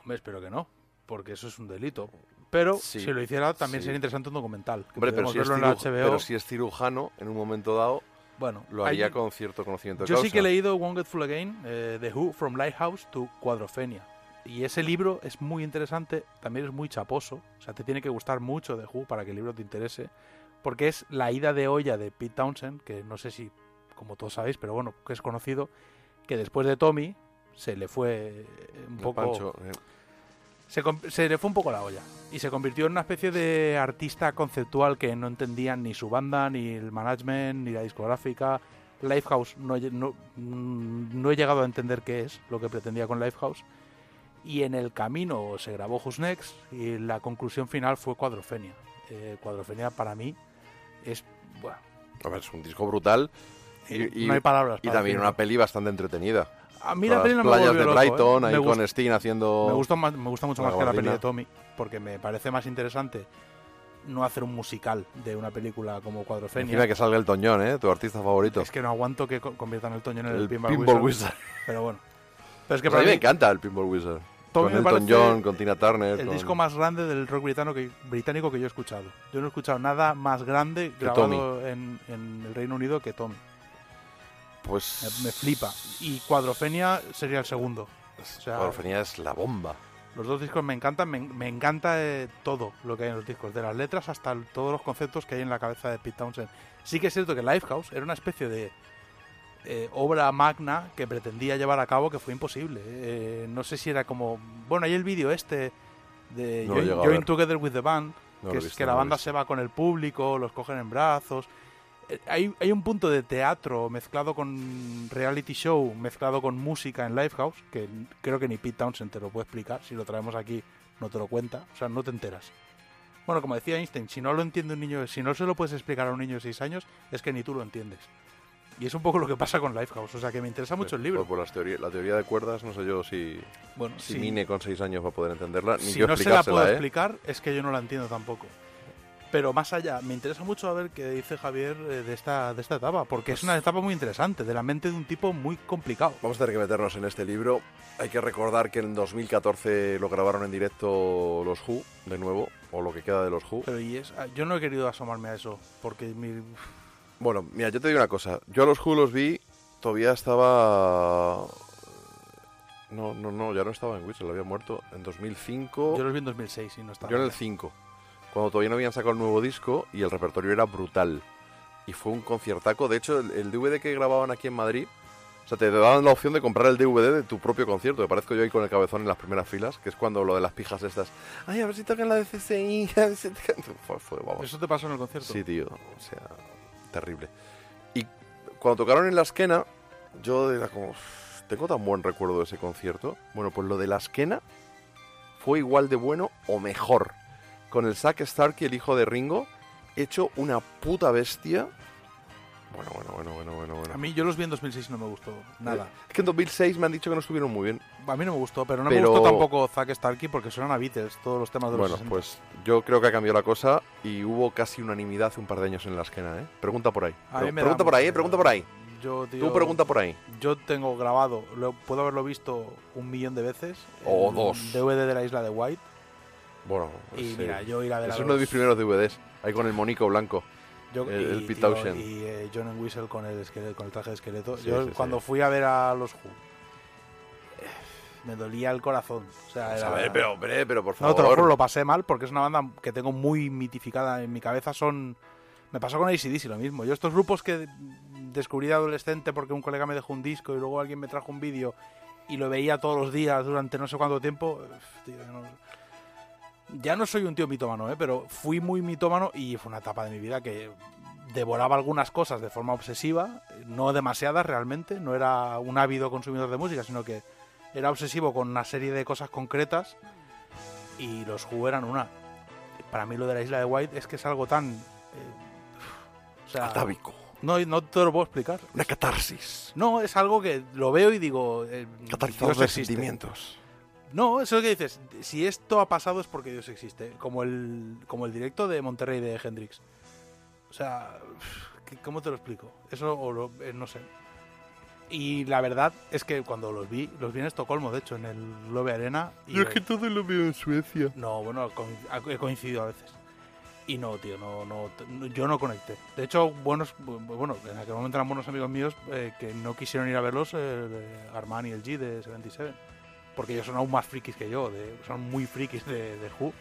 Hombre, espero que no, porque eso es un delito. Pero Sí, si lo hiciera, también sí. sería interesante un documental. que Hombre, pero si, verlo en la HBO. pero si es cirujano, en un momento dado, Bueno, lo haría hay- con cierto conocimiento de Yo sí que he leído Won't Get Full Again, eh, The Who, From Lighthouse to Quadrophenia. Y ese libro es muy interesante, también es muy chaposo. O sea, te tiene que gustar mucho The Who para que el libro te interese. Porque es la ida de olla de Pete Townsend, que no sé si, como todos sabéis, pero bueno, que es conocido, que después de Tommy se le fue un El poco... Pancho, eh. Se, se le fue un poco la olla y se convirtió en una especie de artista conceptual que no entendían ni su banda, ni el management, ni la discográfica. Lifehouse no, he- no, mm, no he llegado a entender qué es lo que pretendía con Lifehouse. Y en el camino se grabó Who's Next y la conclusión final fue Cuadrofenia. Eh, Cuadrofenia para mí es... Bueno, A ver, es un disco brutal. Y, y- no hay palabras Y también una peli bastante entretenida. A mí la peli no me playas de loco, ¿eh? Brighton, ahí Me con Sting haciendo... Me gusta, más, me gusta mucho más que la peli de Tommy, porque me parece más interesante no hacer un musical de una película como Cuadrofenia. Que salga el Toñón, ¿eh? Tu artista favorito. Es que no aguanto que co- conviertan el Toñón en el, El Pinball, Pinball Wizard. Wizard. Pero bueno. Pero es que Pues a mí me encanta el Pinball Wizard. Tommy con Elton John, con Tina Turner. el con- disco más grande del rock británico que, británico que yo he escuchado. Yo no he escuchado nada más grande grabado en, en el Reino Unido que Tommy. Pues. Me, me flipa. Y Cuadrofenia sería el segundo. O sea, Cuadrofenia es la bomba. Los dos discos me encantan, me, me encanta eh, todo lo que hay en los discos, de las letras hasta el- todos los conceptos que hay en la cabeza de Pete Townshend. Sí que es cierto que Lifehouse era una especie de eh, obra magna que pretendía llevar a cabo que fue imposible. Eh, no sé si era como... Bueno, hay el vídeo este de No Join. Together with the Band, No que es que la banda se va con el público, los cogen en brazos. Hay, hay un punto de teatro mezclado con reality show, mezclado con música en Lifehouse, que creo que ni Pete Townsend te lo puede explicar. Si lo traemos aquí, no te lo cuenta. O sea, no te enteras. Bueno, como decía Einstein, si no lo entiende un niño, si no se lo puedes explicar a un niño de 6 años, es que ni tú lo entiendes. Y es un poco lo que pasa con Lifehouse. O sea, que me interesa mucho el libro. Por, por las la teoría de cuerdas, no sé yo si, Bueno, si. Mine con seis años va a poder entenderla, ni si yo no se la puedo ¿eh? explicar, es que yo no la entiendo tampoco. Pero más allá, me interesa mucho a ver qué dice Javier eh, de esta, de esta etapa, porque es una etapa muy interesante, de la mente de un tipo muy complicado. Vamos a tener que meternos en este libro. Hay que recordar que en 2014 lo grabaron en directo los Who, de nuevo, o lo que queda de los Who. Pero y es, ah, yo no he querido asomarme a eso, porque mi, Bueno, mira, yo te digo una cosa. Yo a los Who los vi, todavía estaba... No, no, no, ya no estaba en Whistle, había muerto en 2005. yo los vi en 2006 y no estaba. Yo en el 5, cuando todavía no habían sacado el nuevo disco y el repertorio era brutal. Y fue un conciertaco. De hecho, el, el DVD que grababan aquí en Madrid, o sea, te daban la opción de comprar el DVD de tu propio concierto. Me parezco yo ahí con el cabezón en las primeras filas, que es cuando lo de las pijas estas. Ay, a ver si tocan la de CCI. a ver si tocan-". Fue, fue, vamos. ¿Eso te pasó en el concierto? Sí, tío. O sea, terrible. Y cuando tocaron en la esquena, yo era como, "Uf, tengo tan buen recuerdo de ese concierto. Bueno, pues lo de la esquena fue igual de bueno o mejor. Con el Zack Starkey, el hijo de Ringo, hecho una puta bestia. Bueno, bueno, bueno, bueno, bueno. bueno. A mí yo los vi en 2006 y no me gustó nada. Es que en 2006 me han dicho que no estuvieron muy bien. A mí no me gustó, pero no Pero- me gustó tampoco Zack Starkey porque suenan a Beatles, todos los temas de los Bueno, 60. pues yo creo que ha cambiado la cosa y hubo casi unanimidad hace un par de años en la esquena, ¿eh? Pregunta por ahí. A mí Pre- me da pregunta por ahí, ¿eh? mucha Pregunta por ahí. Yo, tío, Tú pregunta por ahí. Yo tengo grabado, lo- puedo haberlo visto un millón de veces. O dos. DVD de la isla de White. Bueno, Y sí. mira, yo ir a ver Es uno de mis primeros DVDs. Ahí con el monico blanco. Yo, el, y, el Pete tío, Townshend. y eh, John and Whistle con el, esqueleto, con el traje de esqueleto. Sí, yo sí, cuando fui a ver a los Who, eh, me dolía el corazón. O sea, era- a ver, pero, hombre, pero por No, favor. te lo juro, lo pasé mal porque es una banda que tengo muy mitificada en mi cabeza. Son. Me pasó con ACDC lo mismo. Yo, estos grupos que descubrí de adolescente porque un colega me dejó un disco y luego alguien me trajo un vídeo y lo veía todos los días durante no sé cuánto tiempo. tío, no- ya no soy un tío mitómano, ¿eh? pero fui muy mitómano y fue una etapa de mi vida que devoraba algunas cosas de forma obsesiva, no demasiadas realmente, no era un ávido consumidor de música, sino que era obsesivo con una serie de cosas concretas y los Who eran una. Para mí lo de la isla de White es que es algo tan... eh, o sea, Atávico. No, no te lo puedo explicar. Una catarsis. No, es algo que lo veo y digo... eh, Catalizador de sentimientos. No, eso es lo que dices. Si esto ha pasado es porque Dios existe. Como el, como el directo de Monterrey de Hendrix. O sea, ¿qué- ¿cómo te lo explico? Eso o lo- eh, no sé. Y la verdad es que cuando los vi, los vi en Estocolmo, de hecho, en el Globe Arena. Y Yo es que todo lo veo en Suecia. No, bueno, he coincidido a veces. Y no, tío, no, no, yo no conecté. De hecho, buenos, bu- bueno, en aquel momento eran buenos amigos míos eh, que no quisieron ir a verlos, eh, Armand y el G de 77. Porque ellos son aún más frikis que yo, de- son muy frikis de, de Who.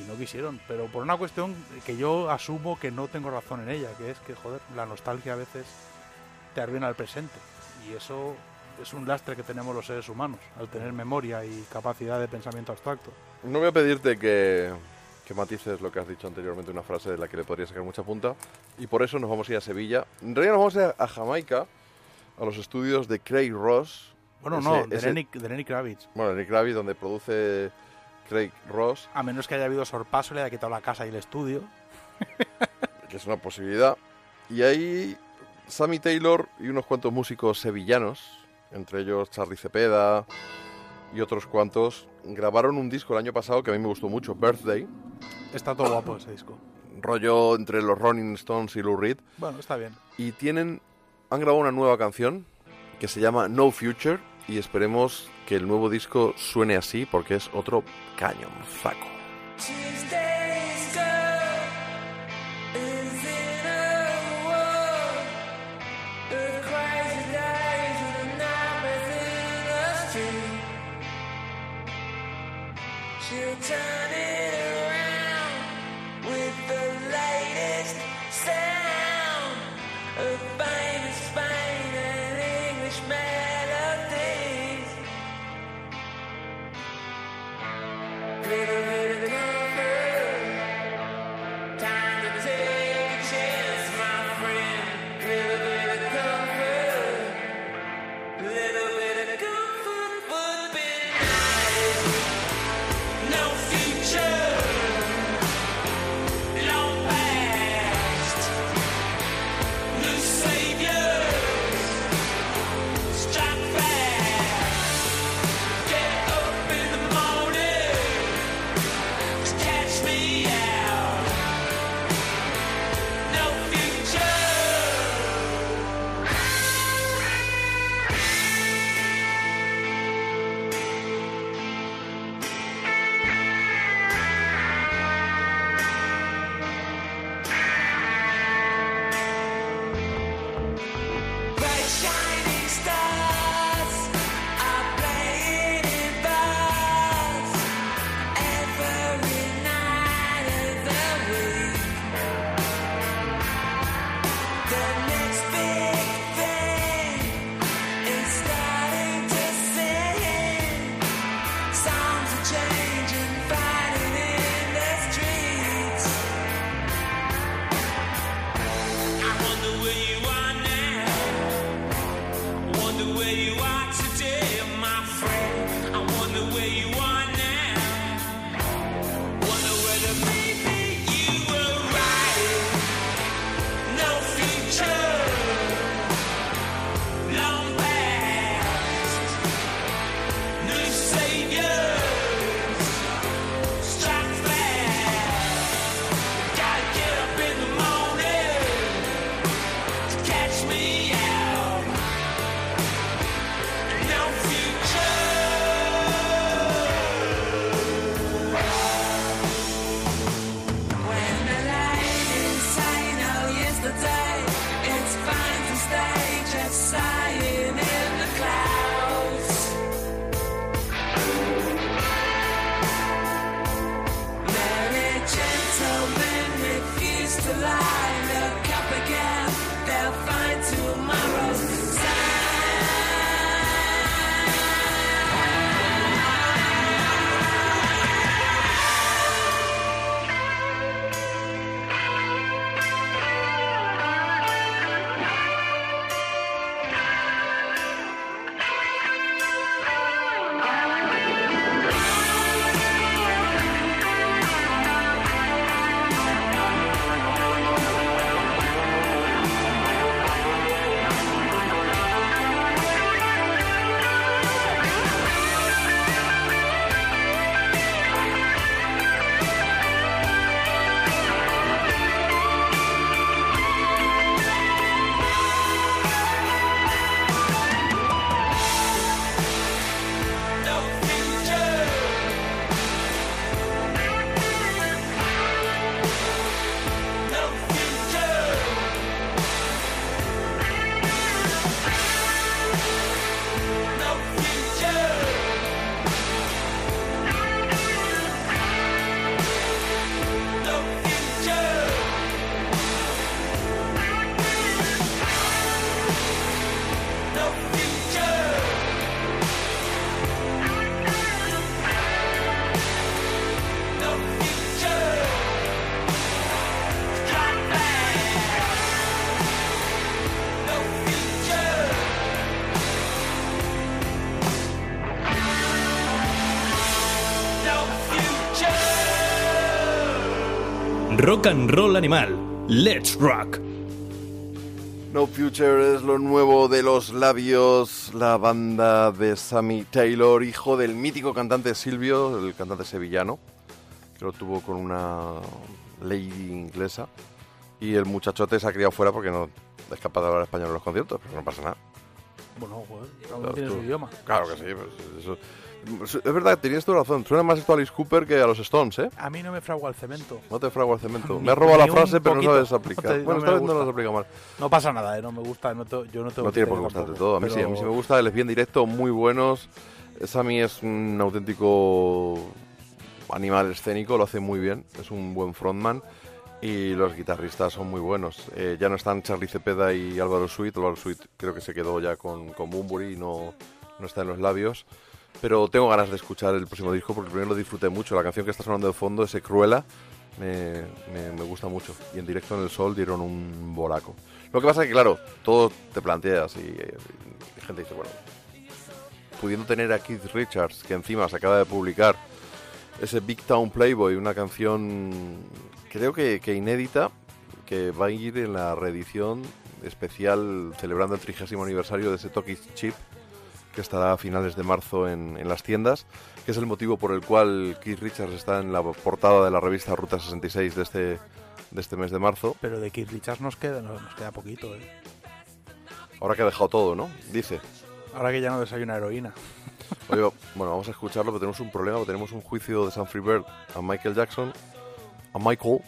Y no quisieron, pero por una cuestión que yo asumo que no tengo razón en ella, que es que, joder, la nostalgia a veces te arruina el presente. Y eso es un lastre que tenemos los seres humanos, al tener memoria y capacidad de pensamiento abstracto. No voy a pedirte que, que matices lo que has dicho anteriormente, una frase de la que le podría sacar mucha punta. Y por eso nos vamos a ir a Sevilla. En realidad nos vamos a ir a Jamaica, a los estudios de Craig Ross. Bueno, ese, no, de, ese, Lenny, Kravitz. Bueno, Lenny Kravitz, donde produce Craig Ross. A menos que haya habido sorpaso, le haya quitado la casa y el estudio. que es una posibilidad. Y ahí Sammy Taylor y unos cuantos músicos sevillanos, entre ellos Charlie Cepeda y otros cuantos, grabaron un disco el año pasado que a mí me gustó mucho, Birthday. Está todo guapo ese disco. Rollo entre los Rolling Stones y Lou Reed. Bueno, está bien. Y tienen, han grabado una nueva canción que se llama No Future y esperemos que el nuevo disco suene así porque es otro cañón faco. Then Rock and Roll Animal. Let's Rock. No Future es lo nuevo de los labios, la banda de Sammy Taylor, hijo del mítico cantante Silvio, el cantante sevillano, que lo tuvo con una lady inglesa. Y el muchachote se ha criado fuera porque no es capaz de hablar español en los conciertos, pero no pasa nada. Bueno, pues, cada uno tiene su idioma. Claro que sí, pues eso, es verdad, tenías tu razón. Suena más esto a Alice Cooper que a los Stones, ¿eh? A mí no me fragua el cemento. No te fragua el cemento. Me has robado la frase, pero poquito. no sabes aplicar. No te- bueno, no esta vez no gusta. lo has aplicado mal. No pasa nada, ¿eh? No me gusta, no te- yo no tengo No tiene por qué gustarte todo. A mí sí, a mí sí pero- me gusta. Les vi en directo, muy buenos. Sammy es un auténtico animal escénico, lo hace muy bien. Es un buen frontman. Y los guitarristas son muy buenos. Eh, ya no están Charlie Cepeda y Álvaro Sweet. Álvaro Sweet creo que se quedó ya con, con Bunbury y no, no está en los labios. Pero tengo ganas de escuchar el próximo disco porque primero lo disfruté mucho. La canción que está sonando de fondo, ese Cruella, me, me- gusta mucho. Y en directo en el sol dieron un bolaco. Lo que pasa es que, claro, todo te planteas y, eh, y gente dice, bueno, pudiendo tener a Keith Richards, que encima se acaba de publicar ese Big Town Playboy, una canción creo que, que inédita, que va a ir en la reedición especial celebrando el 30 aniversario de ese Toki Chip, que estará a finales de marzo en, en las tiendas, que es el motivo por el cual Keith Richards está en la portada de la revista Ruta 66 de este, de este mes de marzo. Pero de Keith Richards nos queda, nos, nos queda poquito, ¿eh? Ahora que ha dejado todo, ¿no? Dice. Ahora que ya no desayuna heroína. Oye, bueno, vamos a escucharlo, pero tenemos un problema, tenemos un juicio de San Bird a Michael Jackson, a Michael.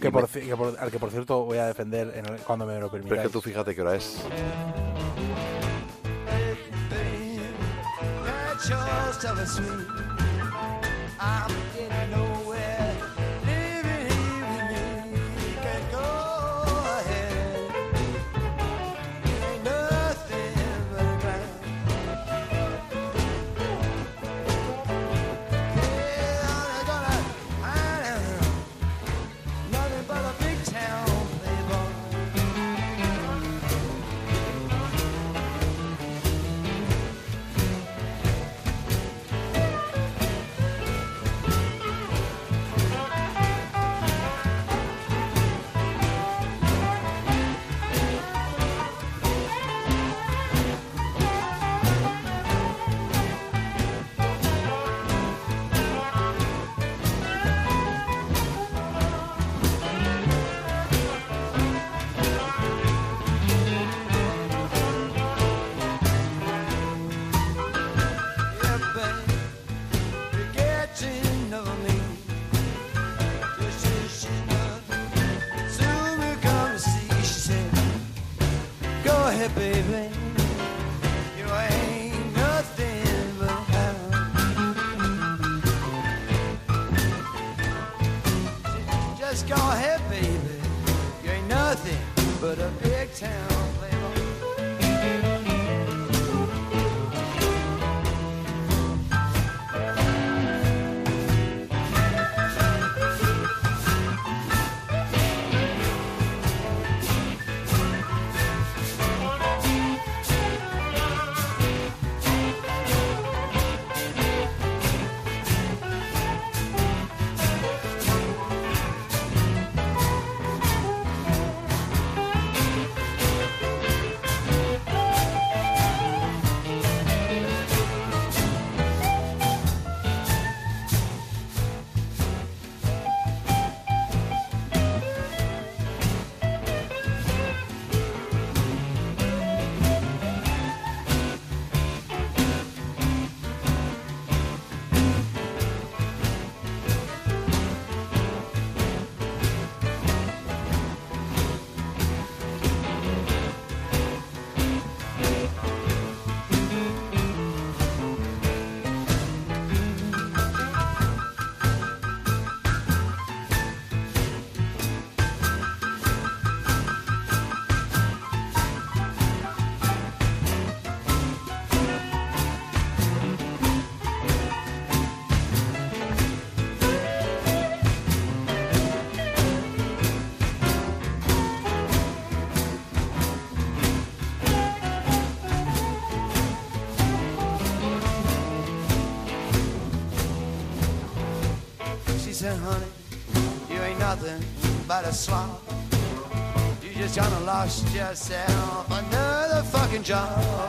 Que por, que por- al que por cierto voy a defender en el- cuando me lo pero es permitáis. que tú fíjate qué hora es. That yours tell us sweet. I'm a slob. You just gonna lost yourself another fucking job.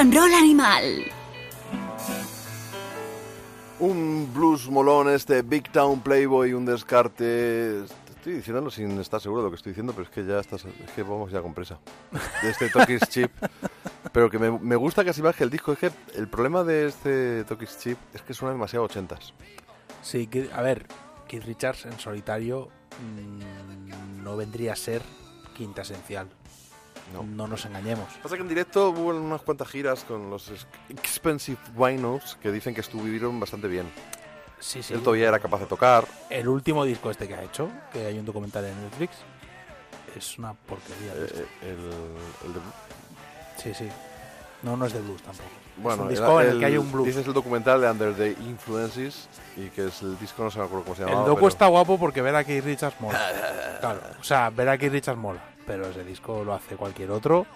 And roll animal. Un blues molón este Big Town Playboy, un descarte. Estoy diciéndolo sin estar seguro de lo que estoy diciendo, pero es que ya estás, es que vamos ya con presa. De este Tokis Chip. Pero que me, me gusta que así baje el disco. Es que el problema de este Tokis Chip es que suena demasiado ochentas. Sí, que, a ver, Keith Richards en solitario mm, no vendría a ser quinta esencial. No. nos engañemos. Pasa que en directo hubo unas cuantas giras con los ex- Expensive Winos que dicen que estuvieron bastante bien. Sí, sí. Él todavía era capaz de tocar. El último disco este que ha hecho, que hay un documental en Netflix, es una porquería. Eh, el, el de- Sí, sí. No, no es de blues tampoco. Bueno, es un disco el- en el que hay un blues. Dices el documental de Under the Influences y que es el disco, no se me acuerdo cómo se El llama. docu está guapo porque ver a Keith Richards mola. Claro, o sea, ver a Keith Richards mola. Pero ese disco lo hace cualquier otro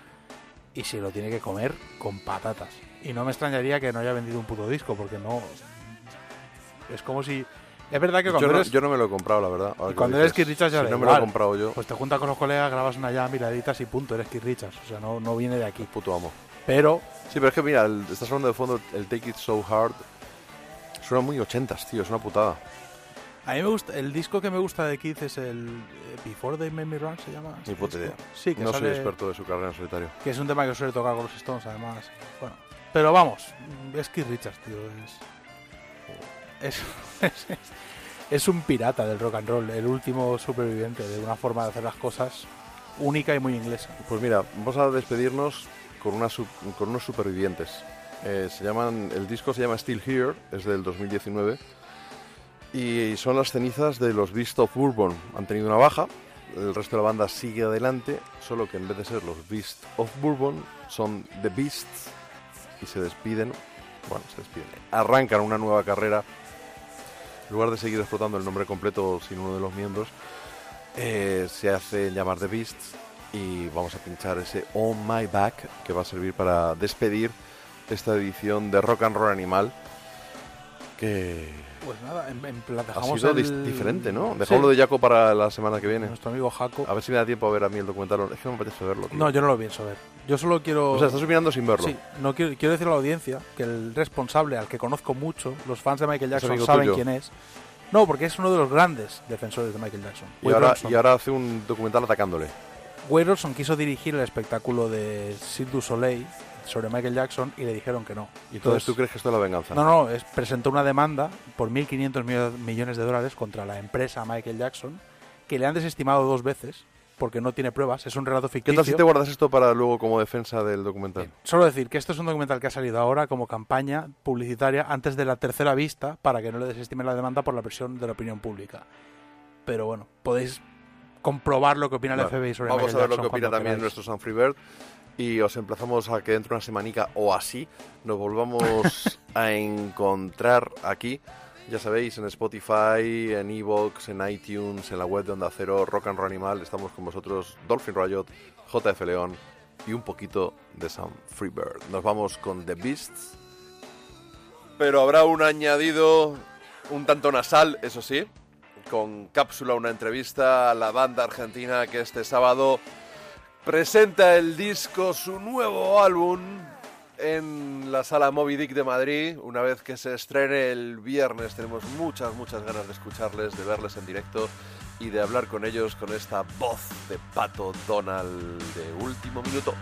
y se lo tiene que comer con patatas. Y no me extrañaría que no haya vendido un puto disco porque no. Es como si. Es verdad que yo, cuando no, eres. yo no me lo he comprado, la verdad. y cuando eres. Keith Richards ya Si no me lo he comprado yo. Pues te juntas con los colegas, grabas una jam y la editas y punto, eres Keith Richards. O sea, no, no viene de aquí. Puto amo. Pero Sí, pero es que mira, el- estás hablando de fondo, el Take It So Hard. Suena muy ochentas, tío, es una putada. A mí me gusta. El disco que me gusta de Keith es el eh, Before They Made Me Run, se llama. Ni puta idea. Sí, que no soy sale- experto de su carrera en solitario. Que es un tema que suele tocar con los Stones, además. Bueno, pero vamos, es Keith Richards, tío. Es, es, es, es un pirata del rock and roll, el último superviviente de una forma de hacer las cosas única y muy inglesa. Pues mira, vamos a despedirnos con, una con unos supervivientes. Eh, se llaman, el disco se llama Still Here, es del 2019 y son las cenizas de los Beasts of Bourbon. Han tenido una baja, el resto de la banda sigue adelante, solo que en vez de ser los Beasts of Bourbon son The Beasts y se despiden, bueno, se despiden, arrancan una nueva carrera. En lugar de seguir explotando el nombre completo sin uno de los miembros, eh, se hace llamar The Beasts y vamos a pinchar ese On My Back que va a servir para despedir esta edición de Rock and Roll Animal que Pues nada, en, en plan, ha dejamos sido el- diferente, ¿no? Sí. Dejámoslo de Jaco para la semana que viene. Nuestro amigo Jaco. A ver si me da tiempo a ver a mí el documental. Es que no me apetece verlo. tío. No, yo no lo pienso ver. Yo solo quiero. O sea, estás opinando sin verlo. Sí, no quiero, quiero decir a la audiencia que el responsable, al que conozco mucho, los fans de Michael Jackson saben tuyo. quién es. No, porque es uno de los grandes defensores de Michael Jackson. Y ahora, y ahora hace un documental atacándole. Wade Robson quiso dirigir el espectáculo de Cirque du Soleil sobre Michael Jackson y le dijeron que no. Y entonces tú crees que esto es la venganza. No, no, es, presentó una demanda por 1.500 millo- millones de dólares contra la empresa Michael Jackson, que le han desestimado dos veces porque no tiene pruebas. Es un relato ¿Qué ficticio. tal si te guardas esto para luego como defensa del documental? Solo decir que esto es un documental que ha salido ahora como campaña publicitaria antes de la tercera vista para que no le desestimen la demanda por la presión de la opinión pública. Pero bueno, podéis comprobar lo que opina el FBI sobre Vamos Michael a ver lo que opina también queráis. nuestro San Freebird. Y os emplazamos a que dentro de una semanica o así nos volvamos a encontrar aquí. Ya sabéis, en Spotify, en Evox, en iTunes, en la web de Onda Cero, Rock and Roll Animal. Estamos con vosotros, Dolphin Riot, JF León y un poquito de Sam Freebird. Nos vamos con The Beasts. Pero habrá un añadido un tanto nasal, eso sí, con cápsula, una entrevista a la banda argentina que este sábado presenta el disco, su nuevo álbum, en la sala Moby Dick de Madrid. Una vez que se estrene el viernes, tenemos muchas, muchas ganas de escucharles, de verles en directo y de hablar con ellos con esta voz de Pato Donald de último minuto.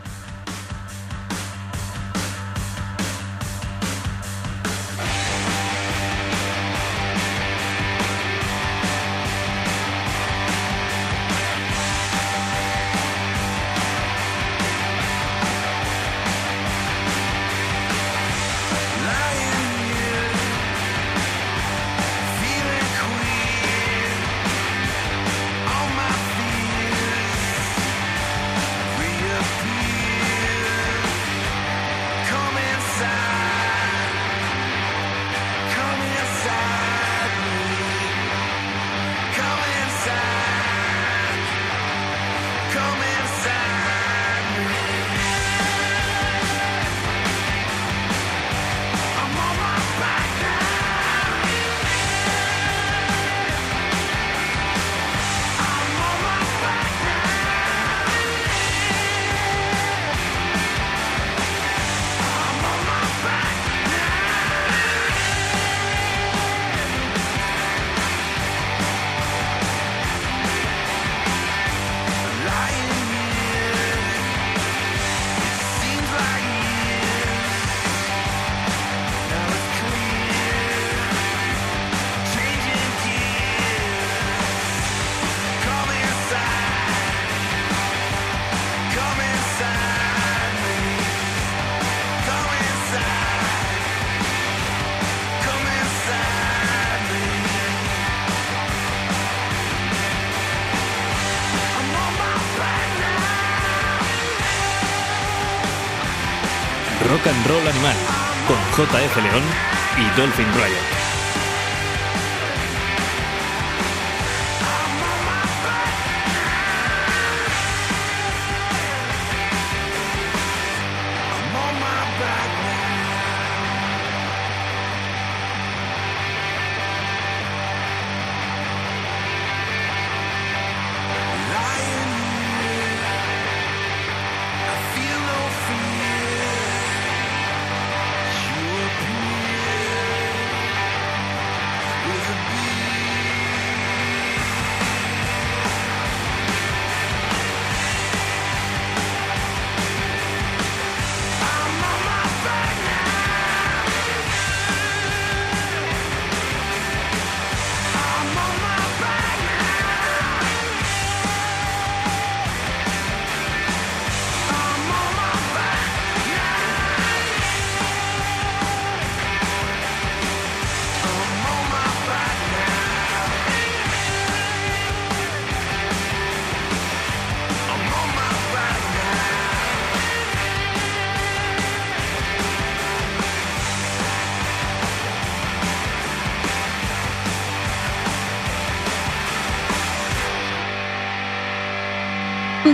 JF León y Dolphin Riot.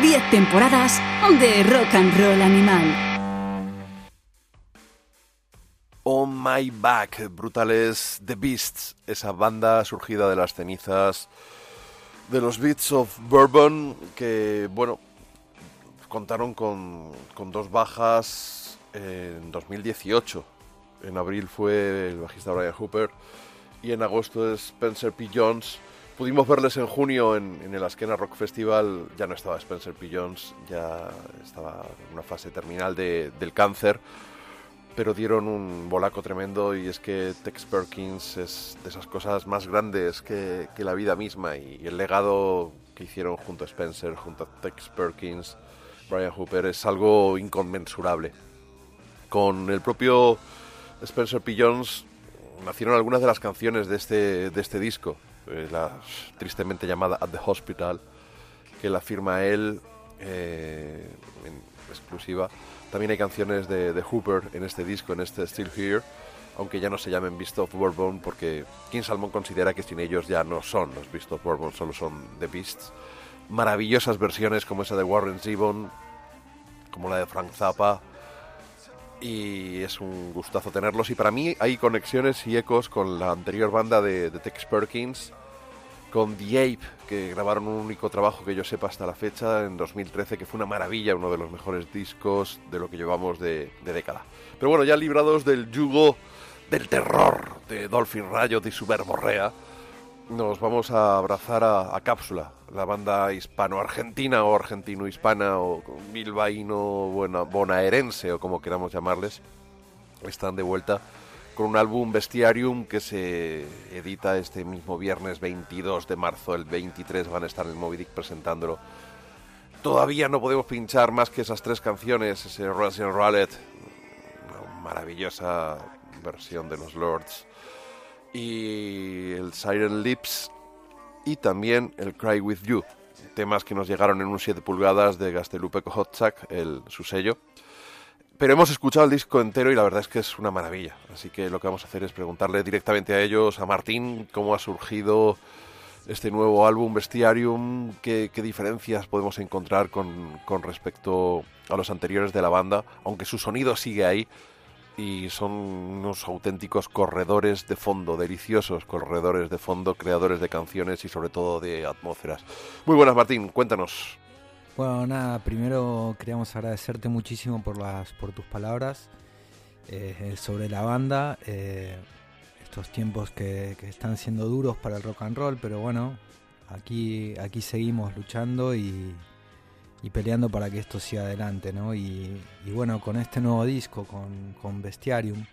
10 temporadas de rock and roll animal. On My Back, brutales The Beasts, esa banda surgida de las cenizas de los Beats of Bourbon, que, bueno, contaron con, con dos bajas en 2018. En abril fue el bajista Brian Hooper y en agosto es Spencer P. Jones, Pudimos verles en junio en, el Askena Rock Festival. Ya no estaba Spencer P. Jones, ya estaba en una fase terminal de- del cáncer pero dieron un bolaco tremendo y es que Tex Perkins es de esas cosas más grandes que, la vida misma y, el legado que hicieron junto a Spencer, junto a Tex Perkins, Brian Hooper es algo inconmensurable. Con el propio Spencer P. Nacieron algunas de las canciones de este, de este disco, la tristemente llamada At the Hospital, que la firma él eh, en exclusiva. También hay canciones de, de Hooper en este disco, en este Still Here, aunque ya no se llamen Beast of Bourbon, porque King Salmon considera que sin ellos ya no son los Beast of Bourbon, solo son The Beasts. Maravillosas versiones como esa de Warren Zevon, como la de Frank Zappa, y es un gustazo tenerlos. Y para mí hay conexiones y ecos con la anterior banda de, Tex Perkins, con The Ape, que grabaron un único trabajo que yo sepa hasta la fecha, en 2013, que fue una maravilla, uno de los mejores discos de lo que llevamos de, década. Pero bueno, ya librados del yugo del terror de Dolphin Riot y su verborrea, nos vamos a abrazar a Cápsula, la banda hispano-argentina o argentino-hispana o bilbaíno bonaerense o como queramos llamarles. Están de vuelta con un álbum Bestiarium que se edita este mismo viernes 22 de marzo. El 23 van a estar en Moby Dick presentándolo. Todavía no podemos pinchar más que esas tres canciones, ese Russian Rallet, una maravillosa versión de los Lords, y el Siren Lips, y también el Cry With You, temas que nos llegaron en un 7 pulgadas de Gastelupe Hotzak, el, su sello. Pero hemos escuchado el disco entero y la verdad es que es una maravilla. Así que lo que vamos a hacer es preguntarle directamente a ellos, a Martín, cómo ha surgido este nuevo álbum Bestiarium, qué, qué diferencias podemos encontrar con, con respecto a los anteriores de la banda, aunque su sonido sigue ahí y son unos auténticos corredores de fondo, deliciosos corredores de fondo, creadores de canciones y sobre todo de atmósferas. Muy buenas Martín, cuéntanos. Bueno, nada, primero queríamos agradecerte muchísimo por las por tus palabras eh, sobre la banda. eh, estos tiempos que, que están siendo duros para el rock and roll, pero bueno, aquí, aquí seguimos luchando y, y peleando para que esto siga adelante, ¿no? Y, bueno, con este nuevo disco, con, con Bestiarium,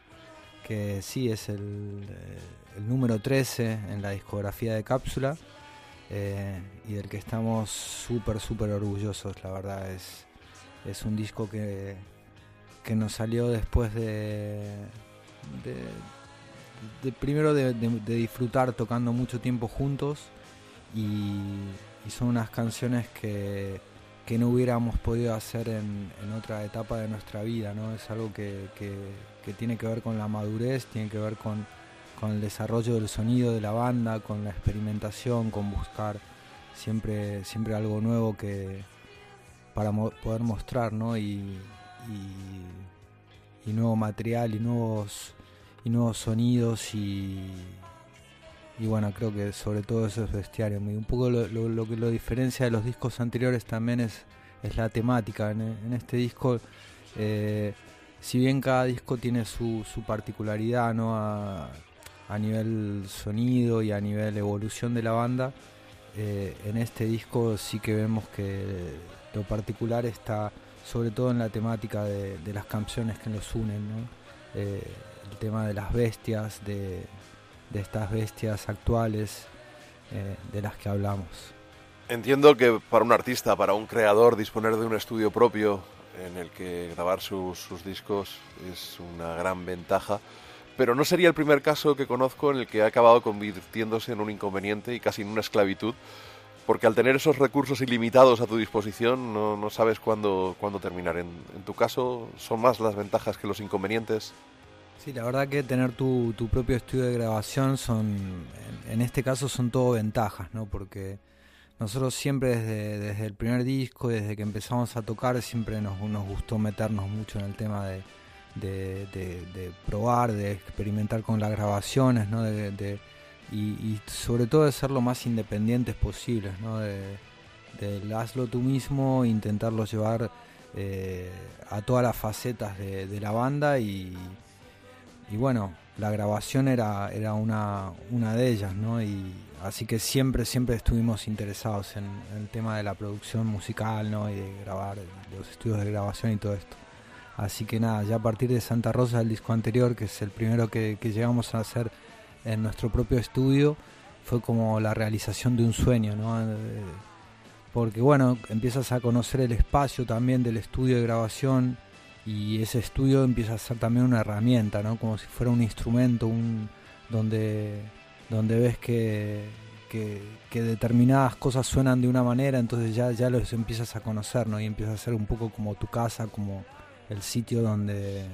que sí es el, eh, número 13 en la discografía de Cápsula eh, y del que estamos súper, súper orgullosos, la verdad. Es, es un disco que, que nos salió después de, de, primero de- de disfrutar tocando mucho tiempo juntos y, y son unas canciones que, que no hubiéramos podido hacer en, en otra etapa de nuestra vida, ¿no? Es algo que, que- tiene que ver con la madurez, tiene que ver con, con el desarrollo del sonido de la banda, con la experimentación, con buscar siempre, siempre algo nuevo que para poder mostrar, ¿no? Y, y, y nuevo material y nuevos y nuevos sonidos y y bueno creo que sobre todo eso es bestiario un poco lo, que lo diferencia de los discos anteriores también es es la temática en, este disco eh, si bien cada disco tiene su, su particularidad ¿no? a, nivel sonido y a nivel evolución de la banda eh, en este disco sí que vemos que lo particular está sobre todo en la temática de, las canciones que nos unen, ¿no? Eh, el tema de las bestias, de, de estas bestias actuales eh, de las que hablamos. Entiendo que para un artista, para un creador, disponer de un estudio propio en el que grabar sus, discos es una gran ventaja, pero no sería el primer caso que conozco en el que ha acabado convirtiéndose en un inconveniente y casi en una esclavitud, porque al tener esos recursos ilimitados a tu disposición no, no sabes cuándo, cuándo terminar. En tu caso, ¿son más las ventajas que los inconvenientes? Sí, la verdad que tener tu, tu propio estudio de grabación son, en, este caso son todo ventajas, ¿no? Porque nosotros siempre desde, desde el primer disco, desde que empezamos a tocar, siempre nos, nos gustó meternos mucho en el tema de, de, de- probar, de experimentar con las grabaciones, ¿no? Y, sobre todo de ser lo más independientes posibles, ¿no? De, hazlo tú mismo, intentarlo llevar eh, a todas las facetas de la banda y, y bueno, la grabación era, era una, una de ellas, ¿no? Y así que siempre, siempre estuvimos interesados en, el tema de la producción musical, ¿no? Y de grabar, los estudios de grabación y todo esto. Así que nada, ya a partir de Santa Rosa, el disco anterior, que es el primero que, que llegamos a hacer en nuestro propio estudio, fue como la realización de un sueño, ¿no? Eh, Porque bueno, empiezas a conocer el espacio también del estudio de grabación y ese estudio empieza a ser también una herramienta, ¿no? Como si fuera un instrumento, un donde donde ves que, que, determinadas cosas suenan de una manera, entonces ya, ya los empiezas a conocer, ¿no? Y empieza a ser un poco como tu casa, como el sitio donde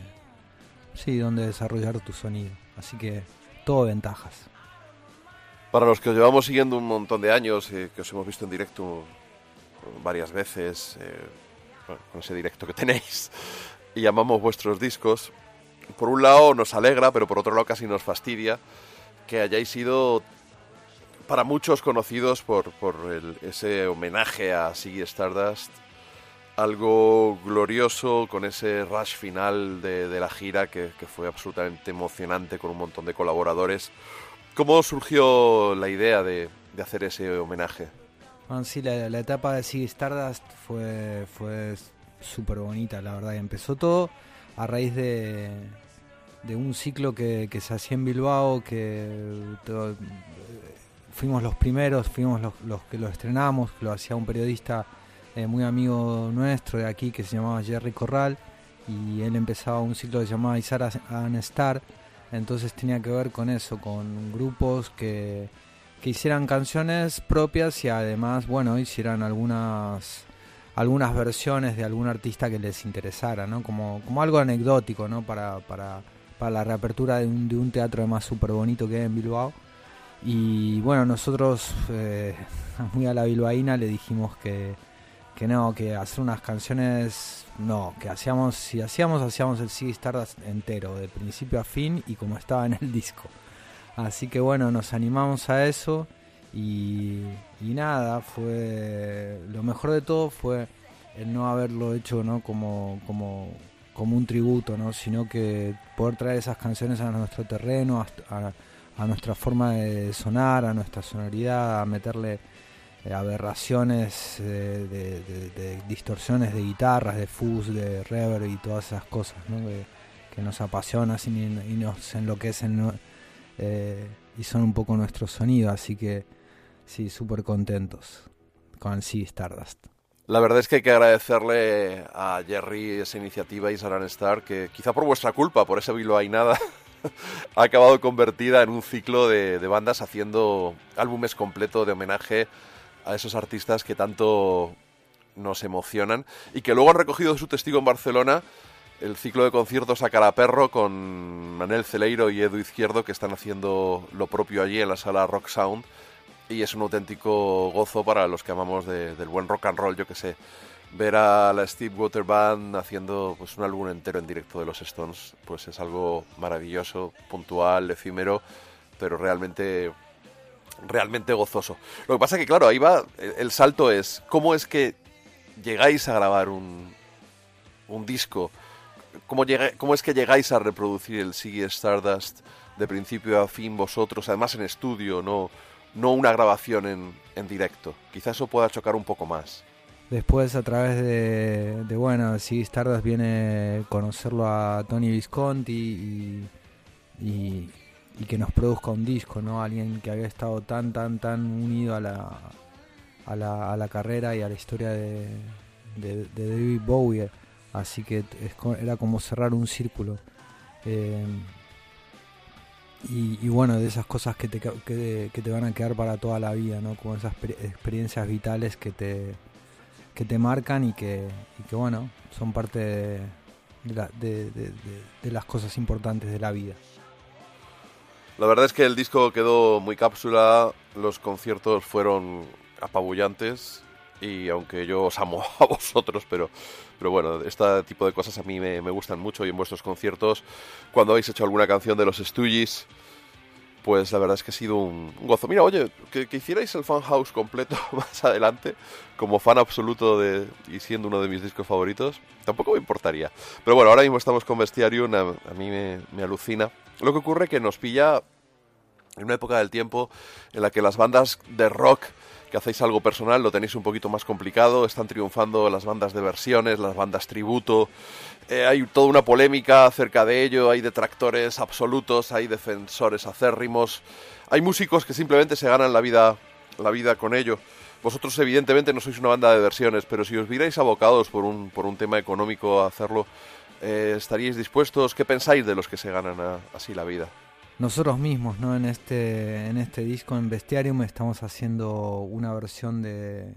sí, donde desarrollar tu sonido. Así que todo ventajas. Para los que os llevamos siguiendo un montón de años, eh, que os hemos visto en directo varias veces, eh, con ese directo que tenéis, y llamamos vuestros discos, por un lado nos alegra, pero por otro lado casi nos fastidia que hayáis sido para muchos conocidos por, por el- ese homenaje a Siggy Stardust, algo glorioso con ese rush final de, de la gira que, que fue absolutamente emocionante con un montón de colaboradores. ¿Cómo surgió la idea de, de hacer ese homenaje? Bueno, sí, la, la etapa de Ziggy Stardust fue, fue súper bonita, la verdad. Y empezó todo a raíz de, de un ciclo que, se hacía en Bilbao, que fuimos los primeros, fuimos los, que lo estrenamos, lo hacía un periodista eh, muy amigo nuestro de aquí que se llamaba Jerry Corral. Y él empezaba un ciclo que se llamaba Isar an Star. Entonces tenía que ver con eso, con grupos que, que hicieran canciones propias y además, bueno, hicieran algunas algunas versiones de algún artista que les interesara, ¿no? Como, como algo anecdótico, ¿no? Para, para, para la reapertura de un, de un teatro además súper bonito que hay en Bilbao. Y bueno, nosotros, eh, muy a la bilbaína, le dijimos que, que no, que hacer unas canciones, no, que hacíamos, si hacíamos, hacíamos el Ziggy Stardust entero, de principio a fin y como estaba en el disco. Así que bueno, nos animamos a eso y, nada, fue lo mejor de todo fue el no haberlo hecho ¿no? como, como, como un tributo, ¿no? sino que poder traer esas canciones a nuestro terreno, a, nuestra forma de sonar, a nuestra sonoridad, a meterle eh, aberraciones eh, de, distorsiones de guitarras, de fuzz, de reverb y todas esas cosas ¿no? que, nos apasionan y, y nos enloquecen. Eh, y son un poco nuestro sonido, así que sí, súper contentos con Sí Stardust. La verdad es que hay que agradecerle a Jerry esa iniciativa y Saran Star, que quizá por vuestra culpa, por esa bilbainada, ha acabado convertida en un ciclo de, de bandas haciendo álbumes completos de homenaje a esos artistas que tanto nos emocionan y que luego han recogido su testigo en Barcelona el ciclo de conciertos a cara perro con Manel Celeiro y Edu Izquierdo que están haciendo lo propio allí en la sala Rock Sound y es un auténtico gozo para los que amamos de- del buen rock and roll, yo que sé. Ver a la Steve Water Band haciendo pues, un álbum entero en directo de los Stones, pues es algo maravilloso, puntual, efímero, pero realmente realmente gozoso. Lo que pasa que, claro, ahí va, el, salto es, ¿cómo es que llegáis a grabar un, un disco? ¿Cómo, ¿Cómo es que llegáis a reproducir el Ziggy Stardust de principio a fin vosotros, además en estudio, no, no una grabación en, en directo? Quizás eso pueda chocar un poco más. Después a través de, bueno, si Stardust viene conocerlo a Tony Visconti y, que nos produzca un disco, ¿no? Alguien que había estado tan, tan, tan unido a la, a la, a la carrera y a la historia de, David Bowie. Así que es era como cerrar un círculo. Eh, y, bueno, de esas cosas que te, que, que te van a quedar para toda la vida, ¿no? Como esas exper- experiencias vitales que te, que te marcan y que, que bueno, son parte de las cosas importantes de la vida. La verdad es que el disco quedó muy cápsula, los conciertos fueron apabullantes y aunque yo os amo a vosotros, pero, pero bueno, este tipo de cosas a mí me, gustan mucho y en vuestros conciertos, cuando habéis hecho alguna canción de los Stooges, pues la verdad es que ha sido un, un gozo. Mira, oye, que, que hicierais el Fan House completo más adelante, como fan absoluto de y siendo uno de mis discos favoritos, tampoco me importaría. Pero bueno, ahora mismo estamos con Bestiarium, a, a mí me, me alucina. Lo que ocurre que nos pilla en una época del tiempo en la que las bandas de rock que hacéis algo personal lo tenéis un poquito más complicado, están triunfando las bandas de versiones, las bandas tributo, eh, hay toda una polémica acerca de ello, hay detractores absolutos, hay defensores acérrimos, hay músicos que simplemente se ganan la vida, la vida con ello. Vosotros evidentemente no sois una banda de versiones, pero si os vierais abocados por un, por un tema económico a hacerlo, eh, ¿estaríais dispuestos? ¿Qué pensáis de los que se ganan a- así la vida? Nosotros mismos, ¿no? En este, en este disco, en Bestiarium, estamos haciendo una versión de,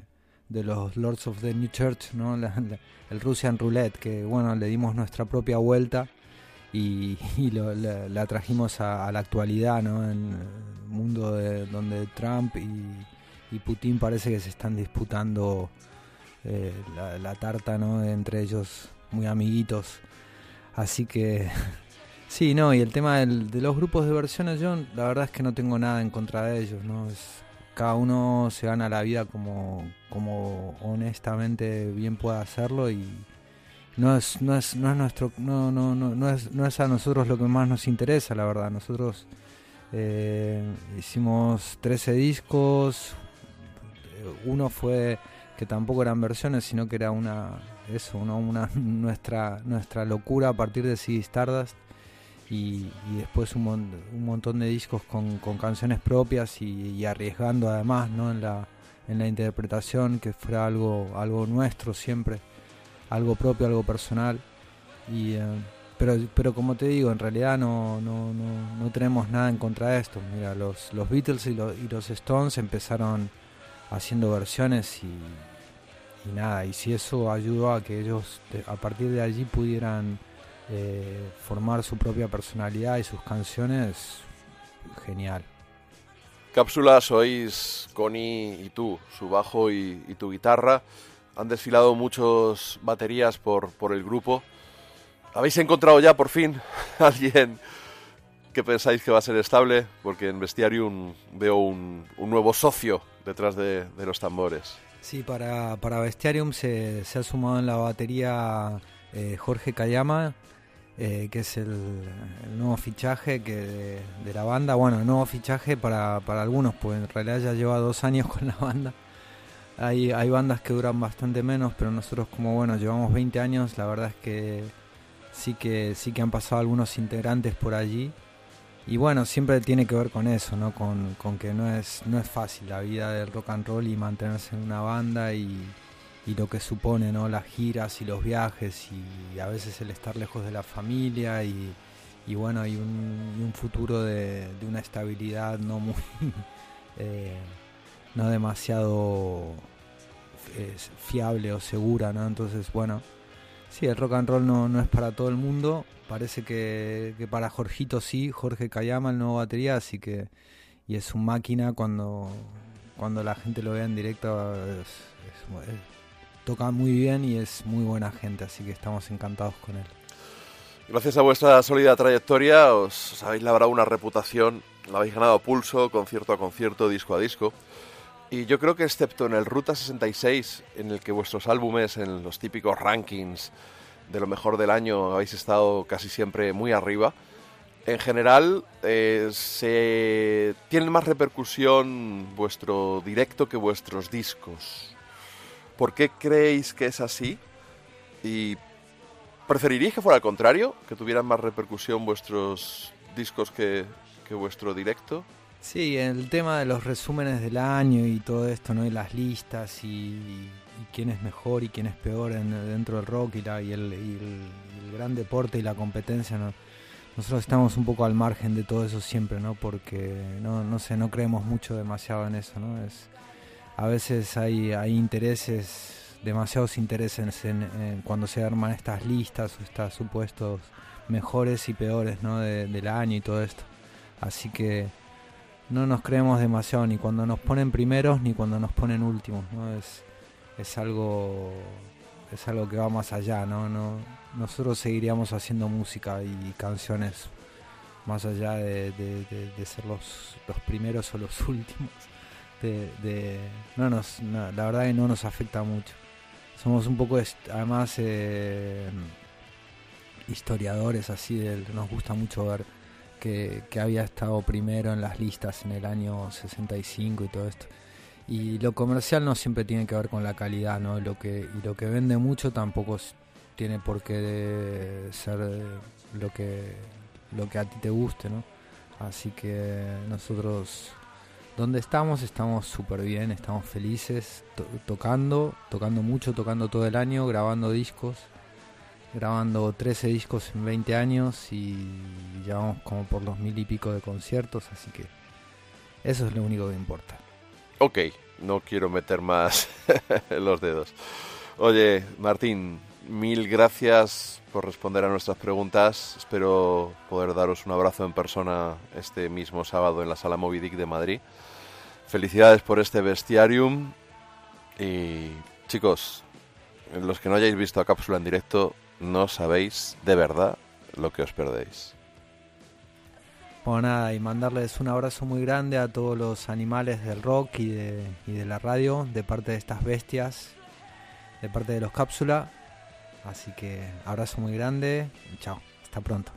de los Lords of the New Church, ¿no? El Russian Roulette, que bueno, le dimos nuestra propia vuelta y, y lo- la, trajimos a, la actualidad, ¿no? En el mundo de, donde Trump y, Putin parece que se están disputando eh, la tarta, ¿no? Entre ellos, muy amiguitos. Así que Sí, no, y el tema del- de los grupos de versiones, yo la verdad es que no tengo nada en contra de ellos, ¿no? Es, cada uno se gana la vida como, como honestamente bien pueda hacerlo y no es, no es, no es nuestro, no, no, no, no es, no es a nosotros lo que más nos interesa, la verdad. Nosotros eh, hicimos 13 discos, uno fue que tampoco eran versiones, sino que era una, eso, una, una nuestra, nuestra locura a partir de Ziggy Stardust y, y después un, mon- un montón de discos con, con canciones propias y, arriesgando además ¿no? en, la, en la interpretación que fuera algo, algo nuestro siempre, algo propio, algo personal. Y, eh, pero, pero como te digo, en realidad no, no, no, no tenemos nada en contra de esto. Mira, los, los Beatles y, los y los Stones empezaron haciendo versiones y, y nada, y si eso ayudó a que ellos a partir de allí pudieran eh, formar su propia personalidad y sus canciones, genial. Cápsula sois Connie y tú, su bajo y, y tu guitarra. Han desfilado muchos baterías por, por el grupo. ¿Habéis encontrado ya por fin alguien que pensáis que va a ser estable? Porque en Bestiarium veo un, un nuevo socio detrás de, de los tambores. Sí, para, para Bestiarium se, se ha sumado en la batería eh, Jorge Kayama, eh, que es el, nuevo fichaje que de, de la banda. Bueno, el nuevo fichaje para, para algunos, pues en realidad ya lleva dos años con la banda. Hay, hay bandas que duran bastante menos, pero nosotros como bueno, llevamos 20 años, la verdad es que sí que sí que han pasado algunos integrantes por allí. Y bueno, siempre tiene que ver con eso, ¿no? Con, con que no es, no es fácil la vida del rock and roll y mantenerse en una banda y, y lo que supone, ¿no? Las giras y los viajes y a veces el estar lejos de la familia y, y bueno, y un, un futuro de, de una estabilidad no muy, eh, no demasiado es fiable o segura, ¿no? Entonces, bueno, sí, el rock and roll no, no es para todo el mundo. Parece que, que para Jorgito sí, Jorge Kayama, el nuevo batería, así que. Y es un máquina cuando, cuando la gente lo vea en directo. es- toca muy bien y es muy buena gente, así que estamos encantados con él. Gracias a vuestra sólida trayectoria os, os habéis labrado una reputación, la habéis ganado a pulso, concierto a concierto, disco a disco. Y yo creo que excepto en el Ruta 66, en el que vuestros álbumes, en los típicos rankings de lo mejor del año, habéis estado casi siempre muy arriba, en general eh, se tiene más repercusión vuestro directo que vuestros discos. ¿Por qué creéis que es así? Y ¿Preferiríais que fuera al contrario? ¿Que tuvieran más repercusión vuestros discos que, que vuestro directo? Sí, el tema de los resúmenes del año y todo esto, ¿no? Y las listas y, y quién es mejor y quién es peor en- dentro del rock y, la, y, el, y el- y el gran deporte y la competencia, ¿no? Nosotros estamos un poco al margen de todo eso siempre, ¿no? Porque, no, no sé, no creemos mucho demasiado en eso, ¿no? Es, a veces hay, intereses, demasiados intereses en, cuando se arman estas listas o estos supuestos mejores y peores, ¿no? De- del año y todo esto. Así que no nos creemos demasiado ni cuando nos ponen primeros ni cuando nos ponen últimos, ¿no? Es, es algo es algo que va más allá, ¿no? no nosotros seguiríamos haciendo música y canciones más allá de, de- de- de ser los, los primeros o los últimos. No nos, no, la verdad que no nos afecta mucho. Somos un poco, además, eh, historiadores así, nos gusta mucho ver que, había estado primero en las listas en el año 65 y todo esto. Y lo comercial no siempre tiene que ver con la calidad, ¿no? Lo que, y lo que vende mucho tampoco tiene por qué ser eh, lo que, lo que a ti te guste, ¿no? Así que nosotros, donde estamos, estamos súper bien, estamos felices, to- tocando, tocando mucho, tocando todo el año, grabando discos, grabando 13 discos en 20 años y llevamos como por los mil y pico de conciertos, así que eso es lo único que importa. Ok, no quiero meter más los dedos. Oye, Martín, mil gracias por responder a nuestras preguntas. Espero poder daros un abrazo en persona este mismo sábado en la Sala Moby Dick de Madrid. Felicidades por este bestiarium. Y chicos, los que no hayáis visto a Cápsula en directo, no sabéis de verdad lo que os perdéis. Bueno, nada, y mandarles un abrazo muy grande a todos los animales del rock y de, y de la radio, de parte de estas bestias, de parte de los cápsula. Así que abrazo muy grande, y chao, hasta pronto.